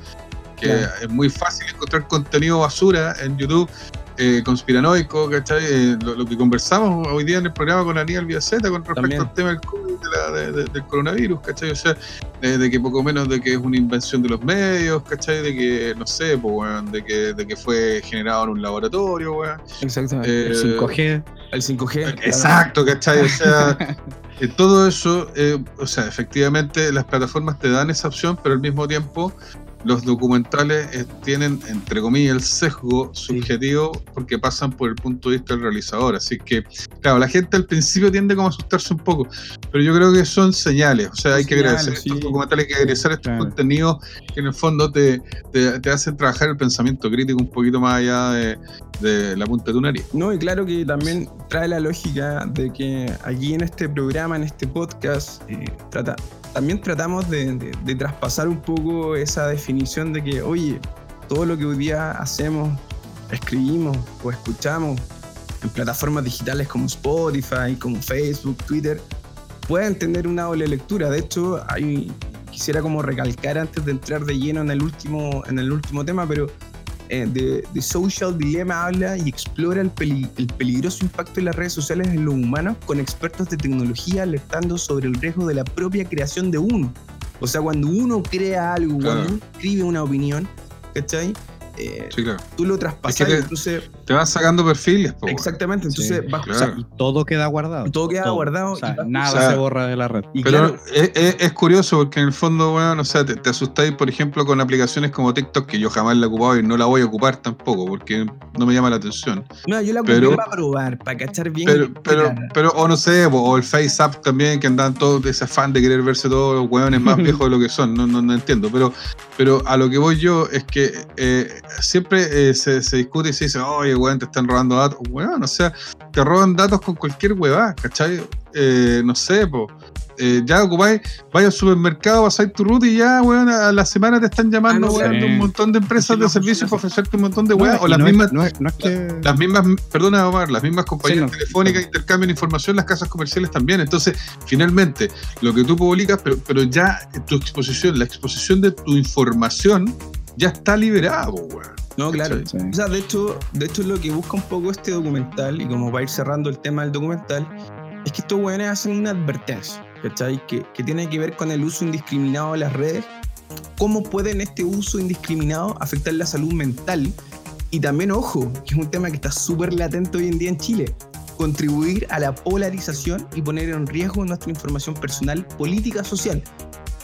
Que claro. es muy fácil encontrar contenido basura en YouTube eh, conspiranoico, ¿cachai? Eh, lo, lo, que conversamos hoy día en el programa con Aníbal Viaceta con respecto También. al tema del COVID, de la, de, de, del coronavirus, ¿cachai? O sea, de, de, que poco menos de que es una invención de los medios, ¿cachai? De que, no sé, pues, bueno, de, que, de que fue generado en un laboratorio, weón. Exactamente. Eh, el 5G. El 5G. Exacto, ¿cachai? O sea, todo eso, eh, o sea, efectivamente las plataformas te dan esa opción, pero al mismo tiempo los documentales eh, tienen, entre comillas, el sesgo subjetivo sí. porque pasan por el punto de vista del realizador. Así que, claro, la gente al principio tiende como a asustarse un poco, pero yo creo que son señales. O sea, hay que agradecer sí. estos documentales, hay que agradecer estos claro. contenidos que en el fondo te, te, te, hacen trabajar el pensamiento crítico un poquito más allá de, de la punta de tu nariz. No, y claro que también trae la lógica de que aquí en este programa, en este podcast, eh, trata, también tratamos de, traspasar un poco esa definición de que, oye, todo lo que hoy día hacemos, escribimos o escuchamos en plataformas digitales como Spotify, como Facebook, Twitter, pueden tener una doble lectura. De hecho, quisiera como recalcar antes de entrar de lleno en el último, en el último tema, pero eh, de, de, Social Dilemma habla y explora el, peli el, peligroso impacto de las redes sociales en los humanos con expertos de tecnología alertando sobre el riesgo de la propia creación de uno. O sea, cuando uno crea algo, claro. cuando uno escribe una opinión, ¿cachai? Eh, sí, claro. tú lo traspasas, es que te, entonces... Te vas sacando perfiles, po, Exactamente, entonces sí, vas, claro. o sea, y todo queda guardado. Todo queda todo. guardado. O sea, nada o sea, se borra de la red. Y pero claro, es, es, es, curioso porque en el fondo, bueno, o sea, te, te, asustáis, por ejemplo, con aplicaciones como TikTok, que yo jamás la he ocupado y no la voy a ocupar tampoco, porque no me llama la atención. No, yo la ocupé pero, para probar, para cachar bien. Pero, pero, pero, o no sé, o el FaceApp también, que andan todos de ese afán de querer verse todos los hueones más viejos de lo que son, no, no, no entiendo. Pero, pero a lo que voy yo es que eh, siempre eh, se, se, discute y se dice, oye, weón, te están robando datos. Weón, o sea, te roban datos con cualquier huevada, ¿cachai? Eh, no sé, pues. Eh, ya ocupáis, vaya al supermercado, pasáis tu ruta y ya, weón, a la semana te están llamando, ah, no weón, de un montón de empresas de servicios para ofrecerte un montón de weón, no, o las mismas, es, es, que... las mismas, perdona Omar, las mismas compañías sí, telefónicas intercambian información, las casas comerciales también. Entonces, finalmente, lo que tú publicas, pero, pero ya tu exposición, la exposición de tu información ya está liberado, weón. No, claro. Sí. O sea, de hecho, de hecho lo que busca un poco este documental, y como va a ir cerrando el tema del documental, es que estos weones hacen una advertencia, ¿cachai? Que, que tiene que ver con el uso indiscriminado de las redes. ¿Cómo pueden este uso indiscriminado afectar la salud mental? Y también, ojo, que es un tema que está súper latente hoy en día en Chile, contribuir a la polarización y poner en riesgo nuestra información personal, política, social.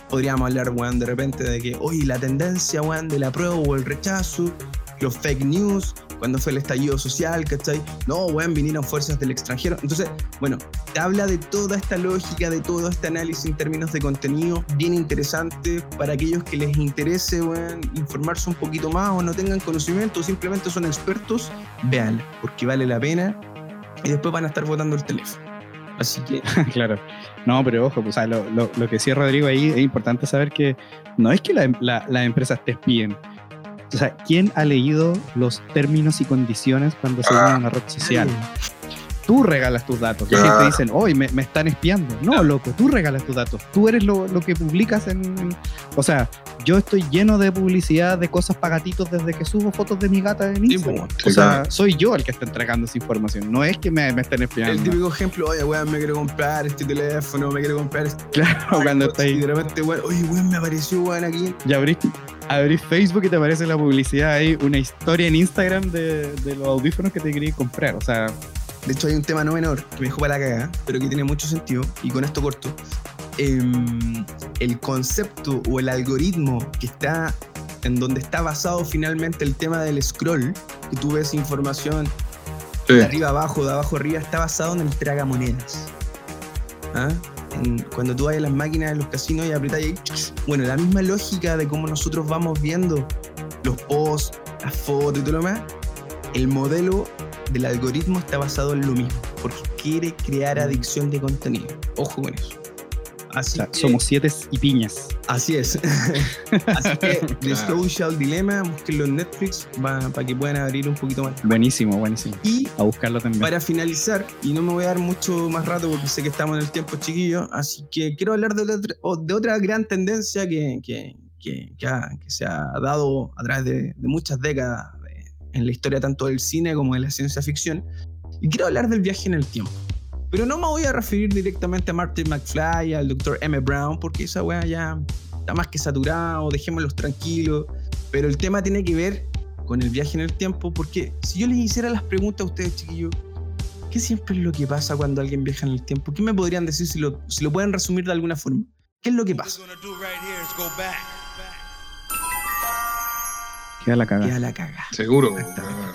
Podríamos hablar, weón, de repente de que, oye, la tendencia, weón, de la prueba o el rechazo, los fake news, cuando fue el estallido social, ¿cachai? No, weón, vinieron fuerzas del extranjero. Entonces, bueno, te habla de toda esta lógica, de todo este análisis en términos de contenido, bien interesante para aquellos que les interese, weón, informarse un poquito más o no tengan conocimiento, simplemente son expertos, vean, porque vale la pena y después van a estar votando el teléfono. Así que, claro. No, pero ojo, pues, o sea, lo, lo- lo que decía Rodrigo ahí es importante saber que no es que la- la- las empresas te espíen. O sea, ¿quién ha leído los términos y condiciones cuando se une a una red social? Tú regalas tus datos. Y así te Claro. dicen, hoy me, me están espiando. No, loco, tú regalas tus datos. Tú eres lo, lo que publicas en, en- O sea, yo estoy lleno de publicidad de cosas pagatitos desde que subo fotos de mi gata en Instagram. sí, o sea, soy yo el que está entregando esa información. No es que me, me estén espiando. el típico ejemplo, oye, weón, me quiero comprar este teléfono, me quiero comprar este. Claro, cuando está Y ahí. de repente, weón, oye, weón, me apareció, weón, aquí. Y abrís, abrís Facebook y te aparece la publicidad ahí, una historia en Instagram de, de los audífonos que te querías comprar. O sea, De hecho, hay un tema no menor que me dejó para la cagada, pero que tiene mucho sentido, y con esto corto. Em, el concepto o el algoritmo que está en donde está basado finalmente el tema del scroll, que tú ves información Sí. de arriba abajo, de abajo arriba, está basado en el tragamonedas. ¿Ah? En- cuando tú vas a las máquinas de los casinos y apretas ahí, bueno, la misma lógica de cómo nosotros vamos viendo los posts, las fotos y todo lo demás, el modelo del algoritmo está basado en lo mismo, porque quiere crear adicción de contenido. Ojo con eso. O Así sea, que- somos siete y piñas. Así es. Así que The. Social Dilemma, búsquenlo en Netflix para que puedan abrir un poquito más. Buenísimo, buenísimo. Y A buscarlo también. para finalizar, y no me voy a dar mucho más rato porque sé que estamos en el tiempo chiquillo, así que quiero hablar de otra, de otra gran tendencia que, que- que- que ha- que se ha dado a través de, de muchas décadas de- en la historia tanto del cine como de la ciencia ficción. Y quiero hablar del viaje en el tiempo. Pero no me voy a referir directamente a Martin McFly, al Dr. M. Brown, porque esa weá ya está más que saturado, dejémoslos tranquilos. Pero el tema tiene que ver con el viaje en el tiempo, porque si yo les hiciera las preguntas a ustedes, chiquillos, ¿qué siempre es lo que pasa cuando alguien viaja en el tiempo? ¿Qué me podrían decir si lo, si lo pueden resumir de alguna forma? ¿Qué es lo que pasa? Queda la cagada. Queda la caga. Seguro.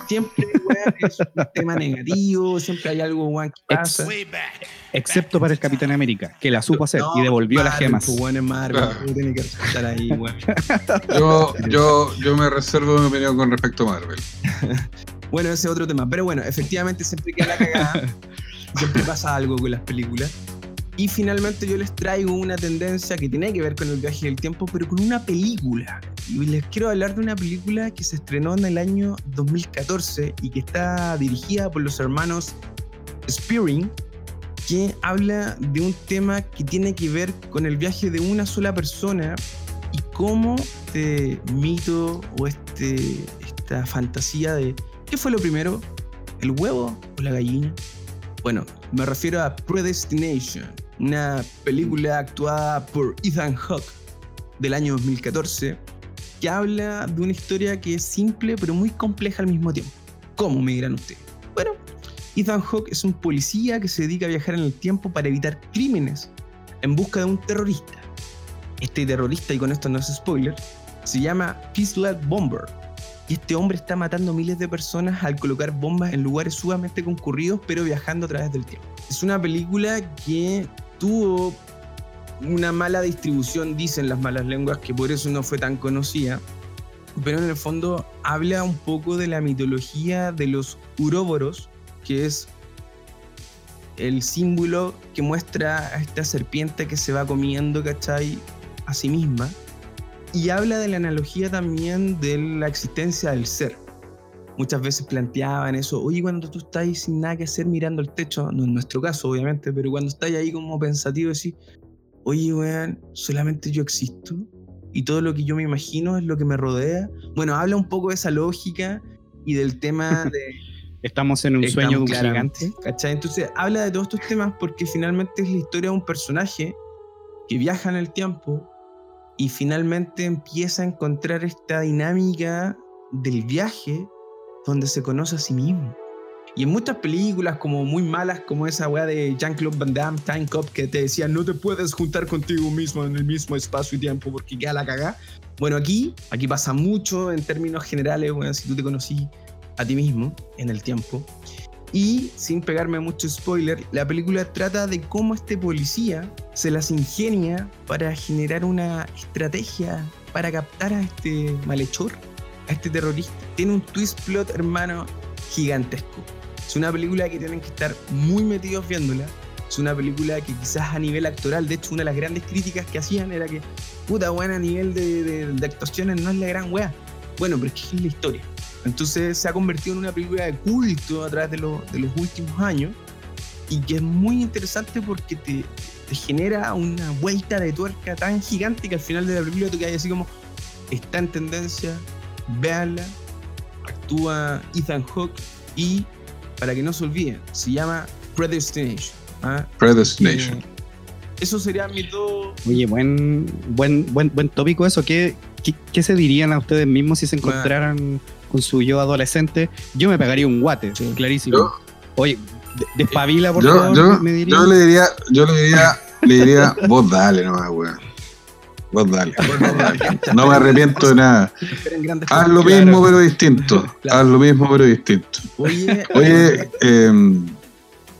Siempre, weón, es un tema negativo, siempre hay algo, weón, que pasa. Excepto para el Capitán América, que la supo hacer y devolvió las Marvel, gemas. pues, weón, es Marvel, Claro. tú tienes que respetar ahí, weón. Yo, yo, yo me reservo mi opinión con respecto a Marvel. Bueno, ese es otro tema. Pero bueno, efectivamente siempre queda la cagada. siempre pasa algo con las películas. Y finalmente yo les traigo una tendencia que tiene que ver con el viaje del tiempo, pero con una película. Y les quiero hablar de una película que se estrenó en el año 2014 y que está dirigida por los hermanos Spearing, que habla de un tema que tiene que ver con el viaje de una sola persona y cómo este mito o este, esta fantasía de ¿qué fue lo primero? ¿El huevo o la gallina? Bueno, me refiero a Predestination, una película actuada por Ethan Hawke del año 2014 que habla de una historia que es simple pero muy compleja al mismo tiempo. ¿Cómo me dirán ustedes? Bueno, Ethan Hawke es un policía que se dedica a viajar en el tiempo para evitar crímenes en busca de un terrorista. Este terrorista, y con esto no es spoiler, se llama Peace Bomber. Y este hombre está matando miles de personas al colocar bombas en lugares sumamente concurridos, pero viajando a través del tiempo. Es una película que tuvo una mala distribución, dicen las malas lenguas, que por eso no fue tan conocida. Pero en el fondo habla un poco de la mitología de los uróboros, que es el símbolo que muestra a esta serpiente que se va comiendo, ¿cachai? A sí misma. Y habla de la analogía también de la existencia del ser. Muchas veces planteaban eso, oye, cuando tú estás ahí sin nada que hacer mirando el techo, no en nuestro caso, obviamente, pero cuando estás ahí como pensativo, decís, oye, weón, solamente yo existo y todo lo que yo me imagino es lo que me rodea. Bueno, habla un poco de esa lógica y del tema de Estamos en un sueño de un Estamos gigante. ¿cachai? Entonces habla de todos estos temas porque finalmente es la historia de un personaje que viaja en el tiempo y finalmente empieza a encontrar esta dinámica del viaje donde se conoce a sí mismo. Y en muchas películas como muy malas, como esa weá de Jean-Claude Van Damme, Time Cop, que te decía no te puedes juntar contigo mismo en el mismo espacio y tiempo porque queda la cagá. Bueno, aquí, aquí pasa mucho en términos generales, weón, si tú te conocí a ti mismo en el tiempo. Y sin pegarme mucho spoiler, la película trata de cómo este policía se las ingenia para generar una estrategia para captar a este malhechor, a este terrorista. Tiene un twist plot, hermano, gigantesco. Es una película que tienen que estar muy metidos viéndola. Es una película que quizás a nivel actoral, de hecho, una de las grandes críticas que hacían era que, puta, buena a nivel de, actuaciones no es la gran wea. Bueno, pero es que es la historia. Entonces se ha convertido en una película de culto a través de los últimos años y que es muy interesante porque te, te, genera una vuelta de tuerca tan gigante que al final de la película tú quedas así como está en tendencia, véanla, actúa Ethan Hawke y para que no se olviden, se llama Predestination. ¿ah? Predestination. Eh, eso sería mi dos. Oye, buen, buen, buen, buen tópico eso. ¿Qué, qué, qué se dirían a ustedes mismos si se encontraran con su yo adolescente? Yo me pegaría un guate, sí. clarísimo. Yo, Oye, despabila, por yo, favor. Yo, me diría. yo le diría, yo le diría, le diría, vos dale nomás, weón. Vos dale. No me arrepiento de nada. Haz lo mismo pero distinto. Haz lo mismo pero distinto. Oye, eh,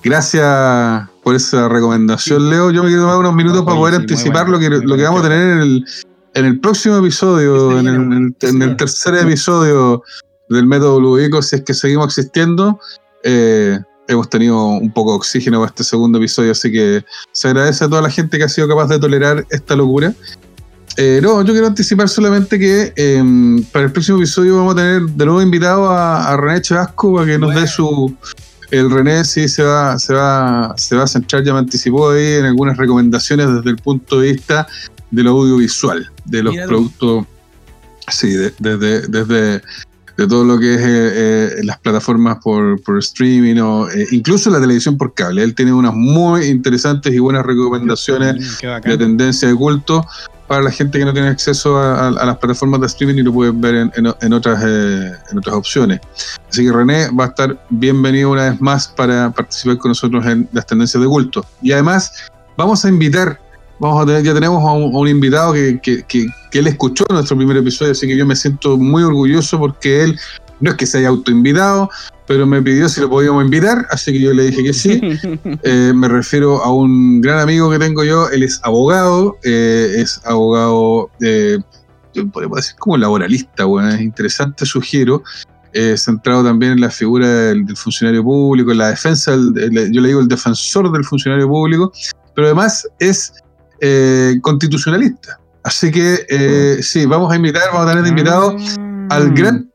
gracias por esa recomendación, Leo. Yo me quiero tomar unos minutos para poder anticipar lo que, lo que vamos a tener en el, en el próximo episodio, en el, en el- tercer episodio del método Ludovico, si es que seguimos existiendo. Eh, hemos tenido un poco de oxígeno para este segundo episodio, así que se agradece a toda la gente que ha sido capaz de tolerar esta locura. Eh, no, yo quiero anticipar solamente que eh, para el próximo episodio vamos a tener de nuevo invitado a, a René Chevasco para que nos Bueno. dé su. El René sí se va, se va, se va a centrar, ya me anticipó ahí en algunas recomendaciones desde el punto de vista de lo audiovisual, de los productos, sí, de- desde, desde de todo lo que es eh, eh, las plataformas por, por streaming o eh, incluso la televisión por cable. Él tiene unas muy interesantes y buenas recomendaciones Mm, de tendencia de culto para la gente que no tiene acceso a, a- a las plataformas de streaming y lo pueden ver en, en- en otras, eh, en otras opciones. Así que René va a estar bienvenido una vez más para participar con nosotros en las tendencias de culto. Y además vamos a invitar, vamos a tener, ya tenemos a un, a un invitado que, que- que- que él escuchó nuestro primer episodio, así que yo me siento muy orgulloso porque él no es que se haya autoinvitado, pero me pidió si lo podíamos invitar, así que yo le dije que sí. Eh, me refiero a un gran amigo que tengo yo, él es abogado, eh, es abogado, eh, podría decir como laboralista, bueno, es interesante su giro, eh, centrado también en la figura del, del funcionario público, en la defensa, del- del- yo le digo el defensor del funcionario público, pero además es eh, constitucionalista. Así que eh, sí, vamos a invitar, vamos a tener invitado Mm. al gran,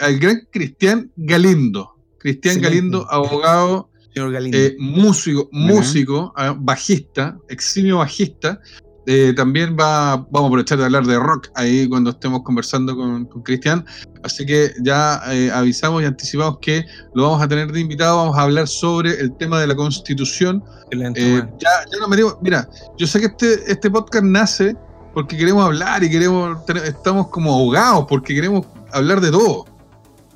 al gran Cristian Galindo. Cristian Excelente. Galindo, abogado, señor Galindo. eh, músico, músico, ah, bajista, eximio bajista. Eh, también va, vamos a aprovechar de hablar de rock ahí cuando estemos conversando con, con Cristian. Así que ya eh, avisamos y anticipamos que lo vamos a tener de invitado. Vamos a hablar sobre el tema de la constitución. Excelente, Eh, ya, ya nos metimos. Mira, yo sé que este, este podcast nace porque queremos hablar y queremos estamos como ahogados porque queremos hablar de todo.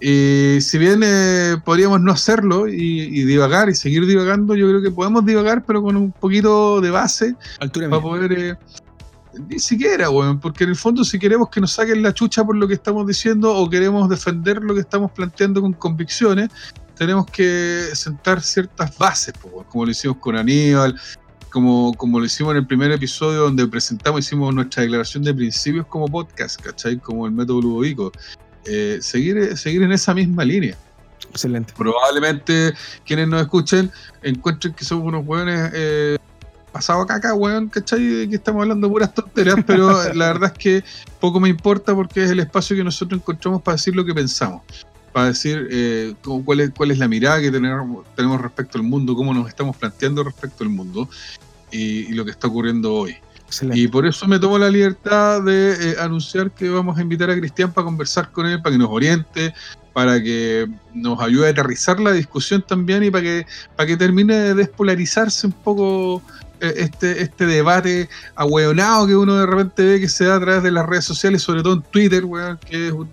Y si bien eh, podríamos no hacerlo y, y divagar y seguir divagando, yo creo que podemos divagar, pero con un poquito de base Altura para poder. eh, ni siquiera, weón, porque en el fondo, si queremos que nos saquen la chucha por lo que estamos diciendo o queremos defender lo que estamos planteando con convicciones, tenemos que sentar ciertas bases, como lo hicimos con Aníbal, como, como lo hicimos en el primer episodio donde presentamos, hicimos nuestra declaración de principios como podcast, ¿cachai? Como el método Ludovico. Eh, seguir, seguir en esa misma línea Excelente. probablemente quienes nos escuchen encuentren que somos unos hueones eh, pasados caca, hueón, ¿cachai? Que estamos hablando puras tonteras, pero la verdad es que poco me importa porque es el espacio que nosotros encontramos para decir lo que pensamos, para decir eh, cuál, es, cuál es la mirada que tenemos, tenemos respecto al mundo, cómo nos estamos planteando respecto al mundo y, y lo que está ocurriendo hoy. Excelente. Y por eso me tomo la libertad de eh, anunciar que vamos a invitar a Cristian para conversar con él, para que nos oriente, para que nos ayude a aterrizar la discusión también y para que, para que termine de despolarizarse un poco eh, este, este debate ahueonado que uno de repente ve que se da a través de las redes sociales, sobre todo en Twitter, weón, que es un,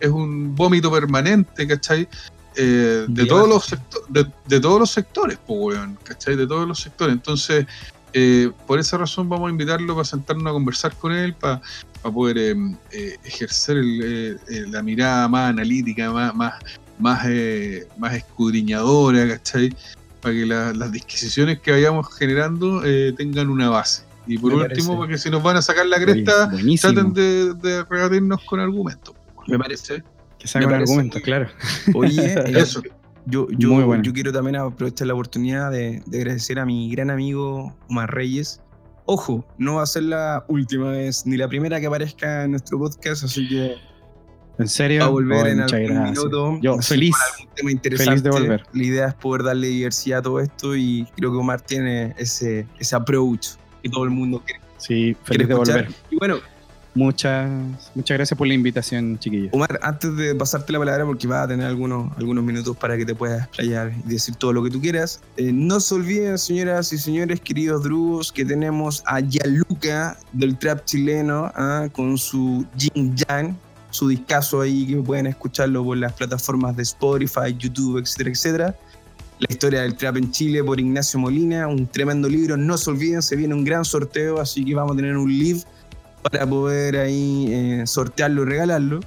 es un vómito permanente, ¿cachai? eh, de, todos los de, de todos los sectores, pues, weón, ¿cachai? De todos los sectores. Entonces, eh, por esa razón vamos a invitarlo para sentarnos a conversar con él, para, poder eh, eh, ejercer el, eh, eh, la mirada más analítica, más, más, más, eh, más escudriñadora, ¿cachai? Para que la- las disquisiciones que vayamos generando eh, tengan una base. Y por Me último, parece. porque si nos van a sacar la cresta, Buenísimo. traten de, de rebatirnos con argumentos. Me parece. Que sacan argumentos, claro. Oye, Eso. Yo, yo, Muy bueno. yo quiero también aprovechar la oportunidad de, de agradecer a mi gran amigo Omar Reyes. Ojo, no va a ser la última vez ni la primera que aparezca en nuestro podcast, así que ¿En serio? a volver Ay, en algún gracias. minuto. Yo feliz. tema interesante. feliz de volver. La idea es poder darle diversidad a todo esto y creo que Omar tiene ese, ese approach que todo el mundo quiere, Sí, quiere feliz de escuchar. volver. Y bueno, Muchas, muchas gracias por la invitación, chiquillos. Omar, antes de pasarte la palabra, porque vas a tener algunos, algunos minutos para que te puedas explayar y decir todo lo que tú quieras, eh, no se olviden, señoras y señores, queridos drugos, que tenemos a Yaluca del trap chileno ah, con su Jin Yang, su discazo ahí, que pueden escucharlo por las plataformas de Spotify, YouTube, etcétera, etcétera. La historia del trap en Chile por Ignacio Molina, un tremendo libro. No se olviden, se viene un gran sorteo, así que vamos a tener un live para poder ahí eh, sortearlo y regalarlo.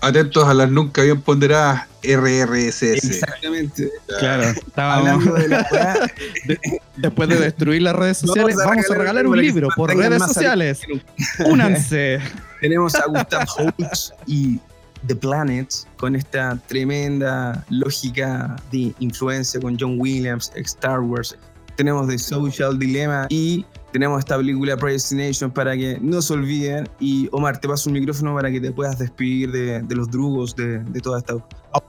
Atentos a las nunca bien ponderadas RRSS. Exactamente. Claro, estábamos, Hablando de la después de destruir las redes Vamos sociales, a vamos a regalar un libro por redes sociales. Únanse. tenemos a Gustav Holst y The Planet con esta tremenda lógica de influencia con John Williams, Star Wars. Tenemos The Social Dilemma y tenemos esta película Predestination para que no se olviden. Y Omar, te paso un micrófono para que te puedas despedir de, de los drugos, de, de todas estas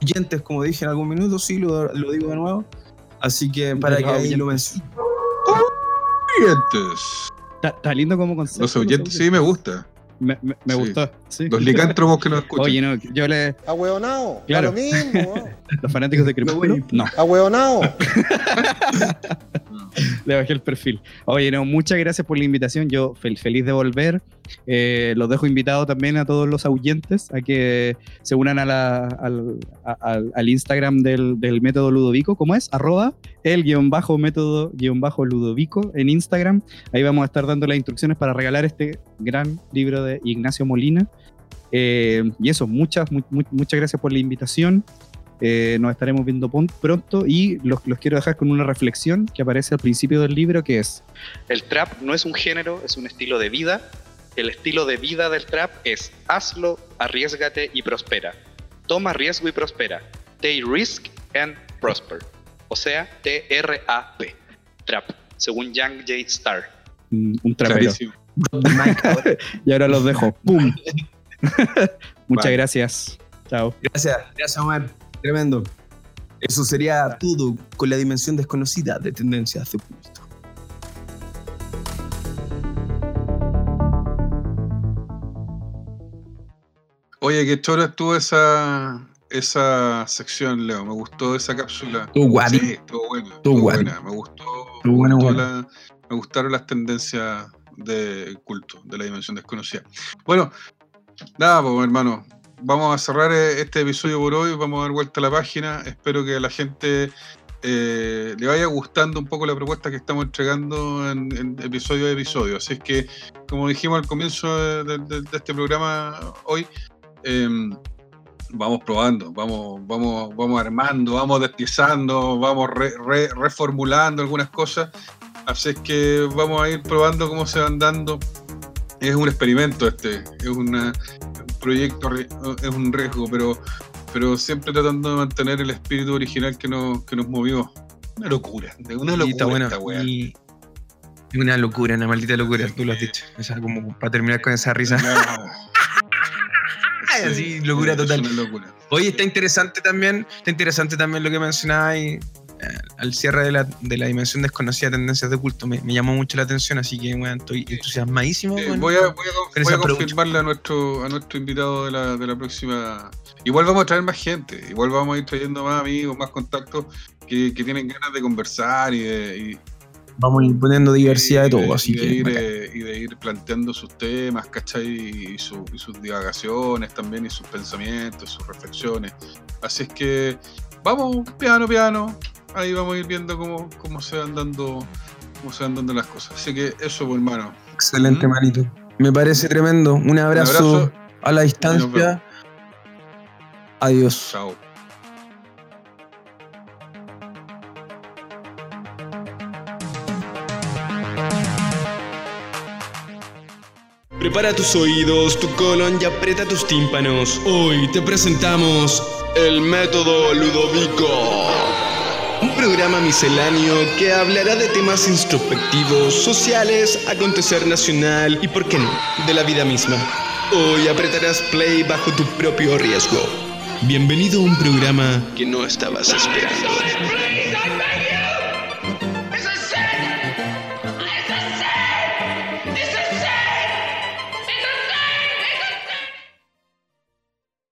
oyentes, como dije en algún minuto, sí, lo, lo digo de nuevo. Así que para que ahí lo mencionen. Oyentes. Está, está lindo como concepto. Los oyentes, sí, me gusta. Me, me- me Sí. gustó. sí. Los licántropos que nos escuchan. Oye, no, yo le. Ahueonao. Claro. Lo mismo. Los fanáticos de Crepúsculo. No, Ahueonao. le bajé el perfil. Oye, no, muchas gracias por la invitación. Yo fel- feliz de volver. Eh, los dejo invitados también a todos los oyentes a que se unan al, Instagram del, método Ludovico. ¿Cómo es? Arroba el guion bajo método guion bajo Ludovico en Instagram. Ahí vamos a estar dando las instrucciones para regalar este gran libro de Ignacio Molina. Eh, y eso, muchas, mu- mu- muchas gracias por la invitación. Eh, nos estaremos viendo pronto y los, los quiero dejar con una reflexión que aparece al principio del libro que es el trap no es un género, es un estilo de vida. El estilo de vida del trap es hazlo, arriesgate y prospera. Toma riesgo y prospera. Take risk and prosper. O sea, T-R-A-P. Trap, según Young J. Star. Un, un trapero. Y ahora los dejo. ¡Pum! Muchas Vale. gracias. Chao. Gracias, gracias Omar. Tremendo. Eso sería todo con la dimensión desconocida de tendencias de culto. Oye, qué chora estuvo esa, esa sección, Leo. Me gustó esa cápsula. Estuvo guadi. Sí, estuvo buena. Estuvo buena. Me gustó. Me, buena, gustó buena. la- me gustaron las tendencias de culto, de la dimensión desconocida. Bueno, nada, pues hermano. Vamos a cerrar eh, este episodio por hoy. Vamos a dar vuelta a la página. Espero que a la gente eh, le vaya gustando un poco la propuesta que estamos entregando en, episodio a episodio. Así es que, como dijimos al comienzo de, este programa hoy, em, vamos probando, vamos, vamos, vamos armando, vamos despiezando, vamos re- re- reformulando algunas cosas. Así es que vamos a ir probando cómo se van dando. Es un experimento este, es una- un proyecto, es un riesgo, pero, pero siempre tratando de mantener el espíritu original que nos, que nos movió. Una locura, de una locura está bueno. esta weá. Y- y Una locura, una maldita locura, tú lo has dicho. O sea, como para terminar con esa risa. Así, locura es total. una locura. Oye, está interesante también, está interesante también lo que mencionaba ahí eh, al cierre de la, de la dimensión desconocida de tendencias de culto. Me, me llamó mucho la atención, así que bueno, estoy entusiasmadísimo. Eh, voy a, voy a, voy a confirmarle a nuestro, a nuestro invitado de la, de la próxima. Igual vamos a traer más gente, igual vamos a ir trayendo más amigos, más contactos que, que tienen ganas de conversar y de, y- Vamos a ir poniendo diversidad de todo, así y de que. ir, eh, y de ir planteando sus temas, ¿cachai? Y, su- y sus divagaciones también, y sus pensamientos, sus reflexiones. Así es que vamos piano, piano. Ahí vamos a ir viendo cómo, cómo se van dando cómo se van dando las cosas. Así que eso, pues, hermano. Excelente, ¿Mm? manito. Me parece tremendo. Un abrazo, abrazo. a la distancia. Adiós. Chao. Prepara tus oídos, tu colon y aprieta tus tímpanos. Hoy te presentamos el método Ludovico. Un programa misceláneo que hablará de temas introspectivos, sociales, acontecer nacional y, por qué no, de la vida misma. Hoy apretarás play bajo tu propio riesgo. Bienvenido a un programa que no estabas esperando.